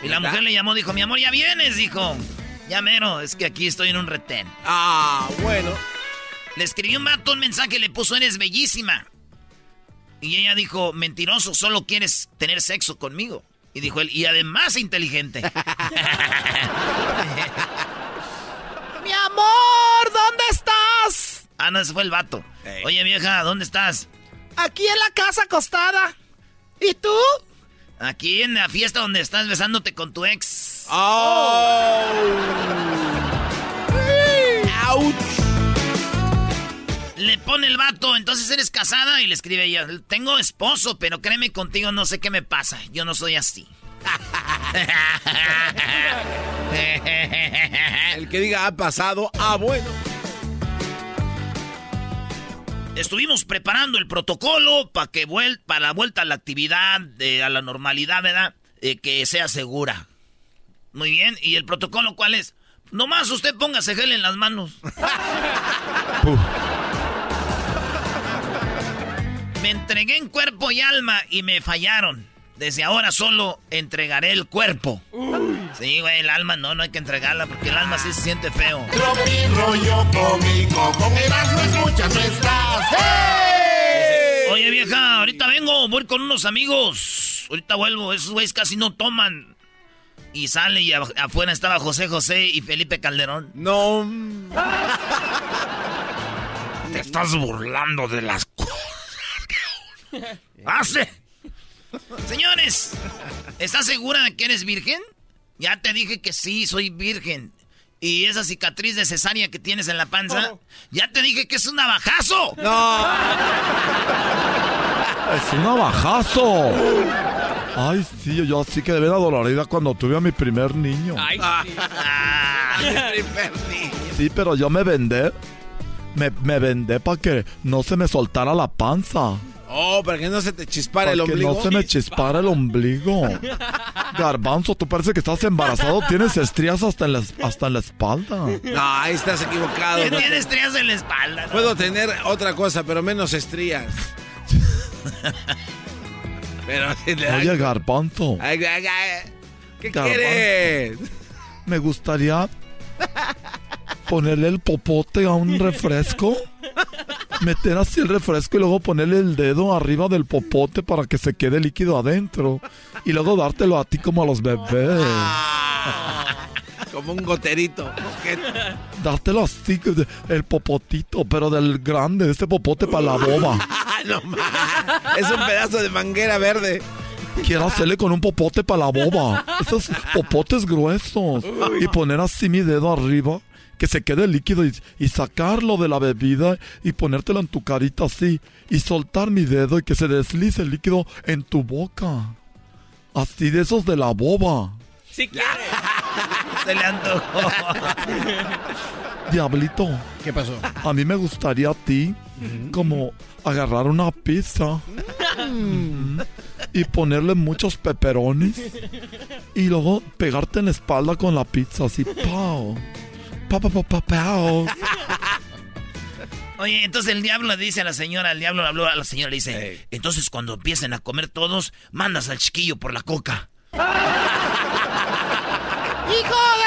Speaker 1: Y la mujer le llamó, dijo, mi amor, ya vienes, dijo. Ya mero, es que aquí estoy en un retén.
Speaker 3: Ah, bueno.
Speaker 1: Le escribió un vato un mensaje, le puso, eres bellísima. Y ella dijo, mentiroso, solo quieres tener sexo conmigo. Y dijo él, y además inteligente. Mi amor, ¿dónde estás? Ah, no, ese fue el vato. Oye, vieja, ¿dónde estás? Aquí en la casa acostada. ¿Y tú? Aquí en la fiesta donde estás besándote con tu ex. Le pone el vato, entonces eres casada y le escribe ella, tengo esposo, pero créeme contigo no sé qué me pasa, yo no soy así.
Speaker 3: El que diga ha pasado, ah, bueno.
Speaker 1: Estuvimos preparando el protocolo para que vuel para la vuelta a la actividad, a la normalidad, ¿verdad? Eh, que sea segura. Muy bien, ¿y el protocolo cuál es? Nomás usted póngase gel en las manos. Me entregué en cuerpo y alma y me fallaron. Desde ahora solo entregaré el cuerpo. Sí, güey, el alma no, no hay que entregarla porque el alma sí se siente feo.
Speaker 7: rollo cómico, con Erasmo escuchas no estás.
Speaker 1: Oye, vieja, ahorita vengo, voy con unos amigos. Ahorita vuelvo, esos güeyes casi no toman. Y sale y afuera estaba José José y Felipe Calderón.
Speaker 3: No.
Speaker 1: Te estás burlando de las cosas hace. Señores, ¿estás segura de que eres virgen? Ya te dije que sí, soy virgen. Y esa cicatriz de cesárea que tienes en la panza, ya te dije que es un navajazo.
Speaker 47: Es un navajazo. Ay, sí, yo sí que de ver dolorida cuando tuve a mi primer niño.
Speaker 48: Ay, sí.
Speaker 47: Sí, pero yo me vendé. Me, me vendé para que no se me soltara la panza.
Speaker 3: Oh, para que no se te chispara
Speaker 47: Para
Speaker 3: el
Speaker 47: que
Speaker 3: ombligo.
Speaker 47: no se me chispara el ombligo. Garbanzo, tú parece que estás embarazado. Tienes estrías hasta en la, hasta en la espalda.
Speaker 3: No, ahí estás equivocado.
Speaker 1: Que
Speaker 3: no
Speaker 1: tienes estrías en la espalda. ¿no?
Speaker 3: Puedo tener otra cosa, pero menos estrías. pero...
Speaker 47: Oye, Garbanzo.
Speaker 3: ¿Qué
Speaker 47: Garbanzo.
Speaker 3: quieres?
Speaker 47: Me gustaría ponerle el popote a un refresco. Meter así el refresco y luego ponerle el dedo arriba del popote para que se quede líquido adentro. Y luego dártelo a ti como a los bebés.
Speaker 3: Como un goterito.
Speaker 47: Dártelo así, de- el popotito, pero del grande, este popote para la boba.
Speaker 3: no más. Es un pedazo de manguera verde.
Speaker 47: Quiero hacerle con un popote para la boba. Esos popotes gruesos. Y poner así mi dedo arriba, que se quede líquido y, y sacarlo de la bebida y ponértelo en tu carita así. Y soltar mi dedo y que se deslice el líquido en tu boca. Así de esos de la boba.
Speaker 48: Si quiere.
Speaker 1: Se le antojó.
Speaker 47: Diablito.
Speaker 5: ¿Qué pasó?
Speaker 47: A mí me gustaría a ti como agarrar una pizza mm, y ponerle muchos peperones y luego pegarte en la espalda con la pizza así, pao. Pao.
Speaker 1: Oye, entonces el diablo le dice a la señora, el diablo habló a la señora, le dice, entonces cuando empiecen a comer todos, mandas al chiquillo por la coca.
Speaker 18: ¡Hijo,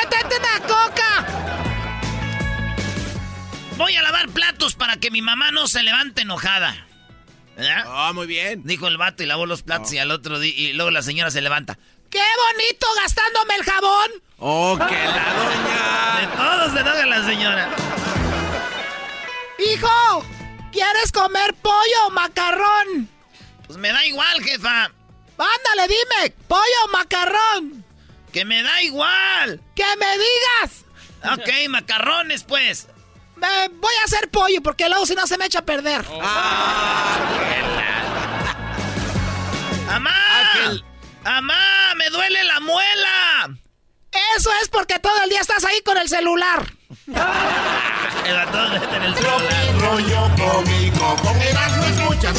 Speaker 18: detente una coca!
Speaker 1: Voy a lavar platos para que mi mamá no se levante enojada. ¿Verdad?
Speaker 3: Ah, muy bien.
Speaker 1: Dijo el vato y lavó los platos y al otro día, y luego la señora se levanta.
Speaker 18: ¡Qué bonito gastándome el jabón!
Speaker 3: ¡Oh, que la doña!
Speaker 1: De todos se enoja la señora.
Speaker 18: ¡Hijo! ¿Quieres comer pollo o macarrón?
Speaker 1: Pues me da igual, jefa.
Speaker 18: Ándale, dime, pollo o macarrón.
Speaker 1: Que me da igual.
Speaker 18: ¡Que me digas!
Speaker 1: Ok, macarrones, pues.
Speaker 18: Me voy a hacer pollo porque luego si no se me echa a perder.
Speaker 1: ¡Amá! ¡Amá! ¡Me duele la muela!
Speaker 18: Eso es porque todo el día estás ahí con el celular.
Speaker 1: En el celular.
Speaker 7: rollo cómico, con Erasmo escuchas.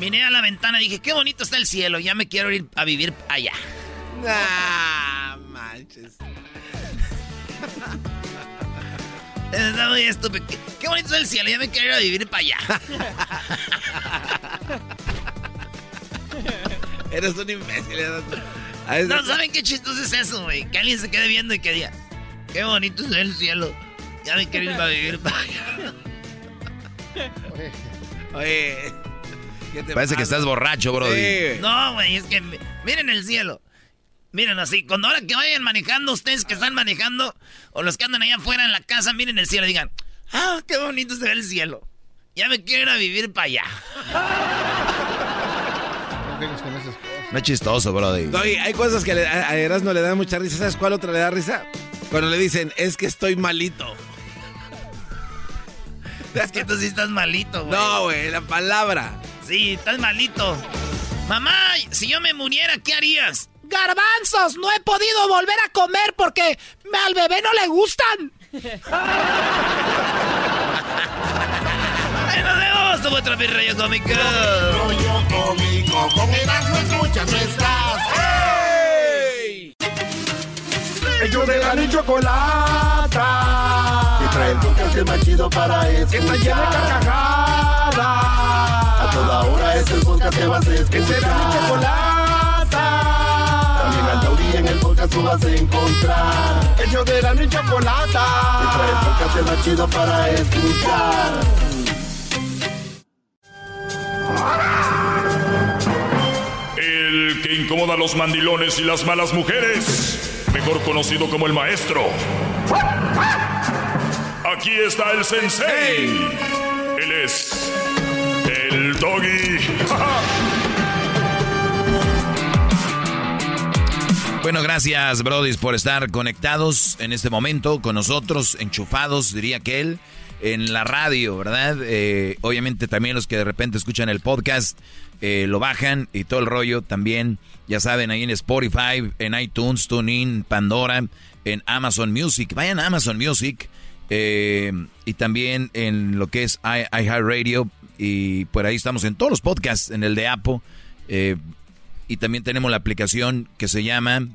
Speaker 1: Miré a la ventana y dije, qué bonito está el cielo, ya me quiero ir a vivir allá.
Speaker 3: Ah, manches.
Speaker 1: Está muy estúpido. Qué, qué bonito está el cielo, ya me quiero ir a vivir para allá.
Speaker 3: Eres un imbécil. eres-
Speaker 1: No, ¿saben qué chistoso es eso, güey? Que alguien se quede viendo y que diga, qué bonito es el cielo, ya me quiero ir a vivir para allá.
Speaker 3: Oye. ¿qué te
Speaker 4: Parece que
Speaker 3: pasa?
Speaker 4: estás borracho, Brody.
Speaker 3: Sí.
Speaker 1: No, güey, es que mi- miren el cielo. Miren así, cuando ahora que vayan manejando, ustedes que están manejando, o los que andan allá afuera en la casa, miren el cielo y digan, ah, qué bonito se ve el cielo. Ya me quiero ir a vivir para allá.
Speaker 4: No es chistoso, Brody.
Speaker 3: No, y hay cosas que le- a a Erasmo le dan mucha risa. ¿Sabes cuál otra le da risa? Cuando le dicen, es que estoy malito.
Speaker 1: Es que tú sí estás malito, güey.
Speaker 3: No, güey, la palabra.
Speaker 1: Sí, estás malito. Mamá, si yo me muriera, ¿qué harías?
Speaker 18: Garbanzos, no he podido volver a comer porque al bebé no le gustan.
Speaker 1: ¡Ahí nos vemos! ¡Esto fue otra vez Rayo Cómico!
Speaker 7: Rollo cómico,
Speaker 49: Ellos de la ni chocolata. Que trae el podcast más chido para escuchar. Está llena de carcajadas. A toda hora es el podcast que vas a escuchar. Que será mi chocolata. También al taurí en el podcast tú vas a encontrar. Ellos de la ni chocolata. Que trae el podcast más chido para escuchar.
Speaker 30: El que incomoda a los mandilones y las malas mujeres, mejor conocido como el maestro. Aquí está el sensei. Él es el doggy.
Speaker 4: Bueno, gracias, Brody, por estar conectados en este momento con nosotros, enchufados, diría que él, en la radio, ¿verdad? Eh, obviamente también los que de repente escuchan el podcast eh, lo bajan y todo el rollo también, ya saben, ahí en Spotify, en iTunes, TuneIn, Pandora, en Amazon Music. Vayan a Amazon Music eh, y también en lo que es iHeartRadio y por ahí estamos en todos los podcasts, en el de Apple. eh, y también tenemos la aplicación que se llama...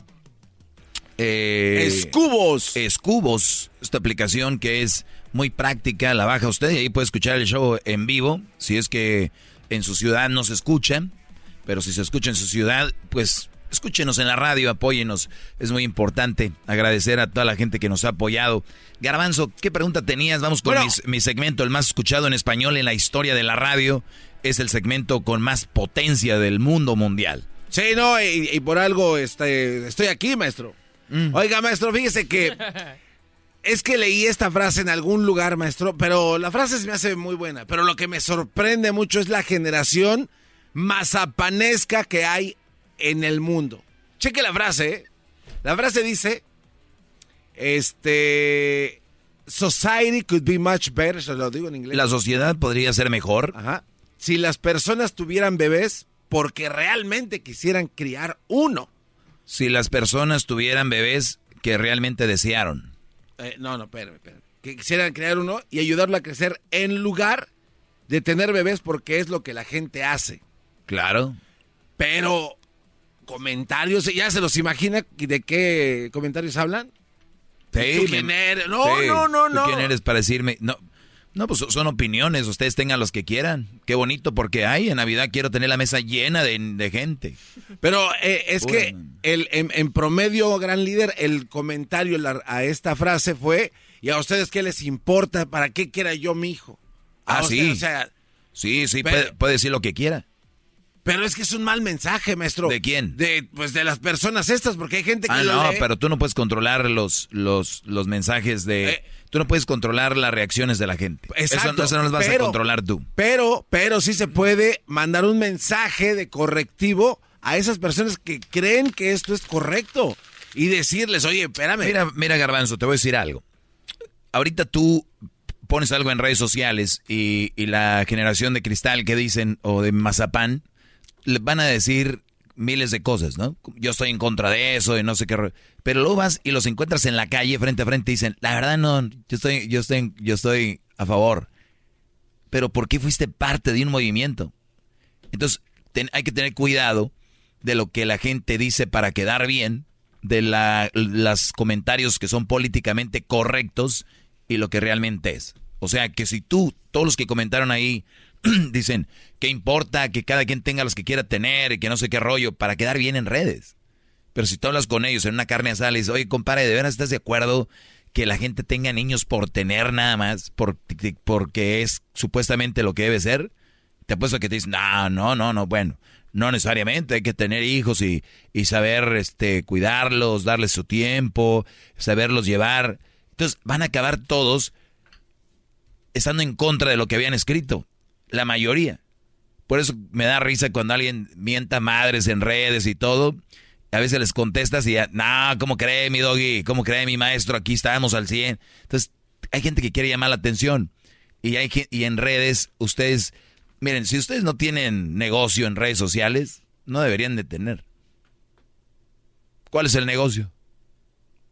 Speaker 4: Eh,
Speaker 3: Escubos.
Speaker 4: Escubos. Esta aplicación que es muy práctica, la baja usted y ahí puede escuchar el show en vivo. Si es que en su ciudad no se escucha, pero si se escucha en su ciudad, pues escúchenos en la radio, apóyenos. Es muy importante agradecer a toda la gente que nos ha apoyado. Garbanzo, ¿qué pregunta tenías? Vamos con
Speaker 3: Bueno.
Speaker 4: mis- mi segmento, el más escuchado en español en la historia de la radio. Es el segmento con más potencia del mundo mundial.
Speaker 3: Sí, no, y, y por algo este, estoy aquí, maestro. Oiga, maestro, fíjese que es que leí esta frase en algún lugar, maestro, pero la frase se me hace muy buena. Pero lo que me sorprende mucho es la generación mazapanesca que hay en el mundo. Cheque la frase, ¿eh? La frase dice, este, society could be much better, se lo digo en inglés.
Speaker 4: La sociedad podría ser mejor.
Speaker 3: Ajá. Si las personas tuvieran bebés porque realmente quisieran criar uno.
Speaker 4: Si las personas tuvieran bebés que realmente desearon.
Speaker 3: Eh, no, no, espérame, espérame. Que quisieran crear uno y ayudarlo a crecer en lugar de tener bebés porque es lo que la gente hace.
Speaker 4: Claro.
Speaker 3: Pero comentarios, ¿ya se los imagina de qué comentarios hablan?
Speaker 4: Sí,
Speaker 3: ¿Tú quién eres? No,
Speaker 4: sí.
Speaker 3: no, no,
Speaker 4: ¿Tú
Speaker 3: no.
Speaker 4: quién eres para decirme? No, no, pues son opiniones. Ustedes tengan los que quieran. Qué bonito porque hay en Navidad quiero tener la mesa llena de, de gente.
Speaker 3: Pero eh, es que el, en, en promedio, gran líder, el comentario la- a esta frase fue, ¿y a ustedes qué les importa? ¿Para qué quiera yo mi hijo? A
Speaker 4: Ah, sí.
Speaker 3: O sea,
Speaker 4: Sí, sí,
Speaker 3: Pero-
Speaker 4: puede, puede decir lo que quiera.
Speaker 3: pero es que es un mal mensaje, maestro.
Speaker 4: ¿De quién?
Speaker 3: De, pues de las personas estas, porque hay gente que
Speaker 4: Ah,
Speaker 3: lo
Speaker 4: no,
Speaker 3: lee.
Speaker 4: pero tú no puedes controlar los, los, los mensajes de... tú no puedes controlar las reacciones de la gente.
Speaker 3: Exacto,
Speaker 4: eso, eso no los vas
Speaker 3: pero-
Speaker 4: a controlar tú.
Speaker 3: Pero, pero sí se puede mandar un mensaje de correctivo a esas personas que creen que esto es correcto y decirles, oye, espérame.
Speaker 4: Mira, mira, Garbanzo, te voy a decir algo. Ahorita tú pones algo en redes sociales y, y la generación de cristal que dicen, o de mazapán, le van a decir miles de cosas, ¿no? Yo estoy en contra de eso y no sé qué. ro- Pero luego vas y los encuentras en la calle frente a frente y dicen, la verdad no, yo estoy, yo estoy, yo estoy a favor. Pero ¿por qué fuiste parte de un movimiento? Entonces, hay que tener cuidado de lo que la gente dice para quedar bien, de la, los comentarios que son políticamente correctos y lo que realmente es. O sea, que si tú, todos los que comentaron ahí, dicen, ¿qué importa que cada quien tenga los que quiera tener y que no sé qué rollo para quedar bien en redes? Pero si tú hablas con ellos en una carne asada, les oye, compadre, ¿de veras estás de acuerdo que la gente tenga niños por tener nada más, por, porque es supuestamente lo que debe ser? Te apuesto que te dicen, no, no, no, no, bueno, no necesariamente, hay que tener hijos y, y saber este, cuidarlos, darles su tiempo, saberlos llevar. Entonces van a acabar todos estando en contra de lo que habían escrito, la mayoría. Por eso me da risa cuando alguien mienta madres en redes y todo. A veces les contestas y ya, no, ¿cómo cree mi doggy? ¿Cómo cree mi maestro? Aquí estábamos al 100. Entonces, hay gente que quiere llamar la atención. Y, hay, y en redes, ustedes, miren, si ustedes no tienen negocio en redes sociales, no deberían de tener. ¿Cuál es el negocio?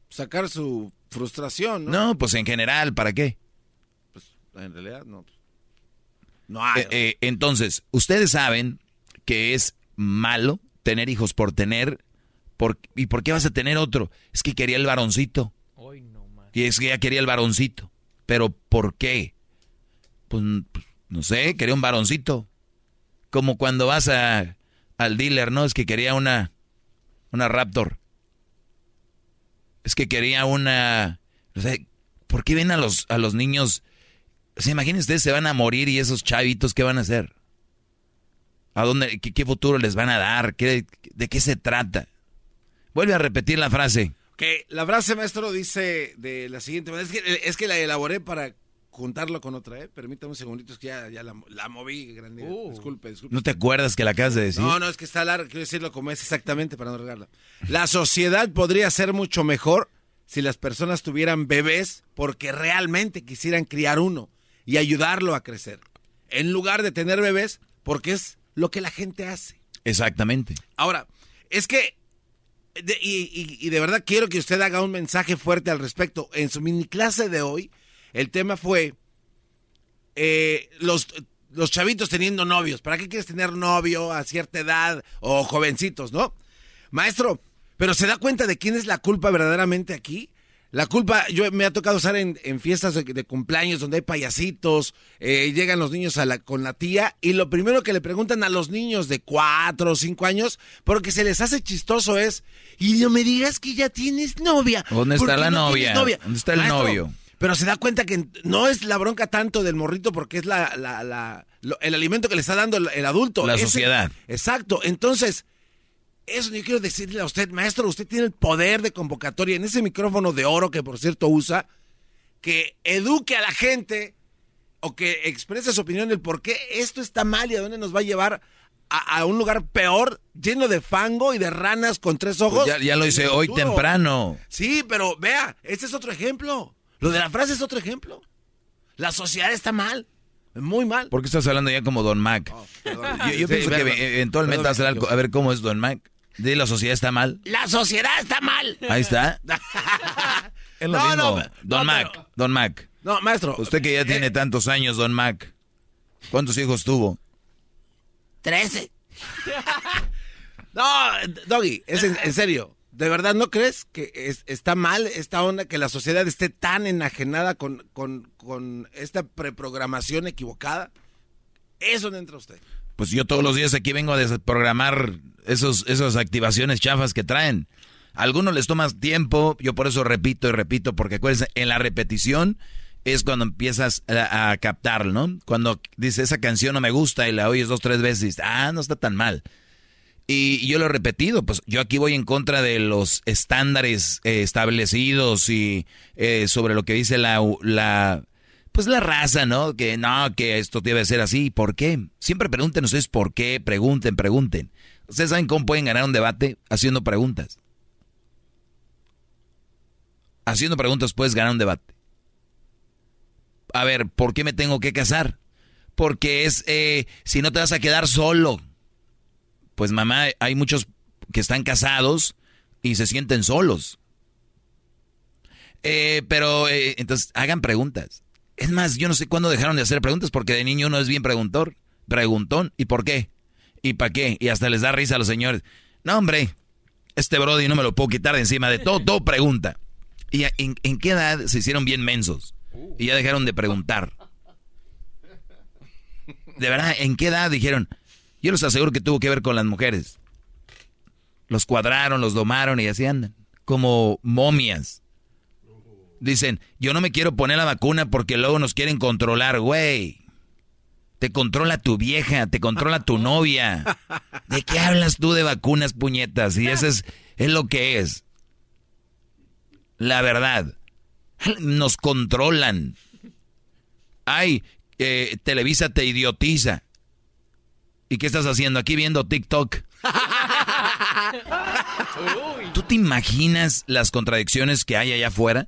Speaker 3: Sacar su frustración, ¿no?
Speaker 4: No, pues en general, ¿para qué?
Speaker 3: En realidad, no. No hay.
Speaker 4: Eh, eh, entonces, ustedes saben que es malo tener hijos por tener. Por, ¿Y por qué vas a tener otro? Es que quería el varoncito. Y es que ya quería el varoncito. ¿Pero por qué? Pues, pues, no sé, quería un varoncito. Como cuando vas a, al dealer, ¿no? Es que quería una, una Raptor. Es que quería una... O sea, ¿por qué ven a los, a los niños... O sea, imaginen ustedes, se van a morir y esos chavitos, ¿qué van a hacer? ¿A dónde, qué, qué futuro les van a dar? ¿Qué, ¿De qué se trata? Vuelve a repetir la frase.
Speaker 3: Que la frase, maestro, dice de la siguiente manera. Es que, es que la elaboré para juntarlo con otra, ¿eh? Permítame un segundito, es que ya, ya la, la moví, gran líder. Disculpe, disculpe.
Speaker 4: ¿No te acuerdas que la acabas de decir?
Speaker 3: No, no, es que está largo, quiero decirlo como es exactamente para no regarla. La sociedad podría ser mucho mejor si las personas tuvieran bebés porque realmente quisieran criar uno y ayudarlo a crecer. En lugar de tener bebés porque es lo que la gente hace.
Speaker 4: Exactamente.
Speaker 3: Ahora, es que, de- y, y- y de verdad quiero que usted haga un mensaje fuerte al respecto. En su mini clase de hoy, el tema fue eh, los, los chavitos teniendo novios. ¿Para qué quieres tener novio a cierta edad o jovencitos, no? Maestro, pero ¿se da cuenta de quién es la culpa verdaderamente aquí? La culpa, yo me ha tocado usar en, en fiestas de, de cumpleaños donde hay payasitos, eh, llegan los niños a la, con la tía y lo primero que le preguntan a los niños de cuatro o cinco años, porque se les hace chistoso es, y no me digas que ya tienes novia.
Speaker 4: ¿Dónde
Speaker 3: ¿Por
Speaker 4: está la
Speaker 3: no
Speaker 4: novia?
Speaker 3: tienes
Speaker 4: ¿Dónde está el
Speaker 3: Maestro,
Speaker 4: novio?
Speaker 3: Pero se da cuenta que no es la bronca tanto del morrito porque es la, la- la- lo- el alimento que le está dando el, el adulto.
Speaker 4: La
Speaker 3: Ese-
Speaker 4: sociedad.
Speaker 3: exacto. Entonces, Eso yo quiero decirle a usted, maestro, usted tiene el poder de convocatoria en ese micrófono de oro que por cierto usa, que eduque a la gente o que exprese su opinión del por qué esto está mal y a dónde nos va a llevar a, a un lugar peor, lleno de fango y de ranas con tres ojos.
Speaker 4: Pues ya, ya lo hice hoy temprano.
Speaker 3: Sí, pero vea, este es otro ejemplo. Lo de la frase es otro ejemplo. La sociedad está mal, muy mal.
Speaker 4: ¿Por qué estás hablando ya como Don Mac?
Speaker 3: perdón.
Speaker 4: yo yo
Speaker 3: Sí,
Speaker 4: pienso que eventualmente
Speaker 3: Perdón,
Speaker 4: vas a hablar- a ver cómo es Don Mac. De la sociedad está mal.
Speaker 3: La sociedad está mal.
Speaker 4: Ahí está. Es lo
Speaker 3: No,
Speaker 4: mismo.
Speaker 3: no,
Speaker 4: Don
Speaker 3: no,
Speaker 4: Mac, Don Mac.
Speaker 3: No, maestro.
Speaker 4: Usted que ya
Speaker 3: eh,
Speaker 4: tiene tantos años, Don Mac. ¿Cuántos hijos tuvo?
Speaker 3: Trece. No, Doggy, es en, en serio. ¿De verdad no crees que es- está mal esta onda que la sociedad esté tan enajenada con, con, con esta preprogramación equivocada? Eso no entra usted.
Speaker 4: Pues yo todos los días aquí vengo a desprogramar esos, esas activaciones chafas que traen. A algunos les toma tiempo, yo por eso repito y repito, porque acuérdense, en la repetición es cuando empiezas a, a captar, ¿no? Cuando dice esa canción no me gusta y la oyes dos, tres veces y dices, ah, no está tan mal. Y, y yo lo he repetido, pues yo aquí voy en contra de los estándares eh, establecidos y eh, sobre lo que dice la, la, pues la raza, ¿no? Que no, que esto debe ser así. ¿Por qué? Siempre pregunten ustedes por qué, pregunten, pregunten. ¿Ustedes saben cómo pueden ganar un debate? Haciendo preguntas. Haciendo preguntas puedes ganar un debate. A ver, ¿por qué me tengo que casar? Porque es, eh, si no te vas a quedar solo. Pues mamá, hay muchos que están casados y se sienten solos. Eh, pero eh, entonces hagan preguntas. Es más, yo no sé cuándo dejaron de hacer preguntas porque de niño uno es bien preguntor, preguntón. ¿Y por qué? ¿Y para qué? Y hasta les da risa a los señores. No, hombre, este Brody no me lo puedo quitar de encima de todo, todo pregunta. ¿Y en, en qué edad se hicieron bien mensos? Y ya dejaron de preguntar. De verdad, ¿en qué edad dijeron? Yo les aseguro que tuvo que ver con las mujeres. Los cuadraron, los domaron y así andan. Como momias. Dicen, yo no me quiero poner la vacuna porque luego nos quieren controlar, güey. Te controla tu vieja, te controla tu novia. ¿De qué hablas tú de vacunas, puñetas? Y eso es, es lo que es. La verdad. Nos controlan. Ay, eh, Televisa te idiotiza. ¿Y qué estás haciendo? Aquí viendo TikTok. ¿Tú te imaginas las contradicciones que hay allá afuera?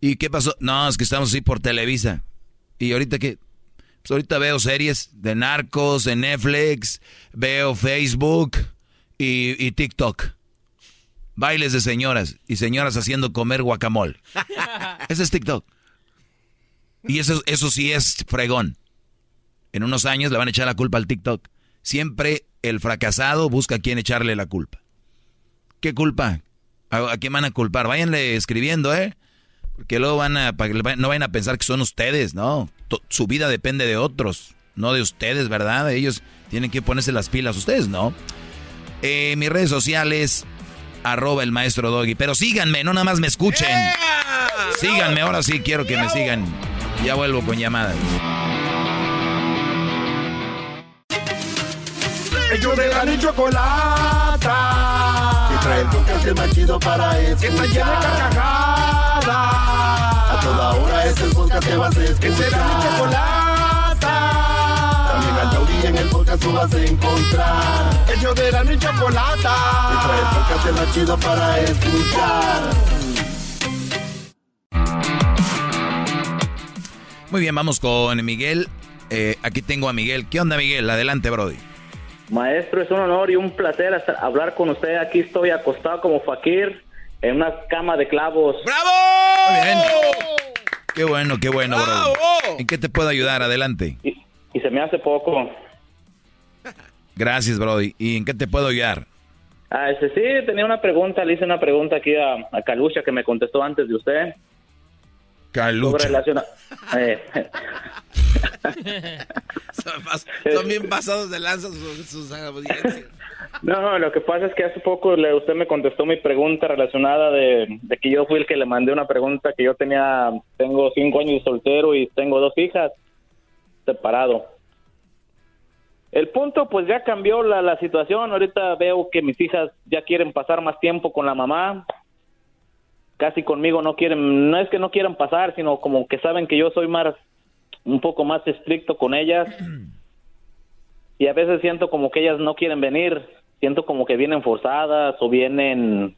Speaker 4: ¿Y qué pasó? No, es que estamos así por Televisa. ¿Y ahorita qué? Pues ahorita veo series de narcos en Netflix, veo Facebook y, y TikTok. Bailes de señoras y señoras haciendo comer guacamole. Ese es TikTok. Y eso, eso sí es fregón. En unos años le van a echar la culpa al TikTok. Siempre el fracasado busca a quién echarle la culpa. ¿Qué culpa? ¿A, a quién van a culpar? Váyanle escribiendo, ¿eh? Porque luego van a, no vayan a pensar que son ustedes, ¿no? Su vida depende de otros, no de ustedes, ¿verdad? Ellos tienen que ponerse las pilas, ustedes no. Eh, mis redes sociales, arroba el maestro Doggy. Pero síganme, no nada más me escuchen. Síganme, ahora sí quiero que me sigan. Ya vuelvo con llamadas.
Speaker 49: Ellos de la chocolata. Trae el podcast el más chido para escuchar. Que está llena de carcajadas. A toda hora es el podcast que vas a escuchar. Que será mi chocolata. También al taurí en el podcast tú vas a encontrar. Ellos de la ni chocolata. Y trae el podcast el más chido para escuchar.
Speaker 4: Muy bien, vamos con Miguel. Eh, aquí tengo a Miguel. ¿Qué onda, Miguel? Adelante, Brody.
Speaker 50: Maestro, es un honor y un placer hasta- hablar con usted. Aquí estoy acostado como fakir en una cama de clavos.
Speaker 4: ¡Bravo! Muy bien. Qué bueno, qué bueno, Brody. ¿En qué te puedo ayudar? Adelante.
Speaker 50: Y se me hace poco.
Speaker 4: Gracias, Brody. ¿Y en qué te puedo ayudar?
Speaker 50: Ah, este, sí, tenía una pregunta. Le hice una pregunta aquí a, a Calucha que me contestó antes de usted.
Speaker 4: Calucha.
Speaker 50: relaciona- eh,
Speaker 3: Son, bien pasados de lanza sus, sus audiencias.
Speaker 50: No, no, lo que pasa es que hace poco le- usted me contestó mi pregunta relacionada de, de que yo fui el que le mandé una pregunta que yo tenía, tengo cinco años de soltero y tengo dos hijas separado. El punto, pues ya cambió la, la situación. Ahorita veo que mis hijas ya quieren pasar más tiempo con la mamá. Casi conmigo no quieren, no es que no quieran pasar, sino como que saben que yo soy más, un poco más estricto con ellas. Y a veces siento como que ellas no quieren venir. Siento como que vienen forzadas o vienen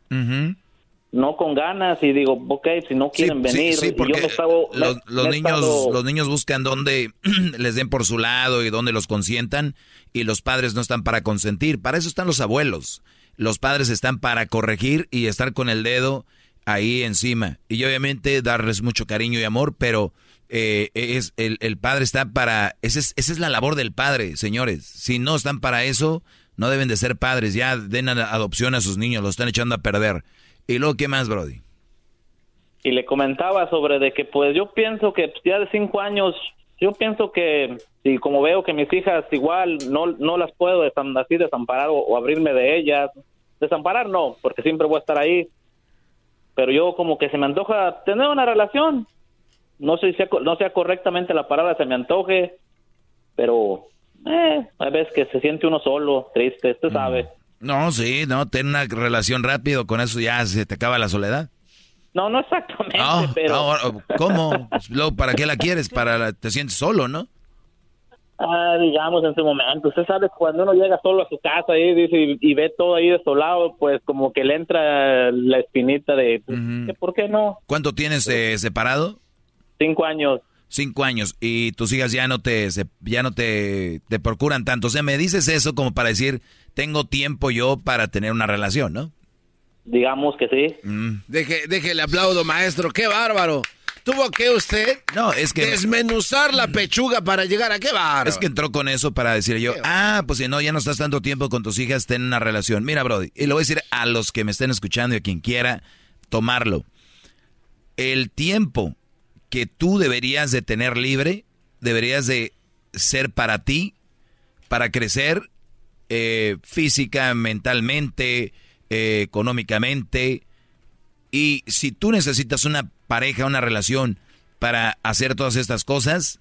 Speaker 50: no con ganas y digo, ok, si no quieren
Speaker 4: Sí,
Speaker 50: venir,
Speaker 4: sí,
Speaker 50: yo
Speaker 4: porque
Speaker 50: estado-
Speaker 4: los, niños,
Speaker 50: estado-
Speaker 4: los niños buscan donde les den por su lado y donde los consientan y los padres no están para consentir. Para eso están los abuelos. Los padres están para corregir y estar con el dedo ahí encima. Y obviamente darles mucho cariño y amor, pero eh, es el, el padre está para... Esa es, esa es la labor del padre, señores. Si no están para eso, no deben de ser padres. Ya den adopción a sus niños, los están echando a perder. ¿Y luego qué más, Brody?
Speaker 50: y le comentaba sobre de que pues yo pienso que ya de cinco años yo pienso que y como veo que mis hijas igual no no las puedo así desamparar o, o abrirme de ellas desamparar no porque siempre voy a estar ahí pero yo como que se me antoja tener una relación no sé si sea, no sea correctamente la palabra se me antoje pero eh, a veces que se siente uno solo triste usted sabe
Speaker 4: No, sí, no, ten una relación rápido, con eso ya se te acaba la soledad.
Speaker 50: no no exactamente
Speaker 4: Ah,
Speaker 50: pero
Speaker 4: ¿Cómo? Pues, ¿Para qué la quieres? Para la- te sientes solo, ¿no?
Speaker 50: Ah, digamos en su momento. Usted sabe cuando uno llega solo a su casa y dice y, y ve todo ahí desolado, pues como que le entra la espinita de pues, ¿que ¿por qué no?
Speaker 4: ¿Cuánto tienes eh, separado?
Speaker 50: Cinco años.
Speaker 4: Cinco años y tus hijas ya no te se- ya no te, te procuran tanto. O sea, me dices eso como para decir tengo tiempo yo para tener una relación, ¿no?
Speaker 50: Digamos que sí.
Speaker 4: Mm.
Speaker 3: Deje, déjele aplaudo, maestro. ¡Qué bárbaro! ¿Tuvo que usted
Speaker 4: No, es que
Speaker 3: desmenuzar la pechuga para llegar a qué bárbaro?
Speaker 4: Es que entró con eso para decir yo, ah, pues si no, ya no estás tanto tiempo con tus hijas, ten una relación. Mira, Brody, y lo voy a decir a los que me estén escuchando y a quien quiera tomarlo. El tiempo que tú deberías de tener libre, deberías de ser para ti, para crecer eh, física, mentalmente, eh, económicamente. Y si tú necesitas una pareja, una relación para hacer todas estas cosas,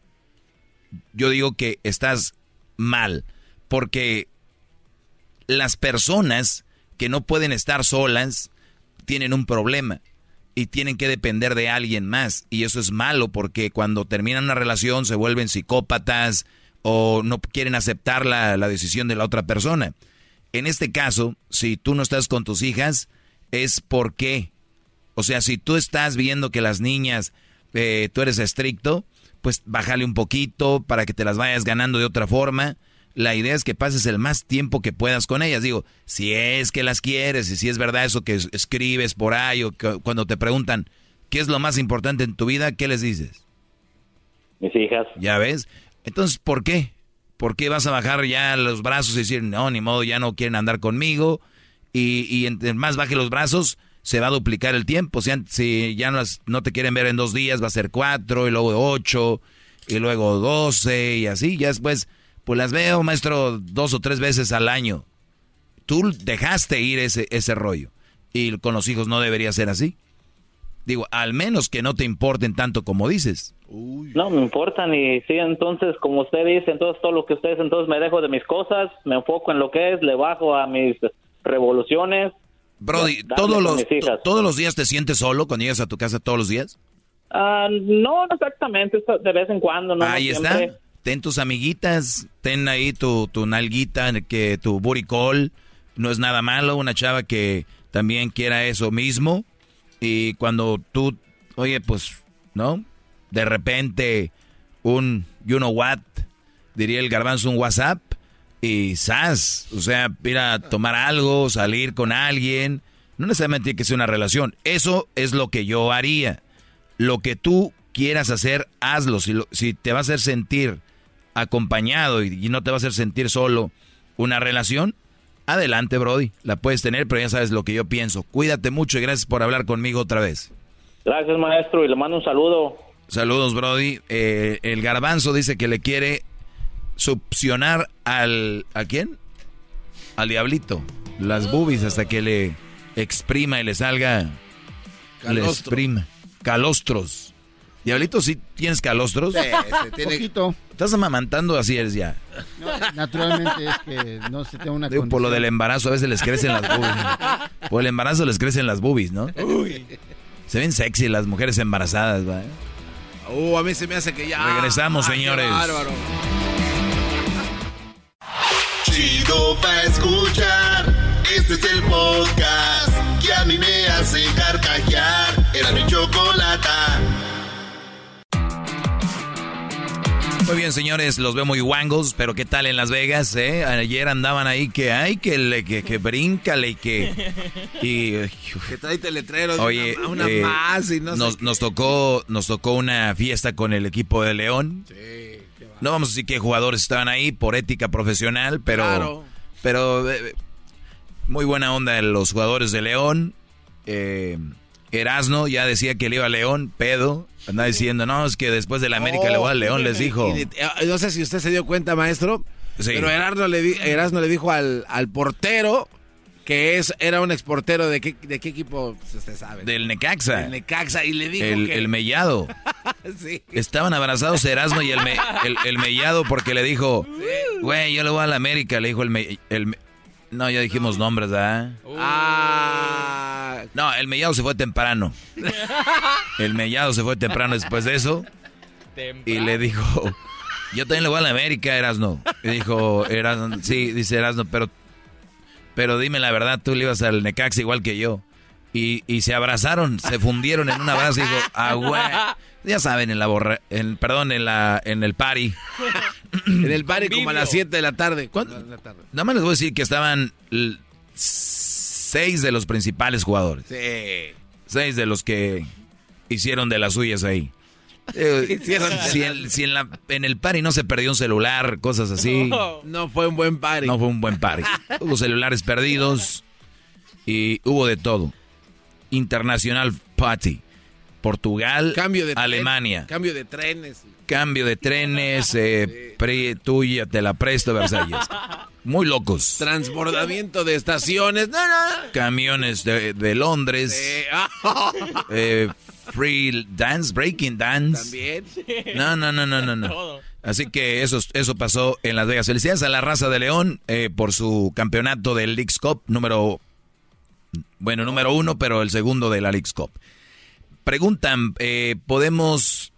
Speaker 4: yo digo que estás mal, porque las personas que no pueden estar solas tienen un problema y tienen que depender de alguien más. Y eso es malo porque cuando terminan una relación se vuelven psicópatas o no quieren aceptar la, la decisión de la otra persona. En este caso, si tú no estás con tus hijas, es porque, o sea, si tú estás viendo que las niñas, eh, tú eres estricto, pues bájale un poquito para que te las vayas ganando de otra forma. La idea es que pases el más tiempo que puedas con ellas. Digo, si es que las quieres y si es verdad eso que es- escribes por ahí o que cuando te preguntan qué es lo más importante en tu vida, ¿qué les dices?
Speaker 50: Mis hijas.
Speaker 4: ¿Ya ves? Entonces, ¿por qué? ¿Por qué vas a bajar ya los brazos y decir, no, ni modo, ya no quieren andar conmigo? Y, y más baje los brazos, se va a duplicar el tiempo. Si, si ya no, no te quieren ver en dos días, va a ser cuatro, y luego ocho, y luego doce, y así. Ya después, pues las veo, maestro, dos o tres veces al año. Tú dejaste ir ese, ese rollo. Y con los hijos no debería ser así. Digo, al menos que no te importen tanto como dices.
Speaker 50: No me importan y sí, entonces como usted dice, entonces todo lo que ustedes, entonces me dejo de mis cosas, me enfoco en lo que es, le bajo a mis revoluciones.
Speaker 4: Brody, ¿todos los, ¿todos los días te sientes solo cuando llegas a tu casa todos los días?
Speaker 50: Ah, no, no exactamente, de vez en cuando, no, no
Speaker 4: Ahí
Speaker 50: siempre.
Speaker 4: está. Ten tus amiguitas, ten ahí tu, tu nalguita, que tu call. No es nada malo, una chava que también quiera eso mismo. Y cuando tú, oye, pues, ¿no? De repente, un, you know what, diría el garbanzo, un WhatsApp. Y sas, o sea, ir a tomar algo, salir con alguien. No necesariamente tiene que ser una relación. Eso es lo que yo haría. Lo que tú quieras hacer, hazlo. Si, lo- si te va a hacer sentir acompañado y, y no te va a hacer sentir solo una relación, adelante, Brody. La puedes tener, pero ya sabes lo que yo pienso. Cuídate mucho y gracias por hablar conmigo otra vez.
Speaker 50: Gracias, maestro, y le mando un saludo.
Speaker 4: Saludos, Brody. Eh, el garbanzo dice que le quiere succionar al... ¿A quién? Al diablito. Las boobies hasta que le exprima y le salga... Le exprima. Calostros. Diablito, ¿sí tienes calostros?
Speaker 5: Sí, sí, tiene- Poquito.
Speaker 4: Estás amamantando así eres ya.
Speaker 5: No, naturalmente es que no se tenga una
Speaker 4: Digo, por lo del embarazo a veces les crecen las boobies. ¿no? Por el embarazo les crecen las boobies, ¿no? Se ven sexy las mujeres embarazadas, ¿va?
Speaker 3: Uh, a mí se me hace que ya.
Speaker 4: Regresamos,
Speaker 3: qué
Speaker 4: señores.
Speaker 3: bárbaro.
Speaker 7: Chido pa' escuchar. Este es el podcast que a mí me hace carcajear. Era mi chocolata.
Speaker 4: Muy bien, señores, los veo muy guangos, pero ¿qué tal en Las Vegas? eh? Ayer andaban ahí que, ay, que, le, que, que bríncale y que... Y,
Speaker 3: Que trae letreros. de
Speaker 4: Oye,
Speaker 3: una, una
Speaker 4: eh,
Speaker 3: más y no
Speaker 4: nos,
Speaker 3: sé.
Speaker 4: nos tocó nos tocó una fiesta con el equipo de León. No vamos a decir qué jugadores estaban ahí por ética profesional, pero
Speaker 3: Claro.
Speaker 4: pero eh, muy buena onda los jugadores de León. Eh, Erasno ya decía que le iba a León, pedo. Andaba diciendo, no, es que después de la América le voy a León, les dijo.
Speaker 3: De- eh, no sé si usted se dio cuenta, maestro.
Speaker 4: Sí.
Speaker 3: Pero Erasmo le, di- Erasmo le dijo al, al portero que es, era un exportero de qué, de qué equipo pues, usted sabe.
Speaker 4: Del Necaxa.
Speaker 3: Del Necaxa. Y le dijo
Speaker 4: El,
Speaker 3: que.
Speaker 4: el mellado.
Speaker 3: sí.
Speaker 4: Estaban abrazados Erasmo y el, me- el, el mellado porque le dijo, güey, yo le voy a la América, le dijo el, me- el No, ya dijimos nombres, ¿verdad?
Speaker 3: Ah.
Speaker 4: No, el mellado se fue temprano. El mellado se fue temprano después de eso. Y le dijo, yo también le voy a la América, Erasno. Y dijo, Erasno, sí, dice Erasno, pero, pero dime la verdad, tú le ibas al Necaxa igual que yo. Y, y se abrazaron, se fundieron en un abrazo y dijo, ah, güey. Ya saben, en la borra, en, perdón, en la, en el party.
Speaker 3: En el party como a las 7 de la tarde. ¿Cuándo?
Speaker 4: Nada más les voy a decir que estaban seis de los principales jugadores.
Speaker 3: Sí.
Speaker 4: Seis de los que hicieron de las suyas ahí. Eh, si en, si en la- en el party no se perdió un celular, cosas así.
Speaker 3: No fue un buen party.
Speaker 4: No fue un buen party. Hubo celulares perdidos y hubo de todo. Internacional Party. Portugal,
Speaker 3: Cambio de tren-
Speaker 4: Alemania.
Speaker 3: Cambio de trenes.
Speaker 4: Cambio de trenes, eh, pre- tuya, te la presto, Versalles. Muy locos.
Speaker 3: Transbordamiento de estaciones. No, no.
Speaker 4: Camiones de, de Londres.
Speaker 3: Eh,
Speaker 4: free dance, breaking dance.
Speaker 3: También.
Speaker 4: No, no, no, no, no, no. Así que eso, eso pasó en Las Vegas. Felicidades a la raza de León eh, por su campeonato del Leagues Cup número, bueno, número uno, pero el segundo de la Leagues Cup. Preguntan, eh, ¿podemos,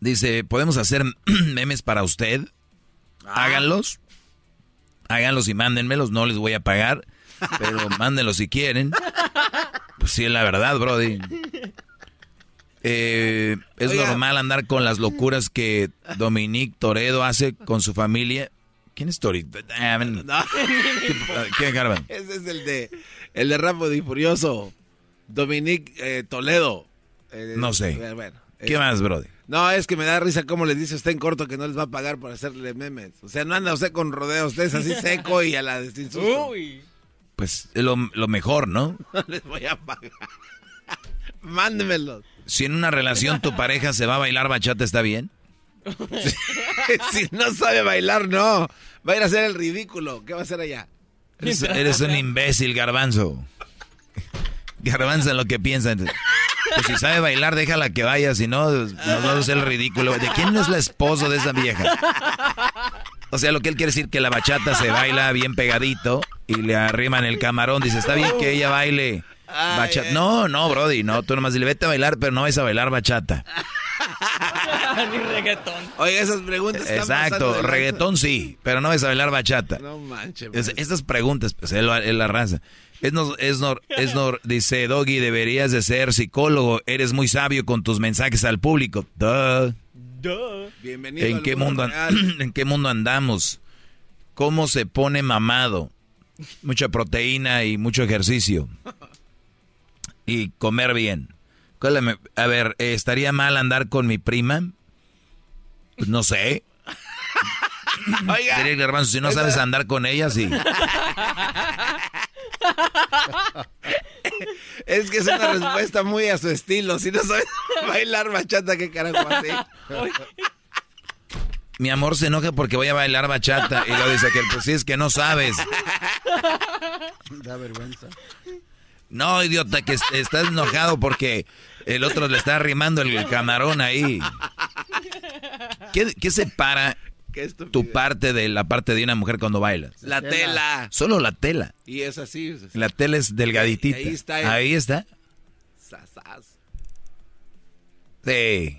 Speaker 4: dice, ¿podemos hacer memes para usted? Háganlos. Háganlos y mándenmelos, no les voy a pagar, pero mándenlos si quieren. Pues sí, es la verdad, Brody. Eh, es
Speaker 3: Oiga.
Speaker 4: normal andar con las locuras que Dominique Toredo hace con su familia. ¿Quién es Toredo? Ah, ven.
Speaker 3: No.
Speaker 4: ¿Qué, Garban?
Speaker 3: Ese es el de el de Rápido y Furioso. Dominique eh, Toledo. Eh,
Speaker 4: No sé.
Speaker 3: eh, bueno,
Speaker 4: ¿Qué
Speaker 3: eh,
Speaker 4: más, Brody?
Speaker 3: No, es que me da risa cómo le dice usted en corto que no les va a pagar por hacerle memes. O sea, no anda usted con rodeos, usted es así seco y a la de sin susto.
Speaker 4: Pues es lo, lo mejor, ¿no?
Speaker 3: No les voy a pagar. Mándemelos.
Speaker 4: Si en una relación tu pareja se va a bailar bachata, ¿está bien?
Speaker 3: si no sabe bailar, no. Va a ir a hacer el ridículo. ¿Qué va a hacer allá?
Speaker 4: Eres, eres un imbécil, garbanzo. Garbanzo en lo que piensa. Pues si sabe bailar, déjala que vaya, si no, nos vamos a hacer el ridículo. ¿De quién es la esposa de esa vieja? O sea, lo que él quiere decir que la bachata se baila bien pegadito y le arriman el camarón. Dice, está bien que ella baile bachata. No, no, Brody, no, tú nomás dile, vete a bailar, pero no vas a bailar bachata.
Speaker 48: Ni reggaetón.
Speaker 3: Oiga, esas preguntas están
Speaker 4: Exacto,
Speaker 3: de
Speaker 4: reggaetón sí, pero no vas a bailar bachata.
Speaker 3: No manches.
Speaker 4: Es- estas preguntas, pues es la, es la raza. Es es es nor- dice Doggy, deberías de ser psicólogo, eres muy sabio con tus mensajes al público. Duh.
Speaker 3: Bienvenido
Speaker 4: ¿En
Speaker 3: al
Speaker 4: qué,
Speaker 3: mundo real.
Speaker 4: ¿En qué mundo andamos? ¿Cómo se pone mamado? Mucha proteína y mucho ejercicio. Y comer bien. ¿Cuál es A ver, eh, ¿estaría mal andar con mi prima? Pues no sé.
Speaker 3: Oiga.
Speaker 4: Diría el garbanzo, si no sabes andar con ella, sí.
Speaker 3: Es que es una respuesta muy a su estilo. Si no sabes bailar bachata, ¿qué carajo así?
Speaker 4: Mi amor se enoja porque voy a bailar bachata. Y lo dice que pues sí, es que no sabes.
Speaker 5: Da vergüenza.
Speaker 4: No, idiota, que est- estás enojado porque el otro le está arrimando el camarón ahí. ¿Qué, qué separa tu parte de la parte de una mujer cuando bailas?
Speaker 3: La tela.
Speaker 4: Solo la tela.
Speaker 3: Y es así. es así.
Speaker 4: La tela es delgaditita.
Speaker 3: Ahí está el-
Speaker 4: Ahí está.
Speaker 3: Sasas.
Speaker 4: Sí.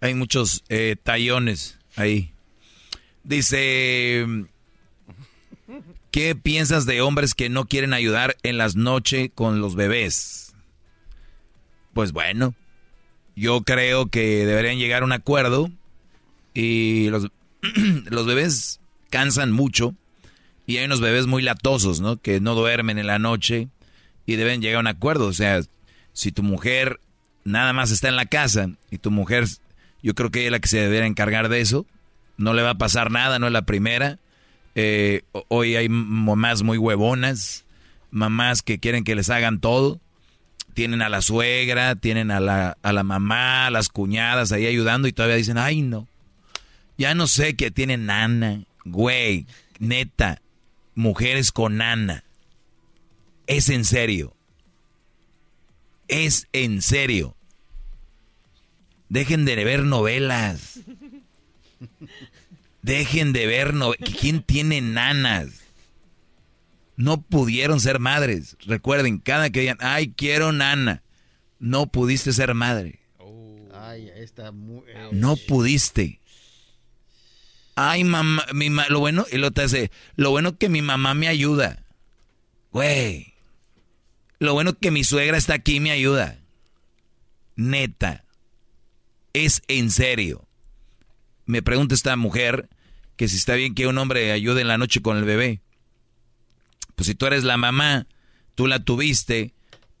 Speaker 4: Hay muchos eh, tallones ahí. Dice, ¿qué piensas de hombres que no quieren ayudar en las noches con los bebés? Pues bueno, yo creo que deberían llegar a un acuerdo y los, los bebés cansan mucho y hay unos bebés muy latosos, ¿no? Que no duermen en la noche y deben llegar a un acuerdo. O sea, si tu mujer nada más está en la casa y tu mujer, yo creo que ella es la que se debería encargar de eso. No le va a pasar nada, no es la primera. Eh, ho- hoy hay mamás muy huevonas, mamás que quieren que les hagan todo. Tienen a la suegra, tienen a la, a la mamá, a las cuñadas ahí ayudando y todavía dicen, ay no, ya no sé que tienen nana, güey, neta, mujeres con nana. Es en serio. Es en serio. Dejen de ver novelas. Dejen de ver novelas. ¿Quién tiene nanas? No pudieron ser madres. Recuerden, cada que digan, ay, quiero nana. No pudiste ser madre.
Speaker 5: Ay, ahí está muy... eh,
Speaker 4: No pudiste. Ay, mamá, mi ma- lo bueno, y lo te hace, lo bueno que mi mamá me ayuda. Güey. Lo bueno que mi suegra está aquí y me ayuda. Neta. Es en serio. Me pregunta esta mujer que si está bien que un hombre ayude en la noche con el bebé. Pues si tú eres la mamá, tú la tuviste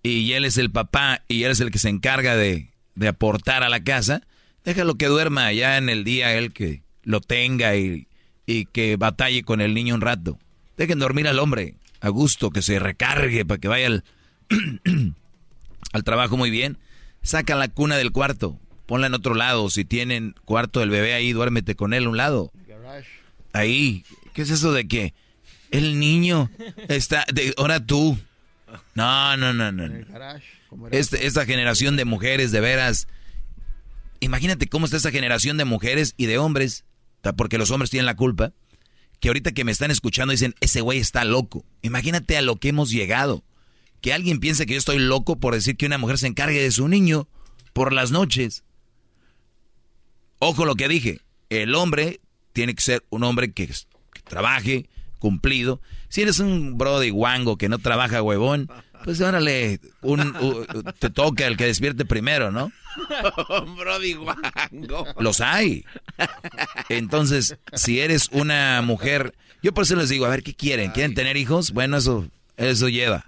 Speaker 4: y él es el papá y él es el que se encarga de, de aportar a la casa, déjalo que duerma allá en el día él que lo tenga y, y que batalle con el niño un rato. Dejen dormir al hombre a gusto, que se recargue para que vaya al, al trabajo muy bien. Saca la cuna del cuarto, ponla en otro lado. Si tienen cuarto del bebé ahí, duérmete con él a un lado. Ahí. ¿Qué es eso de que el niño está... De, ahora tú. No, no, no, no. no. Este- esta generación de mujeres, de veras... Imagínate cómo está esta generación de mujeres y de hombres, porque los hombres tienen la culpa, que ahorita que me están escuchando dicen, ese güey está loco. Imagínate a lo que hemos llegado. Que alguien piense que yo estoy loco por decir que una mujer se encargue de su niño por las noches. Ojo lo que dije, el hombre tiene que ser un hombre que, que trabaje, cumplido. Si eres un brody guango que no trabaja huevón, pues órale, un, u- te toca el que despierte primero, ¿no?
Speaker 3: Brody guango.
Speaker 4: Los hay. Entonces, si eres una mujer, yo por eso les digo, a ver, ¿qué quieren? ¿Quieren tener hijos? Bueno, eso, eso lleva.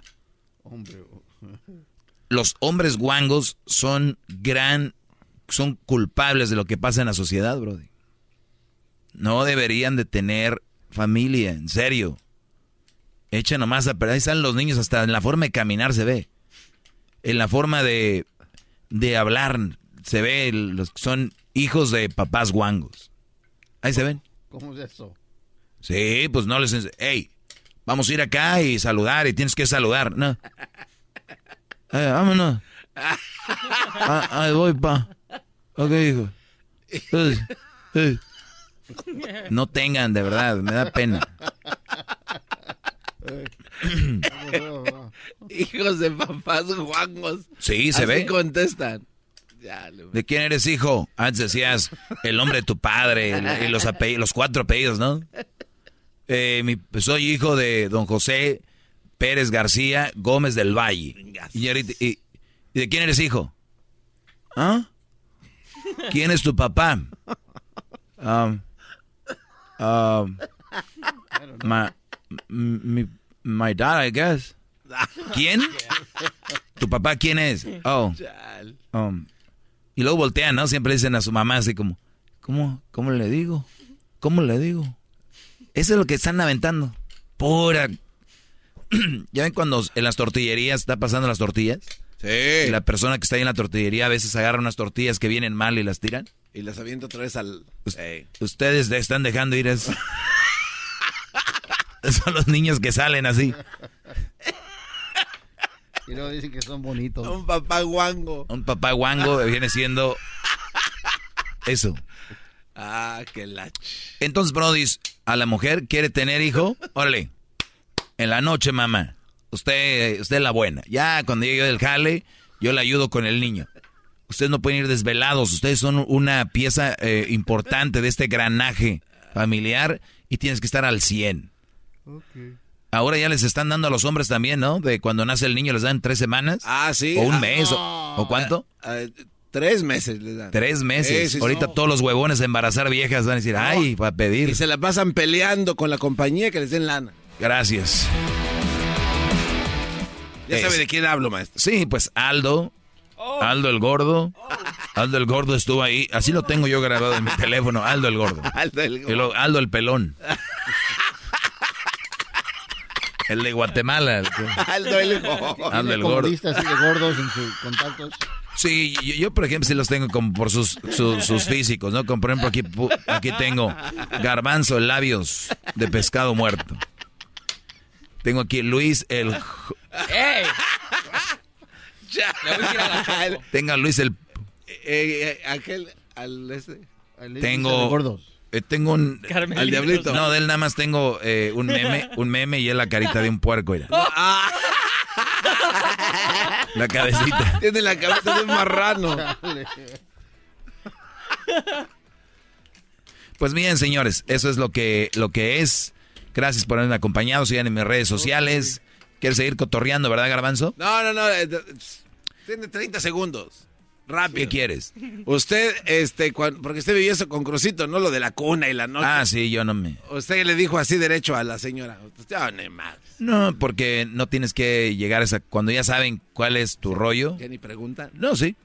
Speaker 4: Los hombres guangos son gran, son culpables de lo que pasa en la sociedad, Brody. No deberían de tener familia, en serio. Echa nomás a perder. Ahí están los niños, hasta en la forma de caminar se ve. En la forma de, de hablar se ve los que son hijos de papás guangos. Ahí se ven.
Speaker 5: ¿Cómo es eso?
Speaker 4: Sí, pues no les... Hey, vamos a ir acá y saludar y tienes que saludar. No. Eh, vámonos. Ah, ahí voy, pa. Ok, hijo. Eh. No tengan, de verdad, me da pena.
Speaker 3: Hijos de papás guangos.
Speaker 4: Sí, se
Speaker 3: Así
Speaker 4: ve.
Speaker 3: contestan.
Speaker 4: ¿De quién eres hijo? Antes decías el nombre de tu padre y los, apellidos, los cuatro apellidos, ¿no? Eh, mi- soy hijo de don José Pérez García Gómez del Valle. Y, ahorita- y- ¿y de quién eres hijo? ¿Ah? ¿Quién es tu papá? Um, um, my, mi- my dad, I guess. ¿Quién? ¿Tu papá quién es? Oh. Um, y luego voltean, ¿no? Siempre dicen a su mamá así como, ¿cómo, cómo le digo? ¿Cómo le digo? Eso es lo que están aventando. Pura. ¿Ya ven cuando en las tortillerías está pasando las tortillas?
Speaker 3: Sí.
Speaker 4: Y la persona que está ahí en la tortillería a veces agarra unas tortillas que vienen mal y las tiran.
Speaker 3: Y las aviento otra vez al... Ey.
Speaker 4: Ustedes le están dejando ir eso. Son los niños que salen así.
Speaker 5: Y luego dicen que son bonitos.
Speaker 3: Un papá guango.
Speaker 4: Un papá guango viene siendo eso.
Speaker 3: Ah, qué lach.
Speaker 4: Entonces, Brody, a la mujer quiere tener hijo, órale, en la noche, mamá. Usted, usted es la buena. Ya cuando llegue del jale, yo le ayudo con el niño. Ustedes no pueden ir desvelados. Ustedes son una pieza eh, importante de este granaje familiar y tienes que estar al 100. Ahora ya les están dando a los hombres también, ¿no? De cuando nace el niño les dan tres semanas.
Speaker 3: Ah, sí.
Speaker 4: O un
Speaker 3: Ah,
Speaker 4: mes. o-
Speaker 3: no.
Speaker 4: ¿O, cuánto?
Speaker 3: Ah, ah, tres meses les dan.
Speaker 4: Tres meses.
Speaker 3: Sí, sí,
Speaker 4: Ahorita
Speaker 3: no.
Speaker 4: todos los huevones a embarazar viejas van a decir, ay, para pedir.
Speaker 3: Y se la pasan peleando con la compañía que les den lana.
Speaker 4: Gracias.
Speaker 3: Ya
Speaker 4: Es-
Speaker 3: sabe de quién hablo, maestro.
Speaker 4: Sí, pues Aldo. Aldo el gordo. Aldo el gordo estuvo ahí. Así lo tengo yo grabado en mi teléfono. Aldo el gordo.
Speaker 3: Aldo el
Speaker 4: Y luego Aldo el pelón. El de Guatemala. el que-
Speaker 3: Aldo el gordo.
Speaker 4: Aldo el gordo.
Speaker 5: así de gordos en sus contactos.
Speaker 4: Sí, yo, yo, por ejemplo sí los tengo como por sus, su- sus físicos, ¿no? Como por ejemplo aquí, aquí tengo garbanzo, labios de pescado muerto. Tengo aquí Luis el...
Speaker 48: ¡Ey! Le voy a decir a la Choco.
Speaker 4: Tengo a Luis el...
Speaker 3: Eh, eh, aquel, al este.
Speaker 4: Tengo... eh, tengo un...
Speaker 48: Carmelita.
Speaker 3: Al diablito.
Speaker 4: No, de él nada más tengo eh, un meme, un meme y es la carita de un puerco, mira.
Speaker 3: Ah,
Speaker 4: La cabecita.
Speaker 3: tiene la cabeza de un marrano.
Speaker 4: Pues bien, señores, eso es lo que, lo que es. Gracias por haberme acompañado. Sigan en mis redes sociales. ¿Quieres seguir cotorreando, verdad, Garbanzo?
Speaker 3: No, no, no. Tiene 30 segundos. Rápido.
Speaker 4: ¿Qué quieres?
Speaker 3: Usted, este, cuan- porque usted vivió eso con Crucito, ¿no? Lo de la cuna y la noche.
Speaker 4: Ah, sí, yo no me...
Speaker 3: Usted le dijo así derecho a la señora. Usted, "Ah, madre".
Speaker 4: No, porque no tienes que llegar a esa... Cuando ya saben cuál es tu rollo.
Speaker 3: Ya ni preguntan.
Speaker 4: No, sí.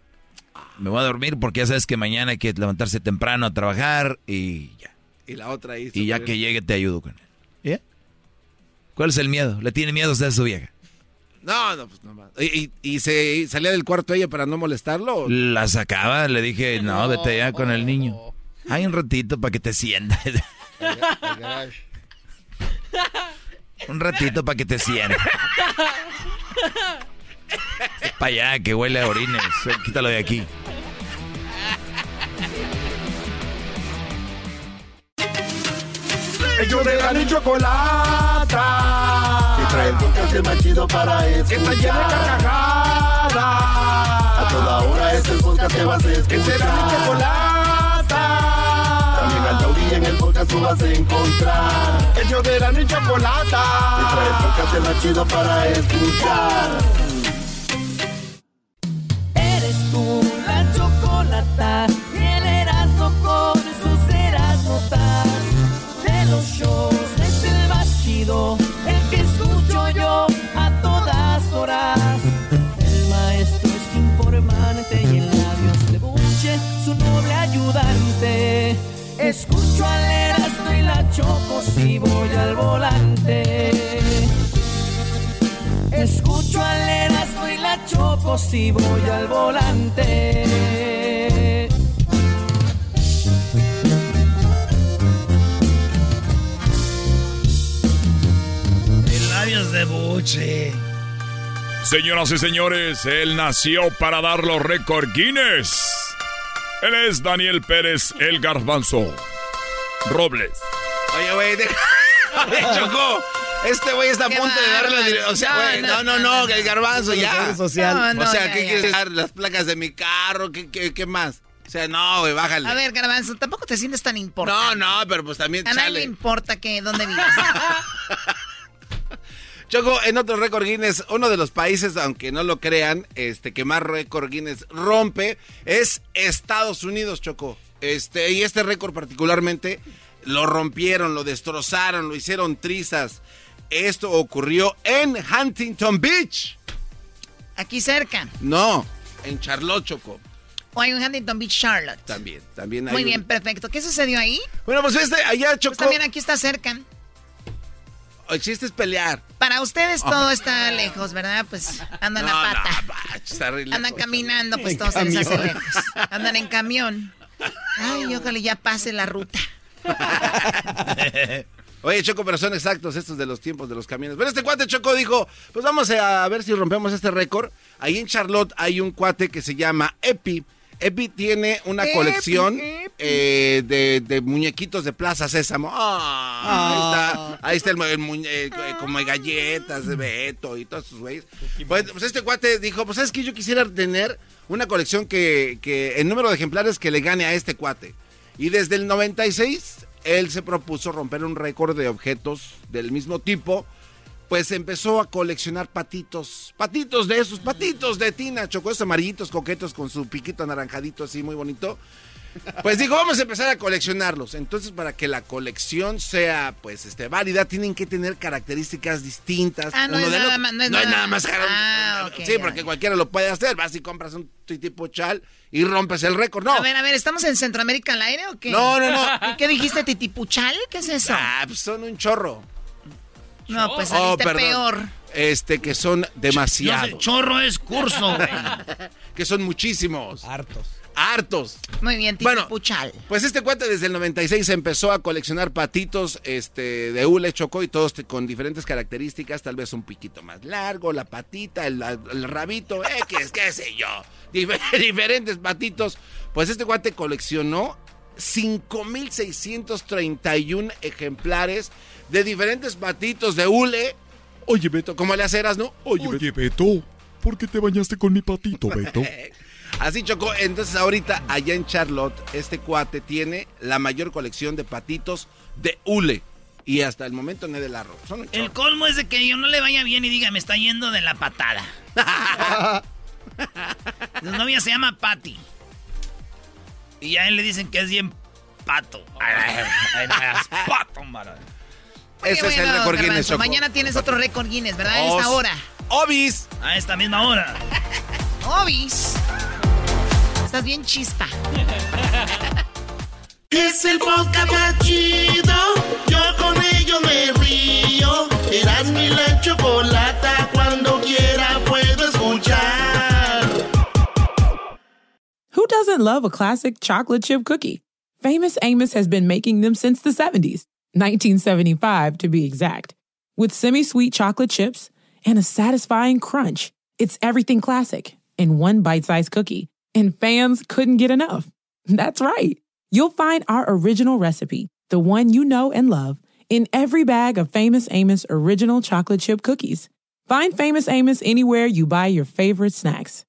Speaker 4: Me voy a dormir porque ya sabes que mañana hay que levantarse temprano a trabajar y ya.
Speaker 3: Y la otra ahí.
Speaker 4: Y ya que llegue te ayudo con él. ¿Ya? ¿Cuál es el miedo? ¿Le tiene miedo usted a su vieja?
Speaker 3: No, no, pues no más. ¿Y, y, y se y salía del cuarto ella para no molestarlo? o-
Speaker 4: La sacaba, le dije, no, vete ya con el niño. Hay un ratito para que te sientas. un ratito para que te sientas. Para allá, que huele a orines. Quítalo de aquí.
Speaker 49: Ellos de la chocolata. Trae el podcast más chido para escuchar. Que está llena de carcajadas. A toda hora es el podcast que vas a escuchar. Que será mi chocolata. También al taurí en el podcast tú vas a encontrar. Ellos de la ni chocolata. Que trae el podcast más chido para escuchar.
Speaker 51: Choco si voy al volante.
Speaker 1: De labios de buche.
Speaker 30: Señoras y señores, él nació para dar los récord Guinness. Él es Daniel Pérez, el garbanzo. Robles.
Speaker 3: Oye, güey, deja- Chocó. Este güey está a punto de darle la O sea,
Speaker 18: No,
Speaker 3: no, no,
Speaker 18: no,
Speaker 3: no, el garbanzo ya.
Speaker 18: social. No, no,
Speaker 3: o sea,
Speaker 18: ya,
Speaker 3: ¿qué
Speaker 18: ya.
Speaker 3: quieres dar? Las placas de mi carro, ¿qué, qué, qué más? O sea, no, güey, bájale.
Speaker 18: A ver, Garbanzo, tampoco te sientes tan importante.
Speaker 3: No, no, pero pues también
Speaker 18: A nadie le importa que dónde vivas.
Speaker 3: Choco, en otro récord Guinness, uno de los países, aunque no lo crean, este, que más récord Guinness rompe es Estados Unidos, Choco. Este, y este récord particularmente lo rompieron, lo destrozaron, lo hicieron trizas. Esto ocurrió en Huntington Beach.
Speaker 18: Aquí cerca.
Speaker 3: No, en Charlotte, Choco.
Speaker 18: O hay un Huntington Beach, Charlotte.
Speaker 3: También, también hay
Speaker 18: Muy
Speaker 3: un-
Speaker 18: bien, perfecto. ¿Qué sucedió ahí?
Speaker 3: Bueno, pues este, allá, Choco.
Speaker 18: Pues también aquí está cerca.
Speaker 3: El chiste es pelear.
Speaker 18: Para ustedes todo está lejos, ¿verdad? Pues andan
Speaker 3: No,
Speaker 18: a pata.
Speaker 3: no, está re
Speaker 18: Andan
Speaker 3: lejos.
Speaker 18: caminando, pues
Speaker 3: En
Speaker 18: todo se les hace lejos. Andan en camión. Ay, ojalá ya pase la ruta.
Speaker 3: Oye, Choco, pero son exactos estos de los tiempos de los camiones. Pero este cuate Choco dijo, pues vamos a ver si rompemos este récord. Ahí en Charlotte hay un cuate que se llama Epi. Epi tiene una
Speaker 51: Epi,
Speaker 3: colección
Speaker 51: Epi.
Speaker 3: eh, de, de muñequitos de Plaza Sésamo. Ah, Ahí está, ahí está el, el muñe- eh, como de galletas de Beto y todos esos güeyes. Pues, pues este cuate dijo, pues es que yo quisiera tener una colección que, que el número de ejemplares que le gane a este cuate. Y desde el 96, él se propuso romper un récord de objetos del mismo tipo. Pues empezó a coleccionar patitos, patitos de esos, patitos de tina, chocó esos amarillitos coquetos con su piquito anaranjadito así muy bonito. Pues dijo, vamos a empezar a coleccionarlos. Entonces, para que la colección sea, pues, este, válida, tienen que tener características distintas.
Speaker 18: Ah, no es nada más- no es
Speaker 3: no
Speaker 18: nada
Speaker 3: nada más.
Speaker 18: Ah,
Speaker 3: sí, porque cualquiera lo puede hacer. Vas y compras un tipo chal y rompes el récord. No.
Speaker 18: A ver, a ver, ¿estamos en Centroamérica al aire o qué?
Speaker 3: No, no, no.
Speaker 18: ¿Y ¿Qué dijiste, titipuchal? ¿Qué es eso?
Speaker 3: Ah, pues son un chorro.
Speaker 18: No, pues
Speaker 3: Oh,
Speaker 18: saliste
Speaker 3: perdón.
Speaker 18: peor.
Speaker 3: Este, que son demasiados.
Speaker 1: chorro es curso, güey.
Speaker 3: que son muchísimos. Hartos. Hartos.
Speaker 18: Muy bien,
Speaker 3: Bueno,
Speaker 18: titipuchal.
Speaker 3: Pues este cuate desde el 96 empezó a coleccionar patitos este, de hule chocó y todos te- con diferentes características, tal vez un piquito más largo, la patita, el, el rabito, eh, qué, qué sé yo, Dif- diferentes patitos. Pues este cuate coleccionó 5.631 ejemplares de diferentes patitos de hule. Oye, Beto, ¿cómo le haceras, no? Oye,
Speaker 47: Oye, Beto, ¿por qué te bañaste con mi patito, Beto?
Speaker 3: Así chocó. Entonces ahorita allá en Charlotte, este cuate tiene la mayor colección de patitos de hule. Y hasta el momento nadie la roba. Son un
Speaker 1: El colmo es de que yo no le vaya bien y diga, me está yendo de la patada. Su novia se llama Patty. Y a él le dicen que es bien pato. Ay, ay, ay, es pato,
Speaker 3: Ese es el récord Guinness, Choco.
Speaker 18: Mañana tienes otro récord Guinness, ¿verdad? A
Speaker 3: Os-
Speaker 18: esta hora.
Speaker 3: Obis.
Speaker 1: A esta misma hora.
Speaker 18: Obis. Estás bien chispa.
Speaker 7: Es el podcast más chido. Yo con ello me río. Eras mi la chocolata. Cuando quiera puedo escuchar.
Speaker 52: Who doesn't love a classic chocolate chip cookie? Famous Amos has been making them since the 70s, 1975 to be exact. With semi sweet chocolate chips and a satisfying crunch, it's everything classic in one bite sized cookie. And fans couldn't get enough. That's right. You'll find our original recipe, the one you know and love, in every bag of Famous Amos original chocolate chip cookies. Find Famous Amos anywhere you buy your favorite snacks.